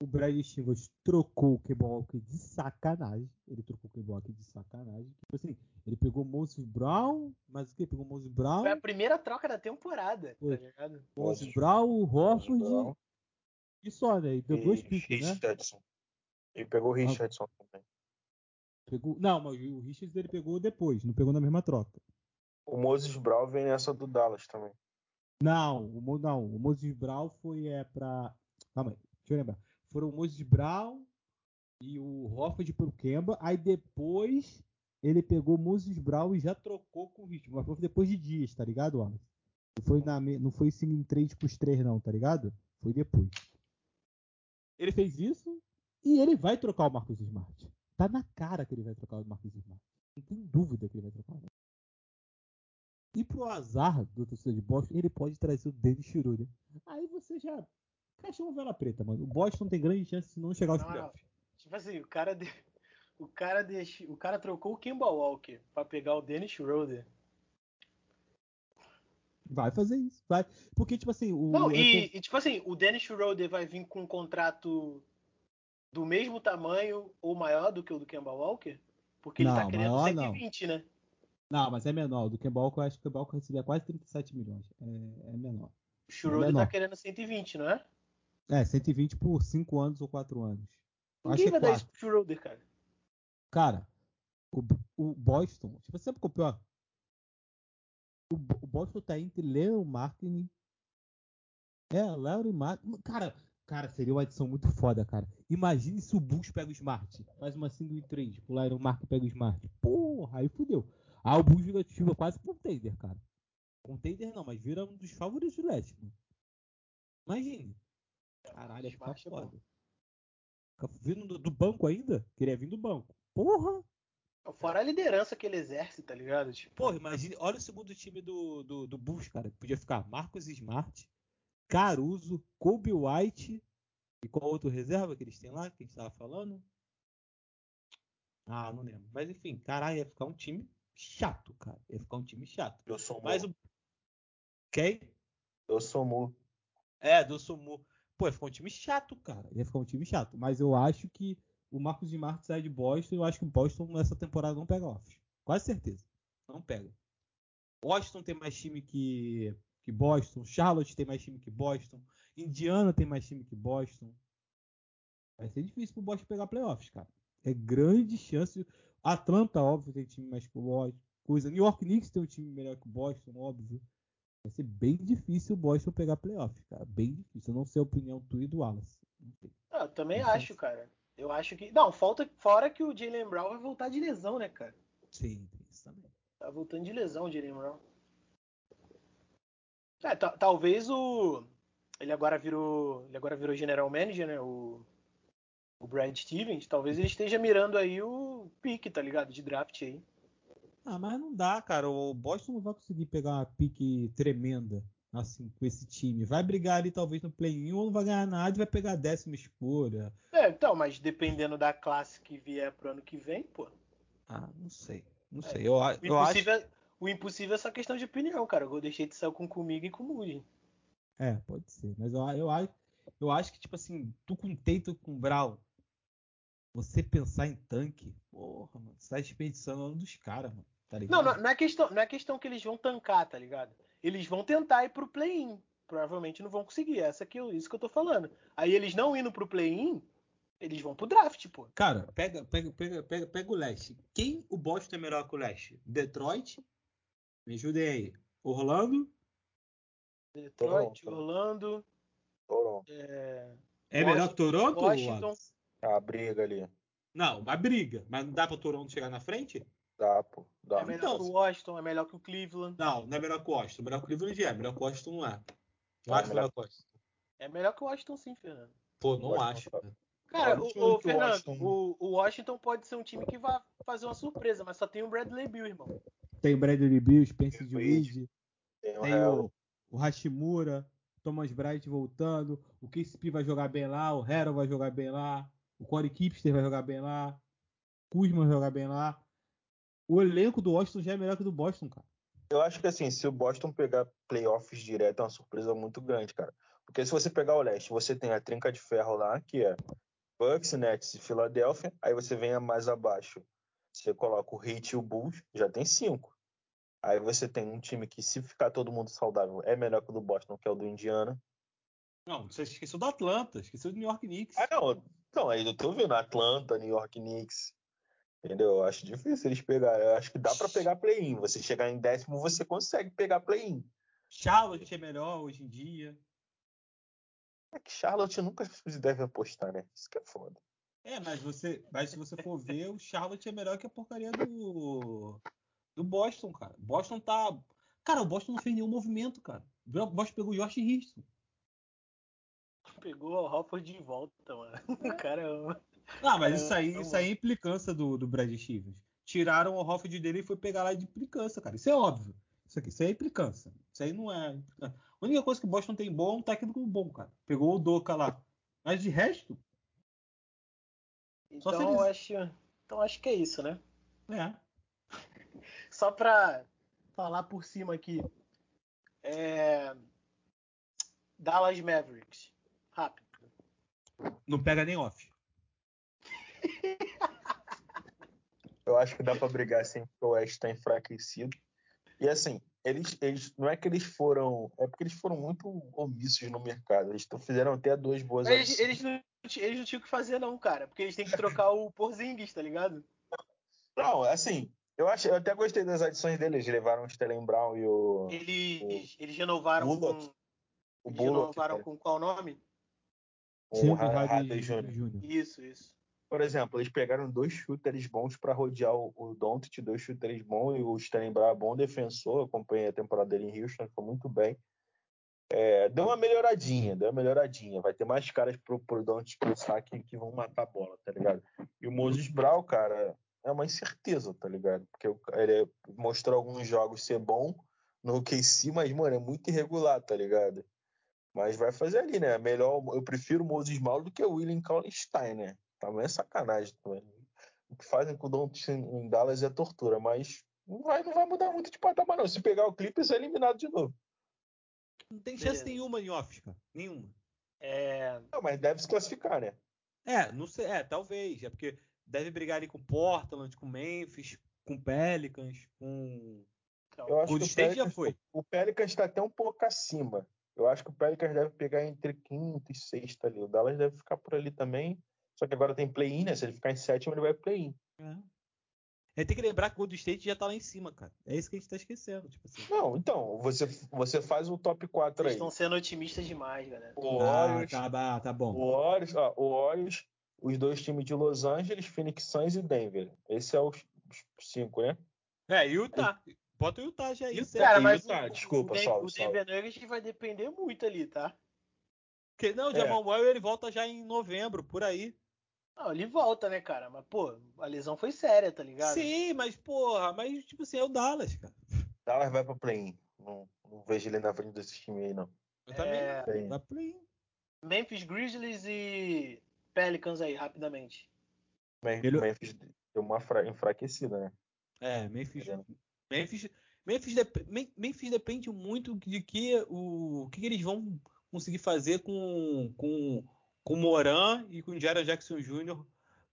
Speaker 2: O Brad Stevens trocou o Kemba Walker de sacanagem. Ele trocou o Kemba Walker de sacanagem. Tipo assim, ele pegou o Moses Brown, mas o que? Pegou o Moses Brown,
Speaker 1: Foi a primeira troca da temporada,
Speaker 2: Foi.
Speaker 1: tá ligado?
Speaker 2: Moses Brown, o Horford
Speaker 3: Brown.
Speaker 2: E só, né? E deu dois piques, né?
Speaker 3: Richardson. E pegou o Richardson também.
Speaker 2: Pegou... Não, mas o Richards ele pegou depois, não pegou na mesma troca.
Speaker 3: O Moses Brown vem nessa do Dallas também.
Speaker 2: Não, o, não, o Moses Brown foi é, pra. Calma aí, deixa eu lembrar. Foram o Moses Brown e o Hofford pro Kemba. Aí depois ele pegou o Moses Brown e já trocou com o Richard. Mas foi depois de dias, tá ligado, Wallace? Não foi, na, não foi assim em trade com os três, não, tá ligado? Foi depois. Ele fez isso e ele vai trocar o Marcus Smart. Tá na cara que ele vai trocar o Marcus Smart. Não tem dúvida que ele vai trocar. o e pro azar do torcedor de Boston, ele pode trazer o Dennis Schroeder. Aí você já cachou uma vela preta, mano. O Boston tem grande chance de não chegar aos
Speaker 1: Não,
Speaker 2: playoffs.
Speaker 1: Tipo assim, o cara, de... o cara, deix... o cara trocou o Kimba Walker pra pegar o Dennis Schroeder.
Speaker 2: Vai fazer isso, vai. Porque, tipo assim, o.
Speaker 1: Não,
Speaker 2: é
Speaker 1: e, e, tipo assim, o Dennis Schroeder vai vir com um contrato do mesmo tamanho ou maior do que o do Kemba Walker? Porque ele tá
Speaker 2: Não,
Speaker 1: querendo
Speaker 2: maior não.
Speaker 1: 120, né?
Speaker 2: Não, mas é menor. Do Kemba Walker, eu acho que o Kemba Walker recebia quase 37 milhões. É, é menor.
Speaker 1: O Schroeder
Speaker 2: menor.
Speaker 1: tá querendo 120, não é?
Speaker 2: É, 120 por 5 anos ou 4 anos. Acho
Speaker 1: Ninguém
Speaker 2: que
Speaker 1: vai
Speaker 2: é
Speaker 1: dar
Speaker 2: 4.
Speaker 1: isso pro Schroeder, cara.
Speaker 2: Cara, o, o Boston, tipo, qual é o? O, Bo- o Boston tá entre Leon Martin. É, Leon Martin. Cara, cara, seria uma adição muito foda, cara. Imagine se o Bulls pega o Smart. Faz uma single em 3. O Leon Martin pega o Smart. Porra, aí fudeu. Ah, o Bulls vira quase contender, cara. Contender não, mas vira um dos favoritos do leste, mano. Imagine. Caralho,
Speaker 1: é
Speaker 2: foda. Vindo do, do banco ainda? Queria vir do banco. Porra!
Speaker 1: Fora a liderança que ele exerce, tá ligado? Tipo,
Speaker 2: Porra, imagine, olha o segundo time do, do, do Bulls, cara. Podia ficar Marcos Smart, Caruso, Kobe White E qual outro reserva que eles têm lá, que a gente tava falando? Ah, não lembro. Mas enfim, caralho, ia ficar um time chato, cara. Ia ficar um time chato.
Speaker 3: Eu sou
Speaker 2: Mas o. Quem?
Speaker 3: Eu sou mu.
Speaker 2: É, do Sumu. Pô, ia ficar um time chato, cara. Ia ficar um time chato. Mas eu acho que o Marcos de Martins sai de Boston. Eu acho que o Boston nessa temporada não pega off. Quase certeza. Não pega. Washington tem mais time que, que Boston. Charlotte tem mais time que Boston. Indiana tem mais time que Boston. Vai ser difícil pro Boston pegar playoffs, cara. É grande chance. Atlanta, óbvio, tem time mais que o Boston. Coisa. New York Knicks tem um time melhor que o Boston, óbvio. Vai ser bem difícil o Boston pegar playoffs, cara. Bem difícil. Eu não sei a opinião tu e do Wallace.
Speaker 1: Ah, eu também
Speaker 2: Não
Speaker 1: acho,
Speaker 2: sei.
Speaker 1: cara. Eu acho que. Não, falta fora que o Jalen Brown vai voltar de lesão, né, cara?
Speaker 2: Sim, isso também.
Speaker 1: Tá voltando de lesão o Jalen Brown. É, ta- talvez o. Ele agora virou. Ele agora virou general manager, né? O. O Brad Stevens. Talvez ele esteja mirando aí o pique, tá ligado? De draft aí.
Speaker 2: Ah, mas não dá, cara. O Boston não vai conseguir pegar uma pique tremenda assim com esse time. Vai brigar ali talvez no play-in ou não vai ganhar nada e vai pegar a décima escolha.
Speaker 1: É, então, mas dependendo da classe que vier pro ano que vem, pô.
Speaker 2: Ah, não sei. Não sei. Eu,
Speaker 1: O
Speaker 2: eu acho.
Speaker 1: impossível, é- o impossível é só questão de opinião, cara. Eu deixei de sair com comigo e com o Moody.
Speaker 2: É, pode ser. Mas eu, eu, acho, eu acho que, tipo assim, tu com Tatum com Brown, você pensar em tanque, porra, mano, você tá desperdiçando o ano dos caras, mano. Tá?
Speaker 1: Não, não, não é questão, não é questão que eles vão tancar, tá ligado? Eles vão tentar ir pro play-in. Provavelmente não vão conseguir. Essa que eu, isso que eu tô falando. Aí eles não indo pro play-in, eles vão pro draft, pô.
Speaker 2: Cara, pega, pega, pega, pega, pega o leste. Quem o Boston é melhor que o leste? Detroit? Me ajudem aí. Orlando?
Speaker 1: Detroit,
Speaker 3: Toronto.
Speaker 1: Orlando,
Speaker 3: Toronto.
Speaker 1: é,
Speaker 2: É melhor que Toronto?
Speaker 1: Washington.
Speaker 2: Wallace?
Speaker 3: A briga ali.
Speaker 2: Não, uma briga. Mas não dá pra Toronto chegar na frente?
Speaker 3: Dá, pô. Dá.
Speaker 1: é melhor
Speaker 2: Então,
Speaker 1: que o Washington, é melhor que o Cleveland.
Speaker 2: Não, não é melhor que o Washington. Melhor que o Cleveland é. Melhor que o Washington não é.
Speaker 3: Não,
Speaker 2: acho
Speaker 3: melhor-
Speaker 2: que o Washington.
Speaker 1: É melhor que o Washington, sim, Fernando.
Speaker 2: Pô, não acho.
Speaker 3: tá-
Speaker 2: cara.
Speaker 1: O,
Speaker 3: o
Speaker 1: o Fernando,
Speaker 3: Washington-
Speaker 1: o, o Washington pode ser um time que vai fazer uma surpresa, mas só tem o Bradley Bill, irmão.
Speaker 2: Tem o Bradley Bill, Spencer Dinwiddie,
Speaker 3: Tem o
Speaker 2: tem o, o Hashimura, Thomas Bright voltando, o KCP vai jogar bem lá, o Harold vai jogar bem lá, o Corey Kipster vai jogar bem lá, o Kuzma vai jogar bem lá. O elenco do Washington já é melhor que o do Boston, cara.
Speaker 3: Eu acho que assim, se o Boston pegar playoffs direto, é uma surpresa muito grande, cara. Porque se você pegar o leste, você tem a trinca de ferro lá, que é Bucks, Nets e Philadelphia. Aí você vem mais abaixo, você coloca o Heat e o Bulls, já tem cinco. Aí você tem um time que, se ficar todo mundo saudável, é melhor que o do Boston, que é o do Indiana.
Speaker 2: Não, você esqueceu do Atlanta, esqueceu do New York Knicks.
Speaker 3: Ah, não. Não, aí eu tô vendo Atlanta, New York Knicks. Entendeu? Eu acho difícil eles pegarem. Eu acho que dá pra pegar play-in. Você chegar em décimo, você consegue pegar play-in.
Speaker 2: Charlotte é melhor hoje em dia.
Speaker 3: É que Charlotte nunca se deve apostar, né? Isso que é foda.
Speaker 2: É, mas você, mas se você for ver, o Charlotte é melhor que a porcaria do do Boston, cara. Boston tá, cara, o Boston não fez nenhum movimento, cara. O Boston pegou o Josh Houston.
Speaker 1: Pegou o Hofford de volta, mano. Caramba.
Speaker 2: Ah, mas
Speaker 1: É,
Speaker 2: isso aí,
Speaker 1: tá
Speaker 2: isso aí é implicância do, do Brad Stevens. Tiraram o Hofford dele e foi pegar lá de implicância, cara. Isso é óbvio. Isso aqui, isso aí é implicância. Isso aí não é. A única coisa que o Boston tem bom é um técnico bom, cara. Pegou o Doca lá. Mas de resto,
Speaker 1: Então
Speaker 2: eles-
Speaker 1: acho, então acho que é isso, né?
Speaker 2: é.
Speaker 1: Só pra falar por cima aqui. É... Dallas Mavericks. Rápido.
Speaker 2: Não pega nem off.
Speaker 3: Eu acho que dá pra brigar assim, porque o West tá enfraquecido. E assim, eles, eles não é que eles foram. É porque eles foram muito omissos no mercado. Eles fizeram até duas boas
Speaker 1: Eles,
Speaker 3: adições.
Speaker 1: eles, não, eles não tinham o que fazer, não, cara. Porque eles têm que trocar o Porzingis, tá ligado?
Speaker 3: Não, assim, eu, acho, eu até gostei das adições deles. Eles levaram o Sterling Brown e o,
Speaker 1: Eles, eles renovaram
Speaker 3: Bullock,
Speaker 1: com.
Speaker 3: o
Speaker 1: Eles
Speaker 3: Bullock,
Speaker 1: renovaram
Speaker 3: cara,
Speaker 1: com qual nome?
Speaker 3: com o Harden Jr.
Speaker 2: Jr.
Speaker 1: Isso, isso.
Speaker 3: Por exemplo, eles pegaram dois shooters bons para rodear o, o Doncic, dois shooters bons, e o é bom defensor, acompanhei a temporada dele em Houston, foi muito bem. É, deu uma melhoradinha, deu uma melhoradinha. Vai ter mais caras pro, pro Doncic cruzar que, que vão matar a bola, tá ligado? E o Moses Brown, cara, é uma incerteza, tá ligado? Porque ele mostrou alguns jogos ser bom no KC, mas, mano, é muito irregular, tá ligado? Mas vai fazer ali, né? Melhor, eu prefiro o Moses Mal do que o William Kallenstein, né? Também é sacanagem também. O que fazem com o Don em Dallas é tortura, mas não vai, não vai mudar muito de patamar, não. Se pegar o Clippers, é eliminado de novo.
Speaker 2: Não tem chance Beleza. nenhuma em off, cara. Nenhuma.
Speaker 3: É... Não, mas deve se classificar, né?
Speaker 2: É, não sei. É, talvez. É porque deve brigar ali com Portland, com Memphis, com Pelicans, com.
Speaker 3: Então, eu acho que o Pelicans, já foi. O Pelicans está até um pouco acima. Eu acho que o Pelicans deve pegar entre quinto e sexto ali. O Dallas deve ficar por ali também. Só que agora tem play-in, né? Se ele ficar em sétimo, ele vai play-in. É.
Speaker 2: É, tem que lembrar que o Golden State já tá lá em cima, cara. É isso que a gente tá esquecendo. Tipo assim.
Speaker 3: Não, então, você, você faz o top 4 Vocês
Speaker 1: aí. estão sendo otimistas demais, galera.
Speaker 3: O Warriors,
Speaker 2: ah, tá, tá bom.
Speaker 3: O Warriors, ó, o Warriors, os dois times de Los Angeles, Phoenix Suns e Denver. Esse é os, os cinco, né?
Speaker 2: É, Utah. Bota o Utah já aí.
Speaker 1: Utah, cara, mas Utah, o, desculpa, o, salve, o Denver Nuggets vai depender muito ali, tá?
Speaker 2: Porque, não, o é. Jamal Murray ele volta já em novembro, por aí.
Speaker 1: Não, ele volta, né, cara? Mas, pô, a lesão foi séria, tá ligado?
Speaker 2: Sim, mas, porra, mas, tipo assim, é o Dallas, cara.
Speaker 3: Dallas vai pra play-in. Não, não, vejo ele na frente desse time aí, não.
Speaker 2: Eu também é... Vai play-in.
Speaker 1: Memphis Grizzlies e Pelicans aí, rapidamente.
Speaker 3: Memphis, ele... Memphis deu uma enfraquecida, né?
Speaker 2: É, Memphis. Memphis, Memphis, dep Memphis depende muito de que o que, que eles vão conseguir fazer com, com com Moran e com Jared Jackson Jr.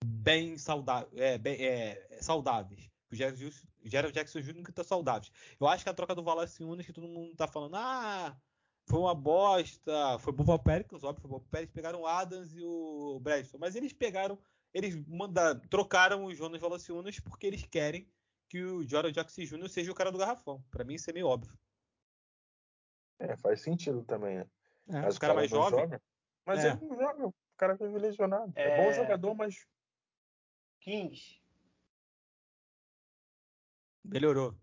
Speaker 2: bem, saudável, é, bem é, saudáveis. O Jared Jackson Jr. que está saudáveis. Eu acho que a troca do Valanciunas, que todo mundo está falando, ah, foi uma bosta, foi o Pelicans, óbvio, foi o Pelicans, pegaram o Adams e o Bradford, mas eles pegaram, eles mandaram, trocaram o Jonas Valanciunas porque eles querem que o Jared Jackson Jr. seja o cara do garrafão. Para mim isso é meio óbvio.
Speaker 3: É, faz sentido também, né?
Speaker 2: É, mas o cara, cara mais jovem, joga,
Speaker 3: mas é. ele não joga, o cara vive lesionado. É... é bom jogador, mas.
Speaker 1: Kings.
Speaker 2: Melhorou.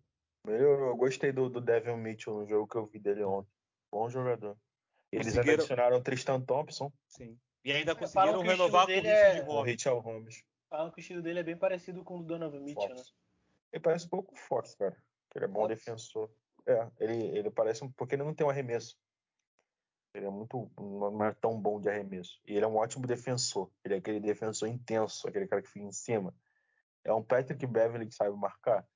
Speaker 3: Melhorou. Eu gostei do, do Devin Mitchell no jogo que eu vi dele ontem. Bom jogador. Eles conseguiram... adicionaram Tristan Thompson.
Speaker 2: Sim. E ainda conseguiram renovar com o é...
Speaker 3: o Richard Holmes.
Speaker 1: Falam que o estilo dele é bem parecido com o do Donovan Mitchell, né?
Speaker 3: Ele parece um pouco forte, cara. Ele é bom Fox. defensor. É, ele, ele parece um. Porque ele não tem um arremesso. Ele é muito. não é tão bom de arremesso. E ele é um ótimo defensor. Ele é aquele defensor intenso, aquele cara que fica em cima. É um Patrick Beverly que sabe marcar.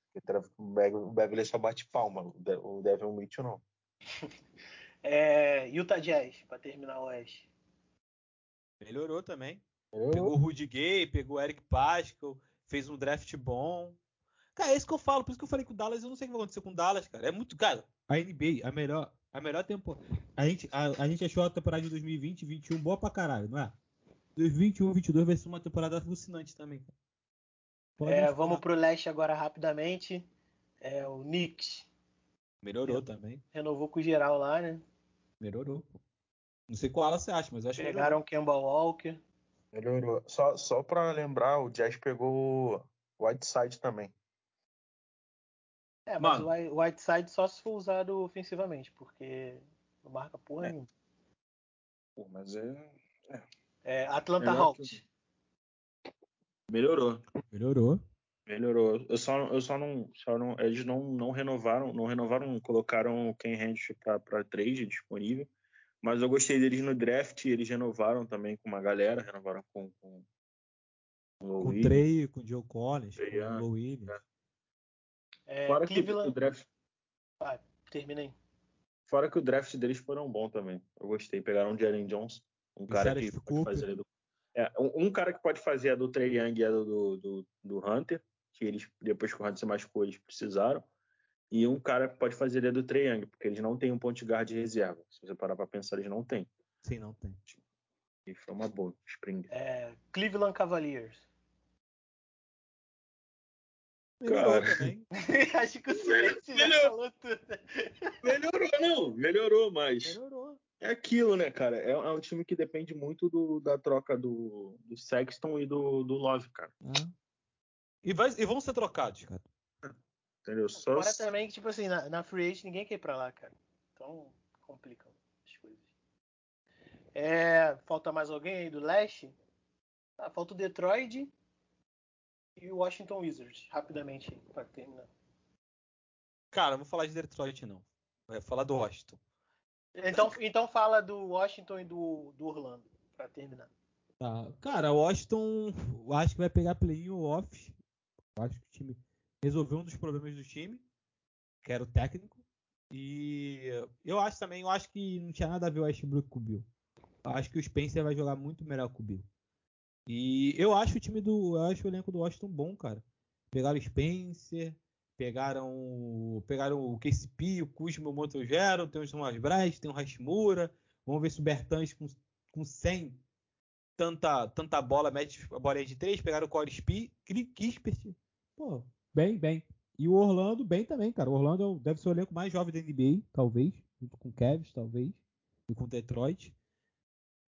Speaker 3: O Beverly só bate palma, o Devin Mitchell não.
Speaker 1: é, Utah Jazz, pra terminar o Oeste.
Speaker 2: Melhorou também. Melhorou. Pegou o Rudy Gay, pegou o Eric Pascal, fez um draft bom. Cara, é isso que eu falo. Por isso que eu falei com o Dallas. Eu não sei o que vai acontecer com o Dallas, cara. É muito. Cara, a NBA, a melhor, a melhor temporada. A gente, a, a gente achou a temporada de 2020 e 2021 boa pra caralho, não é? 2021 e 2022 vai ser uma temporada alucinante também.
Speaker 1: É, vamos pro leste agora rapidamente. É, o Knicks.
Speaker 2: Melhorou também.
Speaker 1: Renovou com o geral lá, né?
Speaker 2: Melhorou. Não sei qual ala você acha, mas acho
Speaker 1: que Pegaram o Kemba Walker.
Speaker 3: Melhorou. Só, só pra lembrar, o Jazz pegou o Whiteside também.
Speaker 1: É, mas Mano. o Whiteside só se for usado ofensivamente, porque não marca porra é. nenhuma.
Speaker 3: Pô, mas é.
Speaker 1: É, é Atlanta Hawks.
Speaker 3: Melhorou.
Speaker 2: Melhorou.
Speaker 3: Melhorou. Eu só, eu só não. Só não eles não, não renovaram, não renovaram, colocaram o Ken Henry para trade disponível. Mas eu gostei deles no draft, eles renovaram também com uma galera, renovaram com. Com,
Speaker 2: com o Trey, com o Joe Collins, com o Williams. É.
Speaker 1: É, Fora Cleveland... que o draft. Ah, terminei.
Speaker 3: Fora que o draft deles foram bom também. Eu gostei. Pegaram o Jalen Jones, um cara que pode fazer do... é, um, um, cara que pode fazer a do Trey Young e a do, do, do, Hunter, que eles, depois que o Hunter se machucou, eles precisaram. E um cara que pode fazer a do Trey Young, porque eles não têm um ponte guard de reserva. Se você parar pra pensar, eles não têm.
Speaker 2: Sim, não tem.
Speaker 3: E foi uma boa, Spring.
Speaker 1: É, Cleveland Cavaliers.
Speaker 3: Melhorou Cara. também.
Speaker 1: Acho que o silêncio já falou tudo.
Speaker 3: Melhorou, não. Melhorou, mas. Melhorou. É aquilo, né, cara? É, é um time que depende muito do, da troca do, do Sexton e do, do Love, cara. É.
Speaker 2: E, vai, e vão ser trocados, cara.
Speaker 3: Entendeu?
Speaker 1: Só Agora também, tipo assim, na, na Free Agent ninguém quer ir pra lá, cara. Então, complicam as coisas. É, falta mais alguém aí do leste? Ah, falta o Detroit e o Washington Wizards, rapidamente, para terminar.
Speaker 2: Cara, não vou falar de Detroit, não. Vou falar do Washington.
Speaker 1: Então, então fala do Washington e do, do Orlando, pra terminar.
Speaker 2: Tá. Cara, o Washington, eu acho que vai pegar play off. Eu acho que o time resolveu um dos problemas do time, que era o técnico. E eu acho também, eu acho que não tinha nada a ver o Westbrook com o Bill. Eu acho que o Spencer vai jogar muito melhor com o Bill. E eu acho o time do, eu acho o elenco do Washington bom, cara. Pegaram o Spencer, pegaram, pegaram o KCP, o Kuzma, o Motogero, tem o Thomas Braz, tem o Hashimura. Vamos ver se o Bertans com, com 100 tanta, tanta bola, mete a bola de 3, pegaram o Corey Kispert. Pô, bem, bem. E o Orlando, bem também, cara. O Orlando deve ser o elenco mais jovem da NBA, talvez. Junto com o Cavs, talvez. E com o Detroit.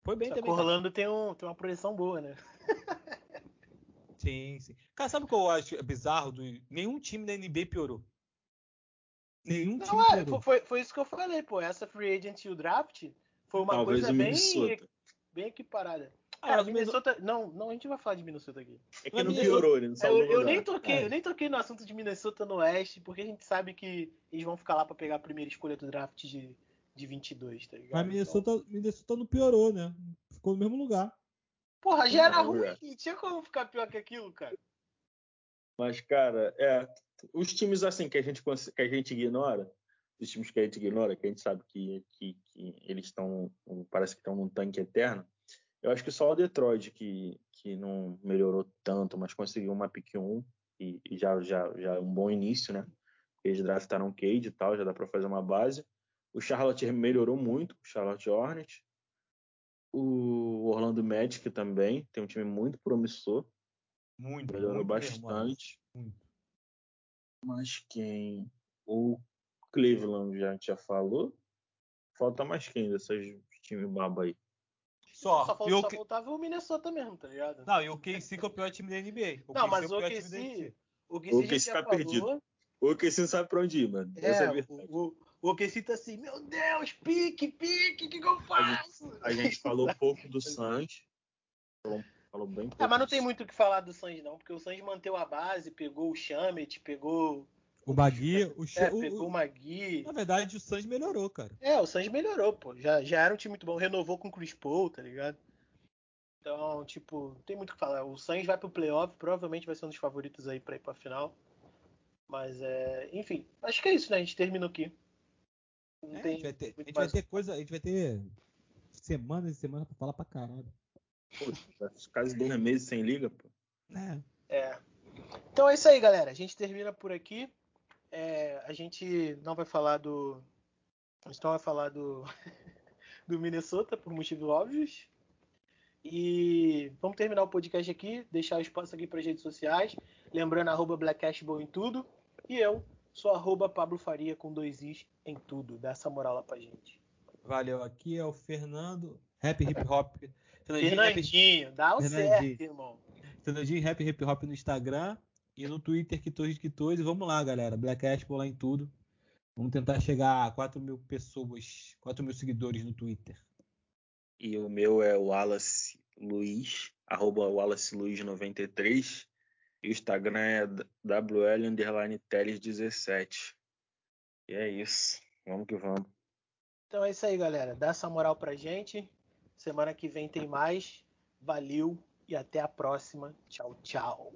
Speaker 1: Foi bem Só também. O Orlando tem, um, tem uma projeção boa, né?
Speaker 2: sim, sim. Cara, sabe o que eu acho bizarro? Do... Nenhum time da NBA piorou.
Speaker 1: Nenhum Não, time é, piorou. Foi, foi isso que eu falei, pô. Essa free agent e o draft foi uma Talvez coisa bem, bem equiparada. Cara, ah, Minnesota. Não, não, a gente vai falar de Minnesota aqui.
Speaker 3: É que não piorou, ele não
Speaker 1: eu, eu nem toquei, é. eu nem toquei no assunto de Minnesota no Oeste, porque a gente sabe que eles vão ficar lá para pegar a primeira escolha do draft de, de 22, tá ligado?
Speaker 2: Mas Minnesota, então... Minnesota não piorou, né? Ficou no mesmo lugar.
Speaker 1: Porra, já era ruim, tinha como ficar pior que aquilo, cara.
Speaker 3: Mas, cara, é. Os times assim que a gente, que a gente ignora, os times que a gente ignora, que a gente sabe que, que, que eles estão. Parece que estão num tanque eterno eu acho que só o Detroit que, que não melhorou tanto, mas conseguiu uma pick 1 e, e já, já, já é um bom início, né? Eles draftaram Cade e tal, já dá para fazer uma base. O Charlotte melhorou muito, o Charlotte Hornet. O Orlando Magic também tem um time muito promissor.
Speaker 2: Muito,
Speaker 3: melhorou muito bastante. Muito. Mas quem? O Cleveland já, já falou. Falta mais quem desses times baba aí?
Speaker 1: Só. Só, falta, só que... faltava o Minnesota mesmo, tá ligado?
Speaker 2: Não, e o KC que é o pior time da NBA.
Speaker 1: O não, mas é o, o KC...
Speaker 3: O KC, o KC tá perdido. O KC não sabe pra onde ir, mano.
Speaker 1: É, é o, o, o KC tá assim, meu Deus, pique, pique, o que, que eu faço?
Speaker 3: A gente, a gente falou pouco do Suns. Falou, falou bem pouco.
Speaker 1: Ah, mas não tem muito o que falar do Suns, não, porque o Suns manteve a base, pegou o Chamet, pegou
Speaker 2: o Magui, o,
Speaker 1: é, pegou o, Magui.
Speaker 2: Na verdade, o Suns melhorou, cara.
Speaker 1: É, o Suns melhorou, pô. Já, já era um time muito bom. Renovou com o Chris Paul, tá ligado? Então, tipo, não tem muito o que falar. O Suns vai pro playoff, provavelmente vai ser um dos favoritos aí pra ir pra final. Mas, é, enfim, acho que é isso, né? A gente terminou aqui.
Speaker 2: É, a gente, vai ter, a gente vai ter coisa, a gente vai ter semanas e semanas pra falar pra caralho.
Speaker 3: Pô, quase dois meses sem liga, pô.
Speaker 1: É. É. Então é isso aí, galera. A gente termina por aqui. É, a gente não vai falar do. A gente não vai falar do, do Minnesota por motivos óbvios. E vamos terminar o podcast aqui, deixar o espaço aqui para as redes sociais. Lembrando, arroba Blackcashball em tudo. E eu sou arroba Pablo Faria com dois is em tudo. Dá essa moral lá pra gente.
Speaker 2: Valeu, aqui é o Fernando. Rap Hip Hop.
Speaker 1: Fernandinho, Fernandinho dá o certo, irmão.
Speaker 2: Fernandinho Rap Hip Hop no Instagram. E no Twitter, Quitores Quitores. E vamos lá, galera. Black Expo lá em tudo. Vamos tentar chegar a 4 mil pessoas, 4 mil seguidores no Twitter.
Speaker 3: E o meu é o Wallace Luiz, arroba Wallace Luiz 93. E o Instagram é WL underline Teles 17. E é isso. Vamos que vamos.
Speaker 1: Então é isso aí, galera. Dá essa moral pra gente. Semana que vem tem mais. Valeu e até a próxima. Tchau, tchau.